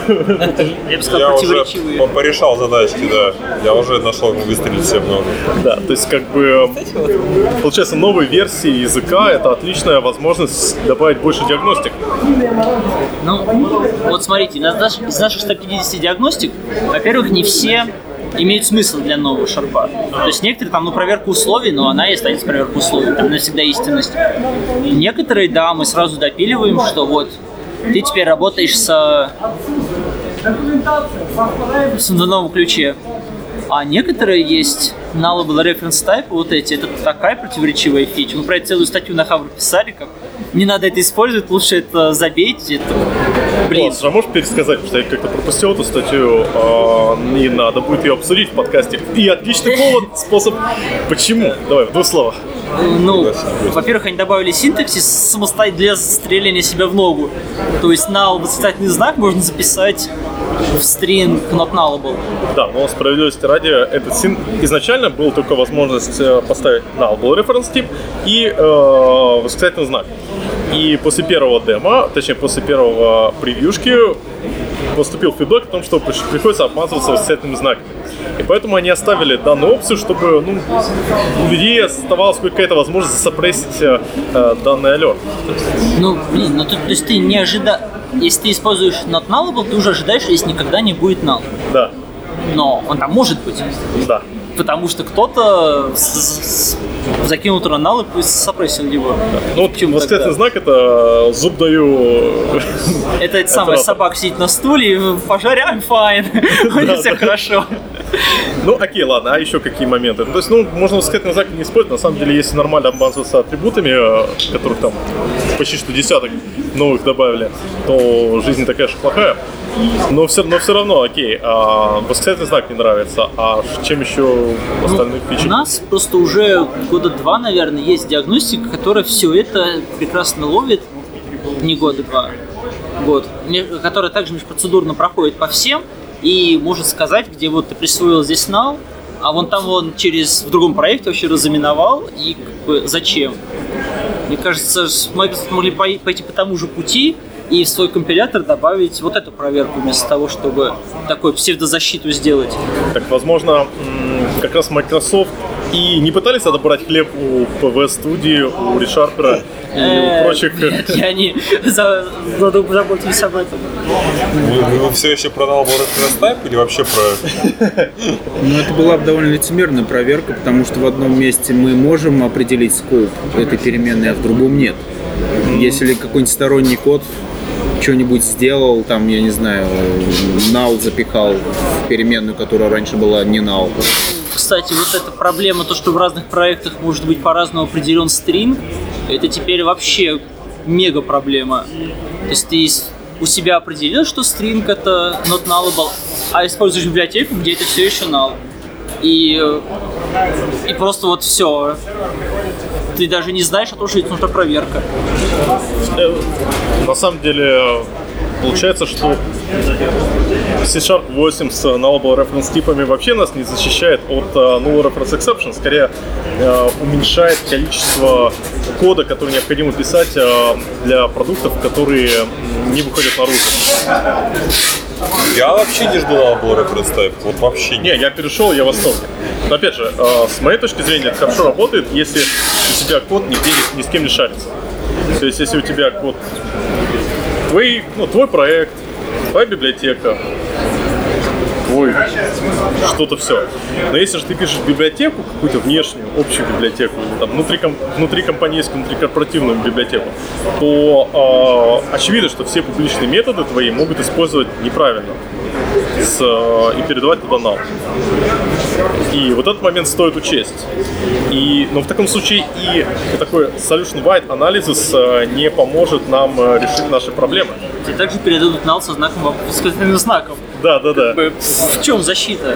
Я бы сказал, Я уже противоречивые. по- порешал задачки, да. Я уже нашел, как выстрелить всем много. да, то есть как бы получается новые версии языка это отличная возможность добавить больше диагностик. Ну, вот смотрите, из наш- из наших 150 диагностик, во-первых, не все имеют смысл для нового шарпа. То есть некоторые там, ну, проверка условий, но она и останется проверка условий, там навсегда истинность. Некоторые, да, мы сразу допиливаем, что вот ты теперь работаешь с, с на новом ключе. А некоторые есть nullable reference type, вот эти, это такая противоречивая фича. Мы про это целую статью на Хабр писали, как не надо это использовать, лучше это забейте. Это, блин, Класс, а можешь пересказать, потому что я как-то пропустил эту статью, а, и надо будет ее обсудить в подкасте. И отличный повод, *laughs* способ. Почему? Давай, в двух словах. Ну, во-первых, они добавили синтаксис самостоятельно для стреления себя в ногу. То есть null восклицательный знак можно записать в string not nullable. Да, но справедливости ради, этот син изначально был только возможность э, поставить nullable reference тип и э, восклицательный знак. И после первого демо, точнее после первого превьюшки, поступил фидбэк о том, что приходится обмазываться восклицательными знаками. И поэтому они оставили данную опцию, чтобы ну, у людей оставалась какая-то возможность засопрессить э, данный алерт. Ну, блин, ну тут, то есть ты не ожидаешь... Если ты используешь not nullable, ты уже ожидаешь, что здесь никогда не будет null. Да, Но он там может быть. да. Потому что кто-то закинул null и сопрессил его. Ну, вот Почему восклицательный тогда? знак это зуб даю. *laughs* Это, это самое, собака сидит на стуле, и в пожаре I'm fine. *laughs* У них все хорошо. Ну, окей, ладно, а еще какие моменты? То есть, ну, можно восклицательный знак не использовать. На самом деле, если нормально обмазываться атрибутами, э, которых там почти что десяток новых добавили, то жизнь такая же плохая. Но все, но все равно, окей, а, восклицательный знак не нравится. А чем еще остальных У фичи? нас просто уже года два, наверное, есть диагностика, которая все это прекрасно ловит. Не года два, год. Которая также межпроцедурно проходит по всем и может сказать, где вот ты присвоил здесь null, а вон там он через в другом проекте вообще разаминовал и как бы зачем. Мне кажется, Microsoft могли пой- пойти по тому же пути и в свой компилятор добавить вот эту проверку вместо того, чтобы такую псевдозащиту сделать. Так, возможно, как раз Microsoft и не пытались отобрать хлеб у PV студии, у Решарпера и Э, у прочих. Нет, я не заботились об этом. Вы, все еще про Reference Type или вообще про... Но это была бы довольно лицемерная проверка, потому что в одном месте мы можем определить скоп этой переменной, а в другом нет. Если какой-нибудь сторонний код что-нибудь сделал, там, я не знаю, null запихал в переменную, которая раньше была не null. Кстати, вот эта проблема, то, что в разных проектах может быть по-разному определен стринг, это теперь вообще мега проблема. То есть ты у себя определил, что стринг это not nullable, а используешь библиотеку, где это все еще null. И, и просто вот все. Ты даже не знаешь, а то, что это нужна проверка. Э, На самом деле, получается, что C-Sharp 8 с nullable reference типами вообще нас не защищает от null reference exception, скорее э, уменьшает количество кода, который необходимо писать э, для продуктов, которые не выходят наружу. Я вообще не жду Nullable Reference Type. Вот вообще не. Не, я перешел, я в восторге. Но опять же, э, с моей точки зрения, это хорошо работает, если тебя код нигде ни, с кем не шарится. То есть, если у тебя код твой, ну, твой проект, твоя библиотека, твой что-то все. Но если же ты пишешь библиотеку, какую-то внешнюю, общую библиотеку, там внутри, внутри компанейскую, внутри корпоративную библиотеку, то э, очевидно, что все публичные методы твои могут использовать неправильно с, э, и передавать туда null. И вот этот момент стоит учесть. И, но в таком случае и такой solution-wide анализис э, не поможет нам э, решить наши проблемы. Тебе также передадут null со знаком восклицательным знаком. Да, да, да. В чем защита?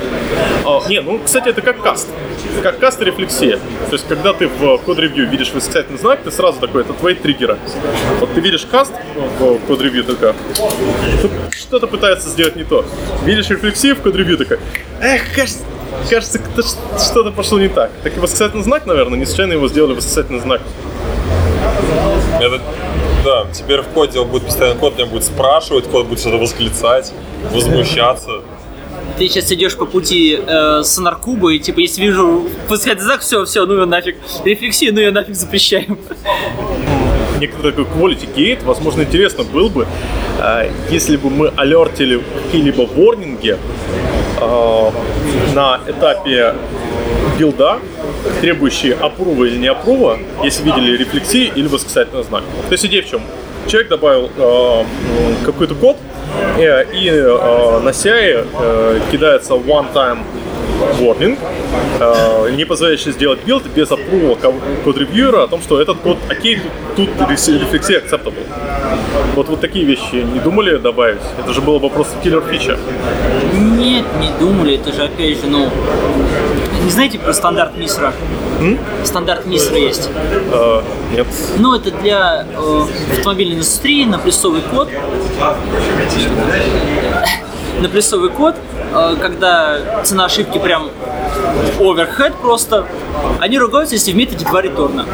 А, не, ну, кстати, это как каст. Как каст и рефлексия. То есть, когда ты в код-ревью видишь восклицательный знак, ты сразу такой, это твои триггеры. Вот ты видишь каст в код-ревью, только что-то пытается сделать не то. Видишь рефлексию в такой, эх, кажется, кажется, что-то пошло не так. Так и восклицательный знак, наверное, не случайно его сделали восклицательный знак. Это, да, теперь в коде он будет постоянно, код меня будет спрашивать, код будет что-то восклицать, возмущаться. Ты сейчас идешь по пути э, с и типа, если вижу восклицательный знак, все, все, ну ее нафиг. Рефлексию, ну ее нафиг запрещаем. Некоторый такой quality gate, возможно, интересно было бы, э, если бы мы алертили какие-либо ворнинги э, на этапе билда, требующие апрува или не апрува, если видели рефлексии или восклицательный знак. То есть идея в чем? Человек добавил э, какой-то код, э, и э, на CI э, кидается one-time warning, э, не позволяющий сделать build без апрува код-ревьюера о том, что этот код окей, тут, тут рефлексия acceptable. Вот, вот такие вещи не думали добавить? Это же было бы просто киллер фича. Нет, не думали, это же опять же, ну... Не знаете про стандарт MISRA? Стандарт Мисра есть. Э, нет. Ну, это для э, автомобильной индустрии на плюсовый код. *laughs* На плюсовый код, когда цена ошибки прям оверхед просто, они ругаются, если в методе два реторна.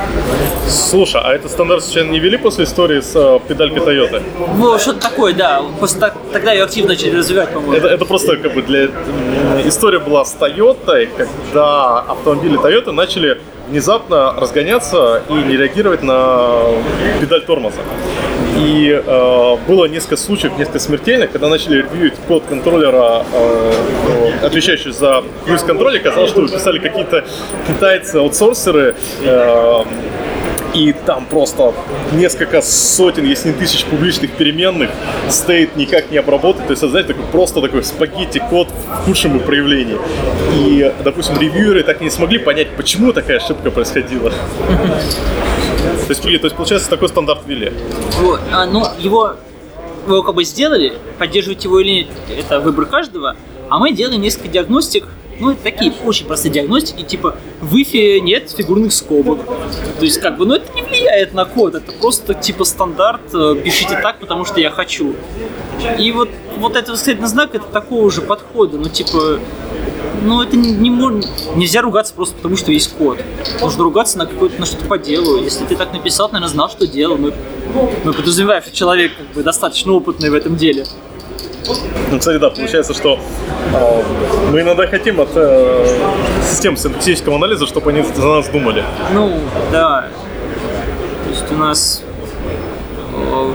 Слушай, а этот стандарт случайно не вели после истории с э, педалькой Toyota? Ну, что-то такое, да. После так- тогда ее активно начали развивать, по-моему. Это, это просто как бы для... История была с Toyota, когда автомобили Toyota начали внезапно разгоняться и не реагировать на педаль тормоза. И э, было несколько случаев, несколько смертельных, когда начали ревьюить код контроллера, э, отвечающий за круиз-контроль, оказалось, что писали какие-то китайцы-аутсорсеры, э, и там просто несколько сотен, если не тысяч публичных переменных стоит никак не обработать. То есть, это, знаете, такой, просто такой спагетти-код в худшем проявлении. И, допустим, ревьюеры так и не смогли понять, почему такая ошибка происходила. То есть, то есть, получается, такой стандарт ввели. А, ну, его, его как бы сделали, поддерживать его или нет, это выбор каждого, а мы делаем несколько диагностик, ну, это такие очень простые диагностики, типа, в ифе нет фигурных скобок. То есть, как бы, ну, это не влияет на код, это просто, типа, стандарт, э, пишите так, потому что я хочу. И вот, вот этот восклицательный знак, это такого же подхода, ну, типа, ну, это не, не мож- нельзя ругаться просто потому, что есть код. Нужно ругаться на какое-то на что-то по делу. Если ты так написал, ты, наверное, знал, что делал. Мы, мы подразумеваем, что человек как бы достаточно опытный в этом деле. Ну, кстати, да, получается, что э, мы иногда хотим от э, систем синтетического анализа, чтобы они за нас думали. Ну, да. То есть у нас э,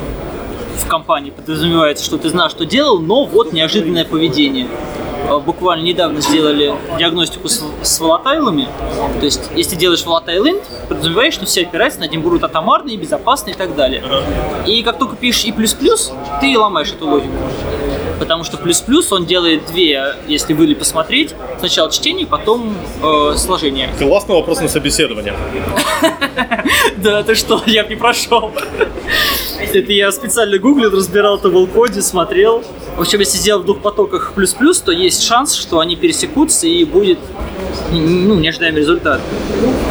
в компании подразумевается, что ты знаешь, что делал, но вот неожиданное поведение. э, буквально недавно сделали диагностику с, с волатайлами. То есть, если делаешь volatile int, подразумеваешь, что все операции над ним будут атомарные, безопасные и так далее. И как только пишешь и ты ломаешь эту логику. Потому что плюс-плюс он делает две, если вы посмотреть, сначала чтение, потом э, сложение. Классный вопрос на собеседование. *laughs* Да, ты что, я не прошел. Это я специально гуглил, разбирал в коде, смотрел. В общем, если сделать в двух потоках плюс-плюс, то есть шанс, что они пересекутся и будет ну, неожидаемый результат.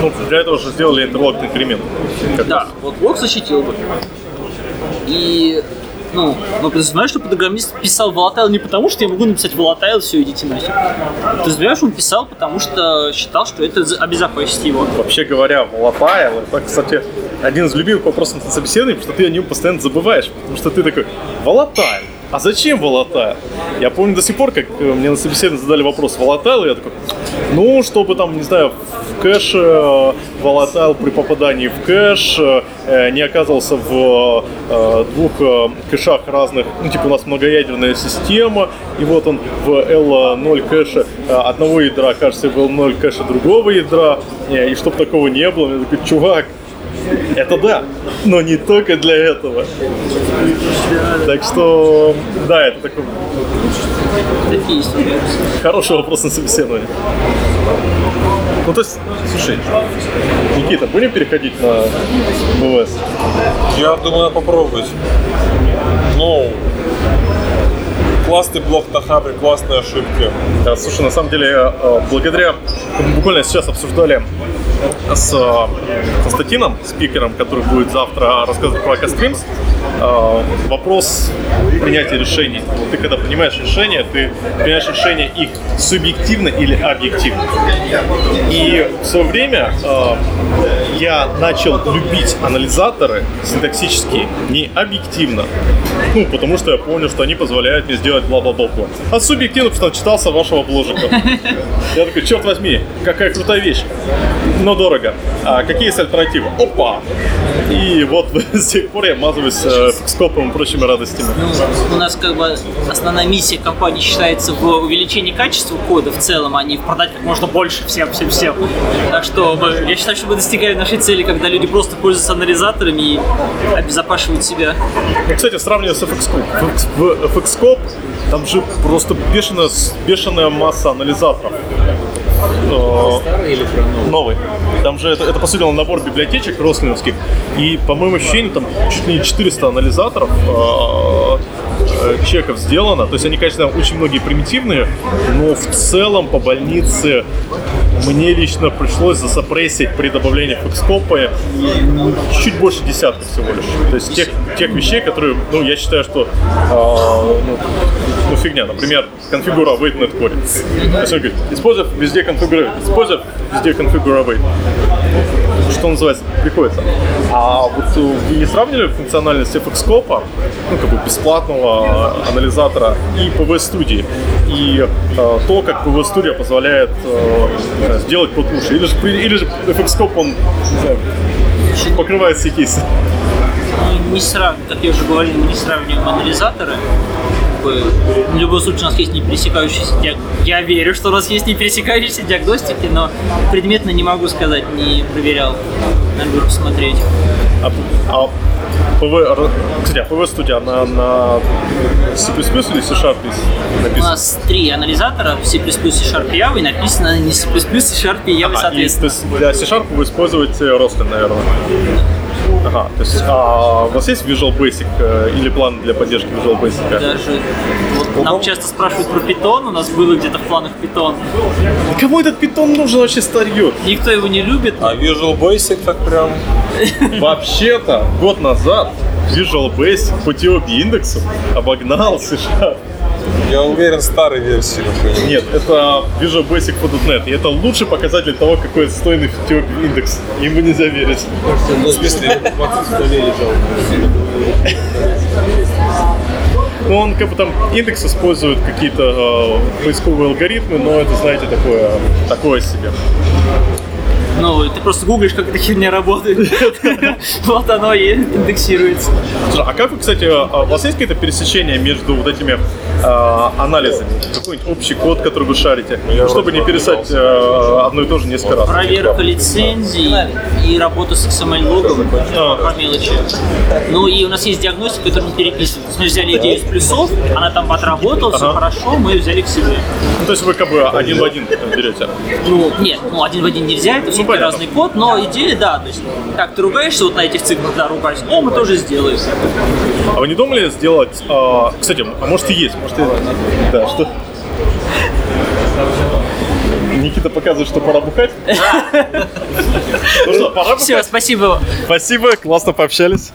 Ну, для этого же сделали интерлокт инкремент. Да, вот блок защитил бы. И ну, вы подразумеваете, что программист писал volatile не потому, что я могу написать volatile, все, идите нафиг. Подразумеваешь, он писал, потому что считал, что это обезопасит его. Вообще говоря, volatile, это, кстати, один из любимых вопросов на собеседовании, потому что ты о нем постоянно забываешь, потому что ты такой, volatile, а зачем волатайл? Я помню до сих пор, как мне на собеседовании задали вопрос волатайл, я такой, ну, чтобы там, не знаю, в кэше э, волатайл при попадании в кэш э, не оказывался в э, двух кэшах разных, ну, типа у нас многоядерная система, и вот он в L0 кэше одного ядра окажется в L0 кэше другого ядра, и чтобы такого не было, я такой, чувак, это да, но не только для этого. Так что, да, это такой... Хороший вопрос на собеседование. Ну, то есть, слушай, Никита, будем переходить на БВС? Я думаю, попробовать. Ну, классный блок на хабе, классные ошибки. Да, слушай, на самом деле, э, благодаря, буквально сейчас обсуждали с э, Константином, спикером, который будет завтра рассказывать про Кастримс, э, вопрос принятия решений. Ты когда принимаешь решение, ты принимаешь решение их субъективно или объективно. И в свое время э, я начал любить анализаторы синтаксические не объективно. Ну, потому что я понял, что они позволяют мне сделать бла-бла-бла. А субъективно, потому что читался вашего бложика. Я такой, черт возьми, какая крутая вещь но дорого. А какие есть альтернативы? Опа! И вот *laughs* с тех пор я мазываюсь э, скопом и прочими радостями. Ну, у нас как бы основная миссия компании считается в увеличении качества кода в целом, а не в продать как можно больше всем, всем, всем. Так что мы, я считаю, что мы достигаем нашей цели, когда люди просто пользуются анализаторами и обезопашивают себя. Кстати, сравнивая с FXCOP, в FXCOP там же просто бешеная, бешеная масса анализаторов. Старый или про новый? Новый. Там же это, это по сути набор библиотечек рослиновских. И, по моему ощущению, там чуть ли не 400 анализаторов э, э, чеков сделано. То есть они, конечно, очень многие примитивные, но в целом по больнице мне лично пришлось засопрессить при добавлении фокскопа чуть больше десятка всего лишь. То есть тех, тех вещей, которые, ну, я считаю, что э, ну, ну, фигня. Например, конфигура await net core. То есть он говорит, используй везде конфигура, используй везде конфигура await. Что называется, приходится. А вот вы не сравнили функциональность FX-скопа, ну, как бы бесплатного анализатора и PV-студии, и э, то, как PV-студия позволяет э, сделать под уши. Или же, или же FX-скоп, он, не знаю, покрывает все кейсы. Не сравниваем, как я уже говорил, мы не сравниваем анализаторы бы в любом случае у нас есть не пересекающиеся диаг... Я верю, что у нас есть не пересекающиеся диагностики, но предметно не могу сказать, не проверял. Надо бы посмотреть. А, а PVS, кстати, а PVS-Studio, она на C++ или C-Sharp написана? У нас три анализатора, C++, C-Sharp и Java, и написано на C++, C-Sharp и Java, ага, соответственно. И, то есть для C-Sharp вы используете Roslyn, наверное? Ага, то есть а у вас есть Visual Basic э, или план для поддержки Visual Basic? Даже вот нам часто спрашивают про Python, у нас было где-то в планах Python. Кому этот Python нужен вообще старье? Никто его не любит. А Visual Basic так прям... *laughs* Вообще-то, год назад Visual Basic по индексу обогнал США. Я уверен, старой версии, например. Нет, это Visual Basic for .NET, и это лучший показатель того, какой отстойный TOP индекс. Ему нельзя верить. Ну, в смысле, ну, он как бы там индекс использует какие-то э, поисковые алгоритмы, но это, знаете, такое, такое себе. Ну, ты просто гуглишь, как эта херня работает. *laughs* Вот оно и индексируется. Слушай, а как вы, кстати, а у вас есть какое-то пересечение между вот этими э, анализами? Какой-нибудь общий код, который вы шарите? Ну, чтобы не пересать одно и то же несколько раз. Проверка лицензий и работа с XML-логом по мелочи. Ну и у нас есть диагностика, которую мы переписываем. Мы взяли идею из плюсов, она там отработала, все хорошо, мы взяли к себе. Ну, то есть вы как бы один в один берете. Ну, нет, ну один в один нельзя, это все понятно. разный код, но идея, да, то есть, как ты ругаешься вот на этих циклах, да, ругаюсь, о, мы тоже сделаем. А вы не думали сделать... а, кстати, а может и есть, может и... Да, что... Никита показывает, что пора бухать. Ну что, пора Все, бухать? спасибо. Спасибо, классно пообщались.